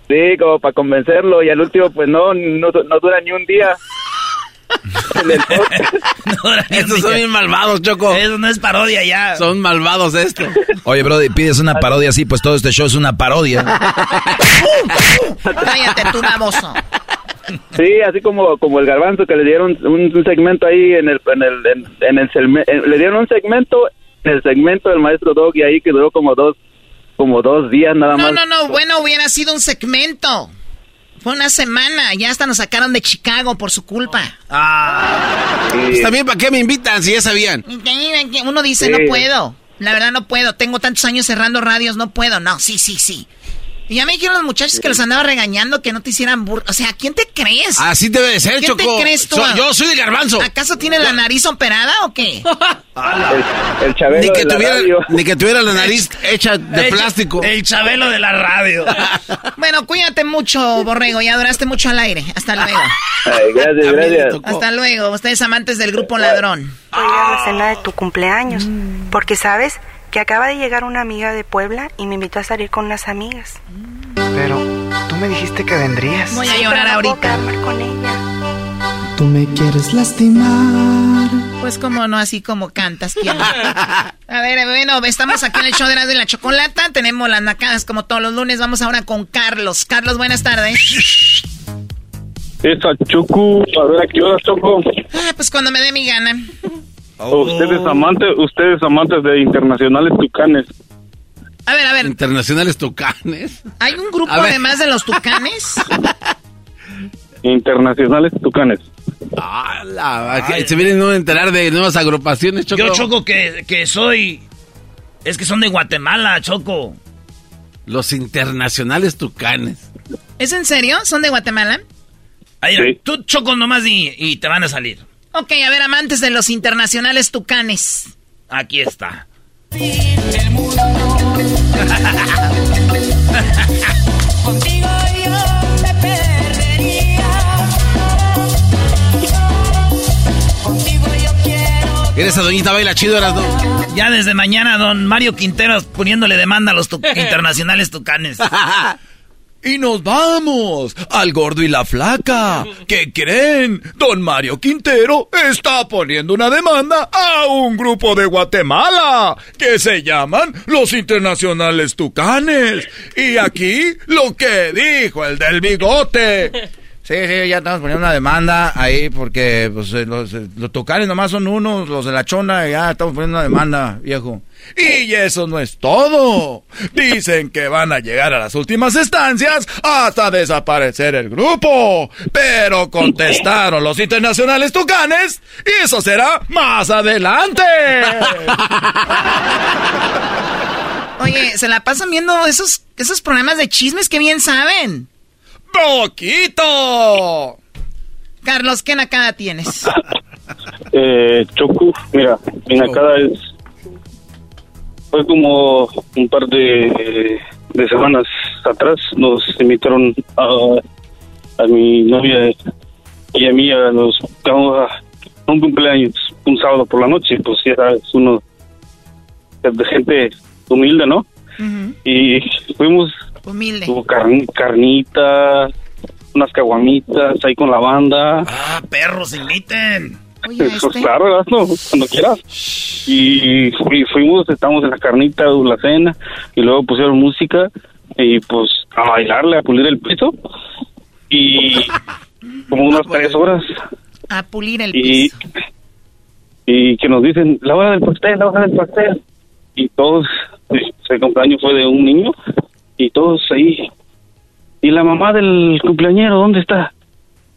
Sí, como para convencerlo y al último pues no, no, no dura ni un día. Podcast. <laughs> Estos son bien malvados, Choco. Eso no es parodia ya. Son malvados esto. <laughs> Oye, Brody, pides una parodia así, pues todo este show es una parodia. <laughs> Cállate tú, baboso. Sí, así como como el garbanzo que le dieron un, un segmento ahí en el en el en, en el en- le dieron un segmento en el segmento del maestro Doggy ahí que duró como dos como dos días nada No, más. no, no, bueno, hubiera sido un segmento. Fue una semana, ya hasta nos sacaron de Chicago por su culpa. Pues también, ¿para qué me invitan si ya sabían? Uno dice, Sí. no puedo. La verdad no puedo. Tengo tantos años cerrando radios, no puedo. No, sí, sí, sí. Y ya me dijeron los muchachos que los andaba regañando que no te hicieran burro. O sea, ¿quién te crees? Así debe de ser, ¿Quién Choco. te crees tú? So- yo soy el garbanzo. ¿Acaso tiene la nariz operada o qué? <laughs> El, el Chabelo Ni que, de la tuviera, radio. ni que tuviera la nariz hecha de plástico. El chabelo de la radio. <laughs> Bueno, cuídate mucho, Borrego. Ya duraste mucho al aire. Hasta luego. Ay, gracias, gracias. Hasta luego. Ustedes amantes del grupo Ladrón. Voy a ir a la cena de tu cumpleaños, porque sabes que acaba de llegar una amiga de Puebla y me invitó a salir con unas amigas. Pero tú me dijiste que vendrías. Voy a Sí, llorar pero no puedo ahorita. quedarme con ella. Tú me quieres lastimar. Pues como no, así como cantas, ¿quién? A ver, bueno, estamos aquí en el show de la de la chocolata. Tenemos las nacadas como todos los lunes. Vamos ahora con Carlos. Carlos, buenas tardes. Esa Choco, a ver a qué hora Choco. Ah, pues cuando me dé mi gana. Ustedes amantes, ustedes amantes de internacionales tucanes. A ver, a ver, Internacionales Tucanes. ¿hay un grupo además de los tucanes? <laughs> Internacionales tucanes. Ah, la- que se vienen a enterar de nuevas agrupaciones, Choco. Yo, Choco, que, que soy... Es que son de Guatemala, Choco. Los internacionales Tucanes. ¿Es en serio? ¿Son de Guatemala? Ahí, Tú, Choco, nomás y, y te van a salir. Ok, a ver, amantes de los internacionales tucanes. Aquí está. Contigo yo me perdería. Contigo yo quiero. ¿Eres a Doñita Baila Chido, eras no? Ya desde mañana, don Mario Quinteros poniéndole demanda a los tu- <laughs> internacionales tucanes. <laughs> Y nos vamos al gordo y la flaca. ¿Qué creen? Don Mario Quintero está poniendo una demanda a un grupo de Guatemala que se llaman los Internacionales Tucanes. Y aquí lo que dijo el del bigote. Sí, sí, ya estamos poniendo una demanda ahí porque pues, los, los tucanes nomás son unos, los de la chona, ya estamos poniendo una demanda, viejo. Y eso no es todo. Dicen que van a llegar a las últimas estancias hasta desaparecer el grupo. Pero contestaron los internacionales tucanes y eso será más adelante. <laughs> Oye, se la pasan viendo esos, esos programas de chismes que bien saben. ¡Poquito! Carlos, ¿qué nacada tienes? <laughs> Eh, Choco, mira, mi nacada es. Fue como un par de, de semanas atrás. Nos invitaron a, a mi novia y a mí a nos vamos a un cumpleaños un sábado por la noche. Pues ya es uno de gente humilde, ¿no? Y fuimos Humilde. Tuvo carn- carnita, unas caguamitas ahí con la banda. Ah, perros, inviten. Pues claro, cuando quieras. Y fui- fuimos, estamos en la carnita, la cena, y luego pusieron música, y pues a bailarle, a pulir el piso. Y <laughs> como unas tres horas. A pulir el Y, piso. y que nos dicen, la hora del pastel, la hora del pastel. Y todos, el cumpleaños fue de un niño, y todos ahí. ¿Y la mamá del cumpleañero dónde está?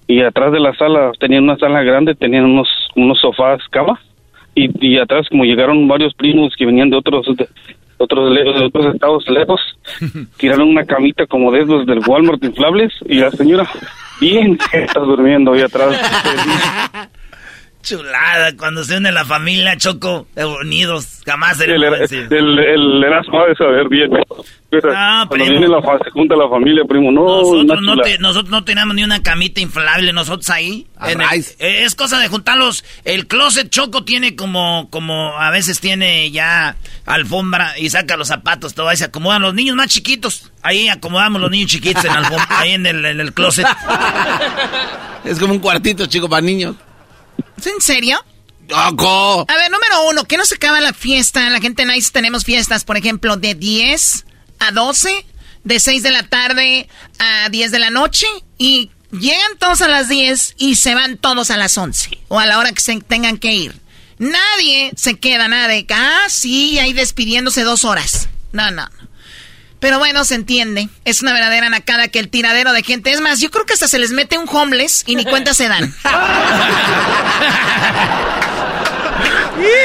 Y atrás de la sala, tenían una sala grande, tenían unos, unos sofás, camas. Y, y atrás, como llegaron varios primos que venían de otros, de otros, de otros estados lejos, <laughs> tiraron una camita como de esos del Walmart inflables. Y la señora, bien, <laughs> está durmiendo ahí atrás. <laughs> Chulada, cuando se une la familia Choco, unidos, jamás El, seremos el, el, el Erasmo ha de saber bien. Pero Ah, cuando primo. viene la, se junta la familia, primo, no, Nosotros no, te- nosotros no tenemos ni una camita inflable, nosotros ahí. En el- es cosa de juntarlos. El closet choco tiene como, como a veces tiene ya alfombra y saca los zapatos, todo ahí se acomodan los niños más chiquitos. Ahí acomodamos los niños chiquitos en la alfombra, ahí en el, en el closet. <laughs> Es como un cuartito, chico, para niños. ¿Es en serio? ¡Choco! A ver, número uno, ¿qué no se acaba la fiesta? La gente nice tenemos fiestas, por ejemplo, de 10 a 12, de 6 de la tarde a 10 de la noche y llegan todos a las 10 y se van todos a las 11 o a la hora que se tengan que ir. Nadie se queda, nada de ah, sí, ahí despidiéndose dos horas. No, no, no. Pero bueno, se entiende. Es una verdadera nacada que el tiradero de gente. Es más, yo creo que hasta se les mete un homeless y ni cuenta se dan.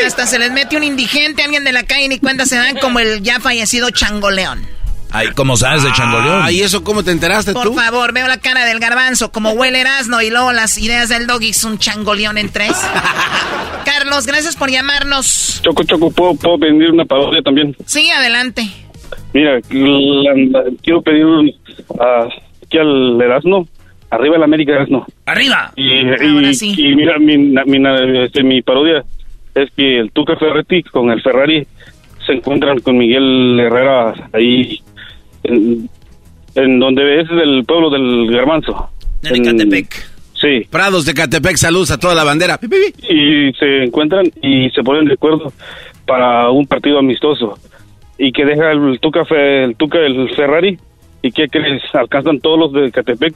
Hasta se les mete un indigente, alguien de la calle, ni cuenta se dan, como el ya fallecido Changoleón. Ay, ¿cómo sabes de Changoleón? Ah, ¿y eso cómo te enteraste Por tú? favor, veo la cara del garbanzo, como huele Erasmo y luego las ideas del doggy es un changoleón en tres. <laughs> Carlos, gracias por llamarnos. Choco, Choco, ¿puedo, puedo pedir una parodia también? Sí, adelante. Mira, la- la- quiero pedir un, ah, aquí al Erasmo, arriba el América Erasmo. ¡Arriba! Y, y- y mira, mi, na- mi, na- este, mi parodia es que el Tuca Ferretti con el Ferrari se encuentran con Miguel Herrera ahí en, en donde es el pueblo del Garbanzo. En Ecatepec. Sí. Prados de Catepec, saludos a toda la bandera. Y se encuentran y se ponen de acuerdo para un partido amistoso. Y que deja el Tuca, Fe- el, Tuca el Ferrari. ¿Y que crees? Alcanzan todos los de Catepec,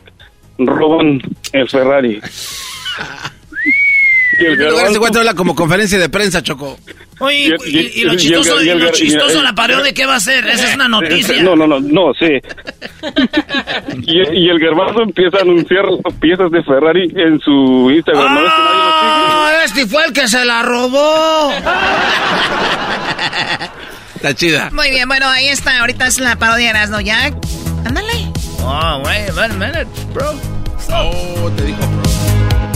roban el Ferrari. <laughs> Y el lugar se encuentra habla como conferencia de prensa, Choco. Oye, y, y- y lo chistoso, y lo chistoso, y el- la parodia, ¿qué va a ser? Esa es una noticia. No, no, no, no, sí. <laughs> y, y el Garbanzo empieza a anunciar piezas de Ferrari en su Instagram. ¿no ves que nadie lo sigue? Ah, este fue el que se la robó. <laughs> Está chida. Muy bien, bueno, ahí está. Ahorita es la parodia de Erasmo. Ya, ándale. Oh, wait a minute, bro. Oh, te dijo,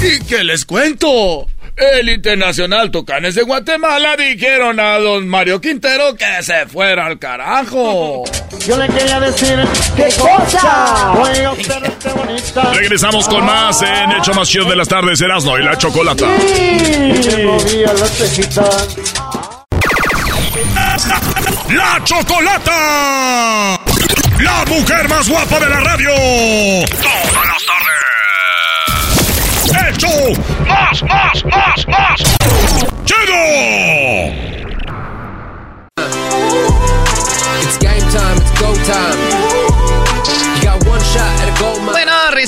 ¿Y qué les cuento? El Internacional Tucanes de Guatemala dijeron a don Mario Quintero que se fuera al carajo. Yo le quería decir qué cosa. Regresamos con más en Hecho Más Chido de las Tardes, Erasmo y la Chocolata. Movía la cejita. ¡La Chocolata! ¡La mujer más guapa de la radio! ¡Todas las tardes! ¡Hecho! ¡Más, más, más, más! ¡Chido! It's game time, it's go time.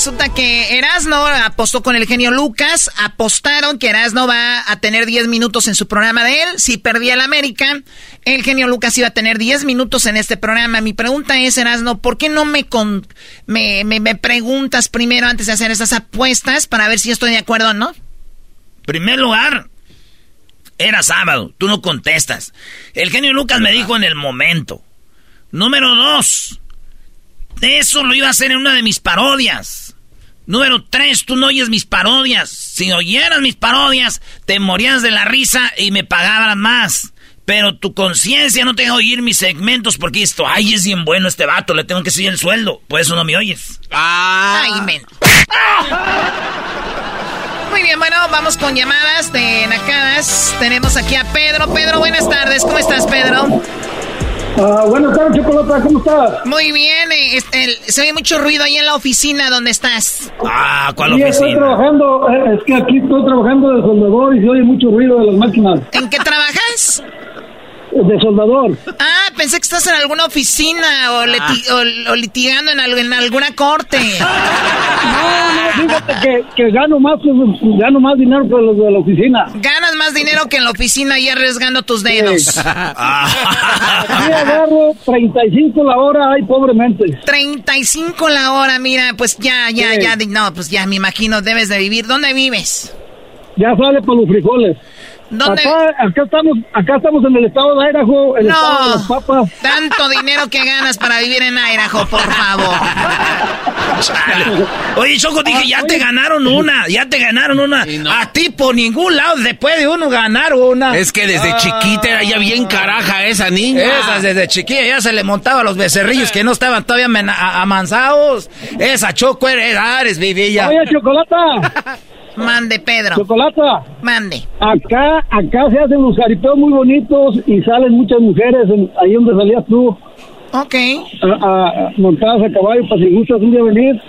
Resulta que Erasno apostó con el genio Lucas. Apostaron que Erasno va a tener 10 minutos en su programa de él. Si perdía el América, el genio Lucas iba a tener 10 minutos en este programa. Mi pregunta es, Erasno, ¿por qué no me, me, me, preguntas primero antes de hacer esas apuestas para ver si estoy de acuerdo o no? Primer lugar, era sábado, tú no contestas. El genio Lucas me dijo en el momento. Número dos, eso lo iba a hacer en una de mis parodias. Número tres, tú no oyes mis parodias. Si oyeras mis parodias, te morías de la risa y me pagaban más. Pero tu conciencia no te deja oír mis segmentos porque esto, ay, es bien bueno este vato, le tengo que subir el sueldo. Por eso no me oyes. Ah. Ay, men. Muy bien, bueno, vamos con llamadas de nacadas. Tenemos aquí a Pedro. Pedro, buenas tardes. ¿Cómo estás, Pedro? Ah, buenas tardes, Chocolata, ¿cómo estás? Muy bien, eh, este, se oye mucho ruido ahí en la oficina donde estás. Ah, ¿cuál Sí, oficina? estoy trabajando, eh, es que aquí estoy trabajando de soldador y se oye mucho ruido de las máquinas. ¿En qué trabajas? De soldador. Ah, pensé que estás en alguna oficina o, liti- o- o litigando en, algo- en alguna corte. <laughs> No, no, fíjate que, que gano más, gano más dinero que los de la oficina. Ganas más dinero que en la oficina y arriesgando tus dedos. <laughs> Aquí agarro 35 la hora, ay, pobremente. 35 la hora, mira, pues ya, ya, ya, no, pues ya me imagino, debes de vivir. ¿Dónde vives? Ya sale para los frijoles. ¿Dónde? Acá, acá estamos, acá estamos en el estado de Idaho, el estado de No, las papas. tanto dinero que ganas para vivir en Idaho, por favor. Chale. Oye, Choco, dije, ya te ganaron una, ya te ganaron una. A ti por ningún lado se puede uno ganar una. Es que desde chiquita era ya bien caraja esa niña. Esa desde chiquilla ya se le montaba a los becerrillos que no estaban todavía amansados. Esa Choco era Ares, vivilla. Oye, Chocolata. Mande, Pedro. Chocolata. Mande. Acá, acá se hacen los jaripeos muy bonitos y salen muchas mujeres en- ahí donde salías tú. Ok. A, a- montadas a caballo para si gustas un día venir.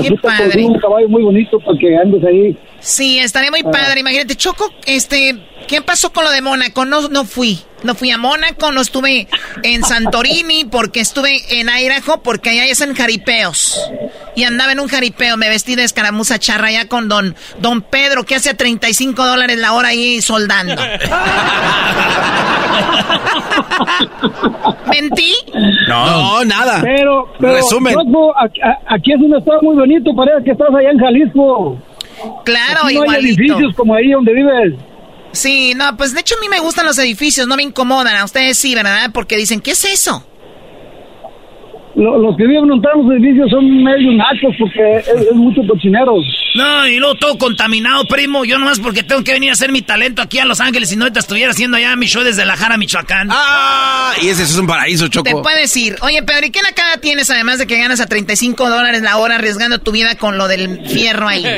Te padre. un caballo muy bonito para que andes ahí. Sí, estaría muy padre. Imagínate, Choco, este, ¿qué pasó con lo de Mónaco? No, no fui. No fui a Mónaco, no estuve en Santorini porque estuve en Idaho porque allá hacen jaripeos. Y andaba en un jaripeo, me vestí de escaramuza charra allá con don, don Pedro que hace 35 dólares la hora ahí soldando. <laughs> ¿Mentí? No, nada. Pero, pero Resumen. Choco, a- aquí es un estado muy bonito, parece que estás allá en Jalisco. Claro, Aquí no hay edificios como ahí donde vives. Sí, no, pues de hecho a mí me gustan los edificios, no me incomodan. A ustedes sí, ¿verdad? Porque dicen, ¿qué es eso? Lo- los que viven en los edificios son medio nachos porque es, es mucho cochinero. No, y luego todo contaminado, primo. Yo nomás porque tengo que venir a hacer mi talento aquí a Los Ángeles y no ahorita estuviera haciendo allá mi show desde La Jara, Michoacán. Ah, y ese es un paraíso, Te Choco. puedes ir. Oye, Pedro, ¿y qué nacada tienes además de que ganas a 35 dólares la hora arriesgando tu vida con lo del fierro ahí? <laughs>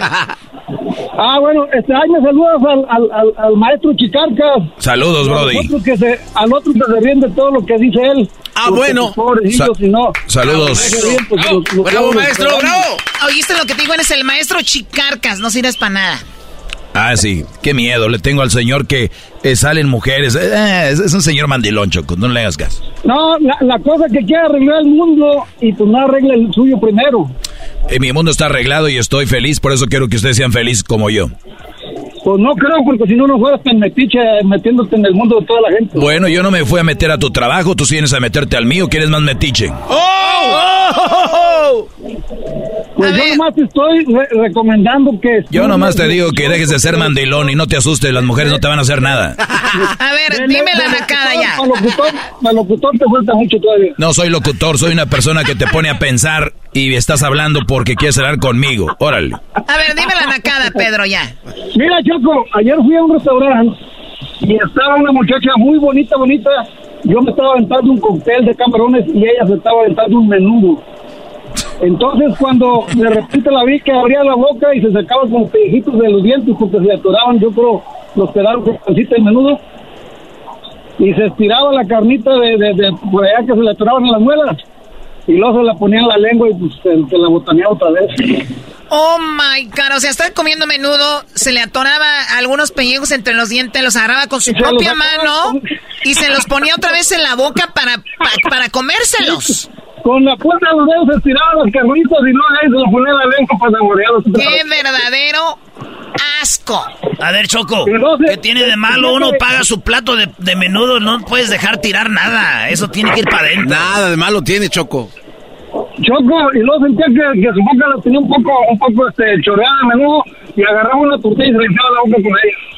Ah, bueno, este, ahí me saludas al, al, al, al maestro Chicarcas. Saludos, al Brody. otro que se, al otro que se ríen de todo lo que dice él. Ah, Porque, bueno. Pobrecito, Sa- si no. saludos. Pues, los- los- Bravo, maestro, bravo. Oíste lo que te digo, eres el maestro Chicarcas, no sirves para nada. Ah, sí, qué miedo. Le tengo al señor que eh, salen mujeres. Eh, es, es un señor mandilón, Choco. No le hagas caso. No, la, la cosa que quiere arreglar el mundo y pues no arregla el suyo primero. Eh, mi mundo está arreglado y estoy feliz, por eso quiero que ustedes sean felices como yo. Pues no creo, porque si no, no fueras tan metiche metiéndote en el mundo de toda la gente. Bueno, yo no me fui a meter a tu trabajo, tú sí vienes a meterte al mío, ¿quieres más metiche? Pues yo nomás estoy re- recomendando que... Yo nomás te digo que dejes de ser mandilón y no te asustes, las mujeres no te van a hacer nada. <laughs> A ver, dime la nacada ya. Al locutor, al locutor te falta mucho todavía. No soy locutor, soy una persona que te pone a pensar y estás hablando porque quieres hablar conmigo. Órale. A ver, dime la nacada, Pedro, ya. Mira, Choco, ayer fui a un restaurante y estaba una muchacha muy bonita, bonita. Yo me estaba aventando un cóctel de camarones y ella se estaba aventando un menudo. Entonces, cuando de repente la vi que abría la boca y se sacaba como pellejitos de los dientes porque se le atoraban, yo creo, los pedazos de pancita de menudo. Y se estiraba la carnita de, de, de por allá que se le atoraban en las muelas. Y luego se la ponía en la lengua y pues se, se la botaneaba otra vez. Oh my god, o sea, estaba comiendo menudo, se le atoraba algunos pellejos entre los dientes, los agarraba con su Y se los propia mano y se los ponía otra vez en la boca para, pa- para <laughs> comérselos. Con la punta de los dedos se estiraban las carnitas y luego ahí se lo ponía en la lengua para saborearlos. ¡Qué verdadero asco! A ver, Choco, ¿qué tiene de malo? Uno paga su plato de, de menudo, no puedes dejar tirar nada. Eso tiene que ir para adentro. Nada de malo tiene, Choco. Choco, y luego sentía que, que su boca la tenía un poco, un poco este, choreada de menudo y agarraba una tortilla y se le echaba la boca con ella.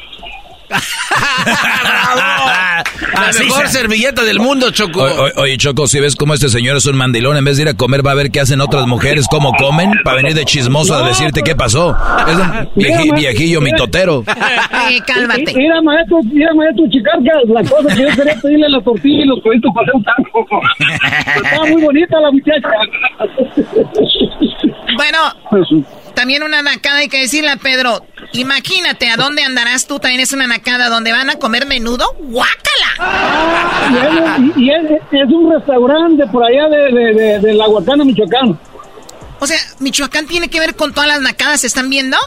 La mejor servilleta del mundo, Choco. O- o- oye, Choco, si ves cómo este señor es un mandilón, en vez de ir a comer, va a ver qué hacen otras mujeres, cómo comen, para venir de chismoso a decirte qué pasó. Es un vieji- Mira, viejillo mira. mitotero. Eh, cálmate. Mira, maestro, mira, maestro Chicarcas, la cosa que yo quería pedirle la tortilla y los cuentos para hacer un taco. Estaba muy bonita la muchacha. Bueno, también una nacada hay que decirle a Pedro. Imagínate, ¿a dónde andarás tú? También es una nacada donde van a comer menudo. ¡Guácala! Ah, y, es, un restaurante por allá de, de, la Huacana, Michoacán. O sea, Michoacán tiene que ver con todas las nacadas, ¿se están viendo?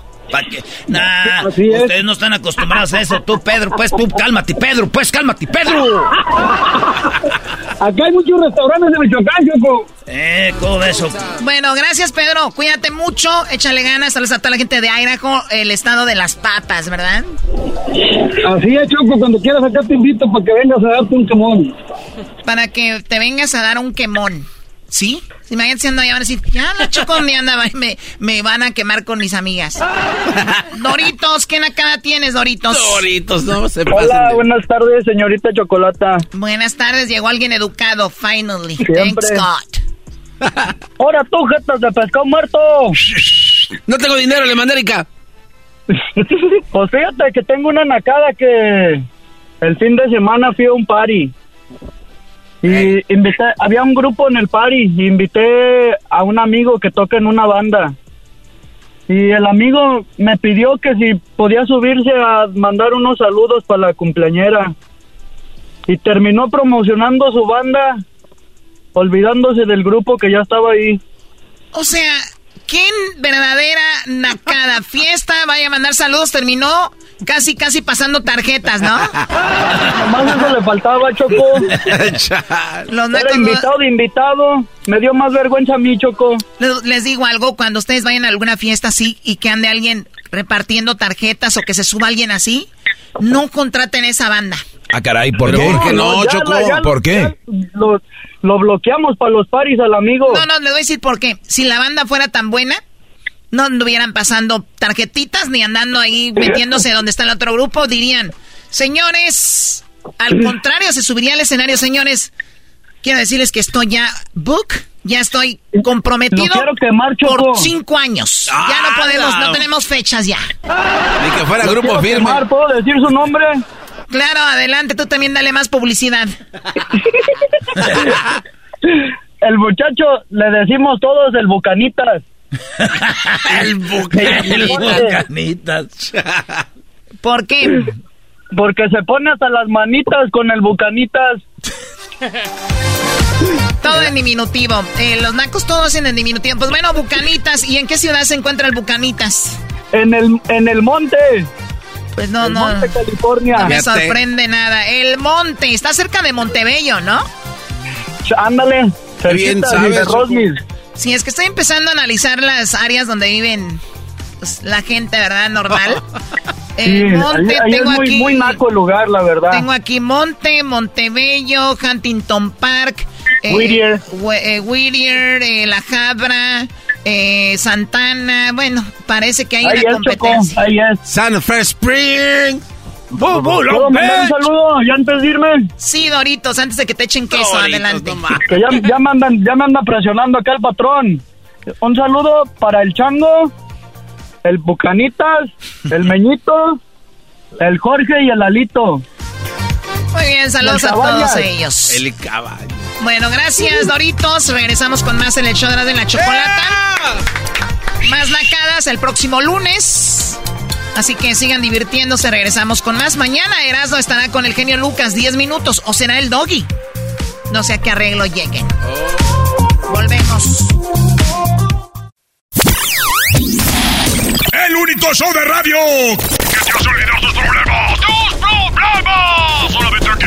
Nah, ustedes no están acostumbrados a eso. Tú, Pedro, pues tú, cálmate, Pedro, pues cálmate, Pedro. <laughs> Acá hay muchos restaurantes de Michoacán, Choco. Eh, ¿cómo eso? Bueno, gracias, Pedro. Cuídate mucho, échale ganas. Saludos a toda la gente de Idaho, el estado de las papas, ¿verdad? Así es, Choco. Cuando quieras acá te invito para que vengas a darte un quemón. Para que te vengas a dar un quemón. ¿Sí? Imagínate si anda van a decir, ya la choco me anda, me, me van a quemar con mis amigas. <laughs> Doritos, ¿qué nacada tienes, Doritos? Doritos, no se Hola, buenas tardes, señorita Chocolata. Buenas tardes, llegó alguien educado, finally. Thanks God. <laughs> Ahora tú, jetas de pescado muerto. No tengo dinero, le mandé <laughs> pues fíjate que tengo una nacada que el fin de semana fui a un party. Y invité, había un grupo en el party y invité a un amigo que toca en una banda. Y el amigo me pidió que si podía subirse a mandar unos saludos para la cumpleañera. Y terminó promocionando su banda, olvidándose del grupo que ya estaba ahí. O sea, ¿Qué verdadera nacada? Fiesta, vaya a mandar saludos, terminó casi, casi pasando tarjetas, ¿no? Nomás eso le faltaba, Choco. Los Era invitado de invitado. Me dio más vergüenza a mí, Choco. Les digo algo, cuando ustedes vayan a alguna fiesta así y que ande alguien repartiendo tarjetas o que se suba alguien así, no contraten esa banda. Ah, caray, ¿por qué? ¿Por qué no, Choco? ¿Por qué? lo bloqueamos para los paris al amigo. No, no, le voy a decir por qué. Si la banda fuera tan buena, no anduvieran pasando tarjetitas ni andando ahí metiéndose donde está el otro grupo, dirían, señores, al contrario, se subiría al escenario, señores, quiero decirles que estoy ya book, ya estoy comprometido por cinco años. ya no podemos, no tenemos fechas ya. Ni que fuera grupo firme. ¿Puedo decir su nombre? Claro, adelante, tú también dale más publicidad. <laughs> el muchacho, le decimos todos el Bucanitas. <laughs> el, Bucanitas. <laughs> ¿Por qué? Porque se pone hasta las manitas con el Bucanitas. Todo en diminutivo. Eh, los nacos todos en diminutivo. Pues bueno, Bucanitas. ¿Y en qué ciudad se encuentra el Bucanitas? En el, en el monte. Pues no, el no. Monte, California. No me sorprende nada. El monte, está cerca de Montebello, ¿no? Ándale, bien sabes, de Sí, es que estoy empezando a analizar las áreas donde viven pues, la gente, ¿verdad? Normal. <laughs> Monte, tengo es muy, aquí, muy naco el lugar, la verdad. Tengo aquí Monte, Montebello, Huntington Park, eh, Whittier, eh, Whittier eh, La Jabra, eh, Santana, bueno, parece que hay una competencia. ahí es. San Fe Spring. ¿Puedo mandar un saludo ya antes de irme? Sí, Doritos, antes de que te echen queso, adelante. <laughs> que ya, ya, me andan, ya me anda presionando acá el patrón. Un saludo para el Chango, el Bucanitas, el Meñito, el Jorge y el Alito. Muy bien, saludos a todos ellos. El caballo. Bueno, gracias, Doritos. Regresamos con más en el show de la chocolata. Más nacadas el próximo lunes. Así que sigan divirtiéndose. Regresamos con más. Mañana Erasmo estará con el genio Lucas 10 minutos. ¿O será el doggy? No sé a qué arreglo lleguen. Volvemos. El único show de radio que te hace olvidar tus problemas. ¡Tus problemas! Solamente aquí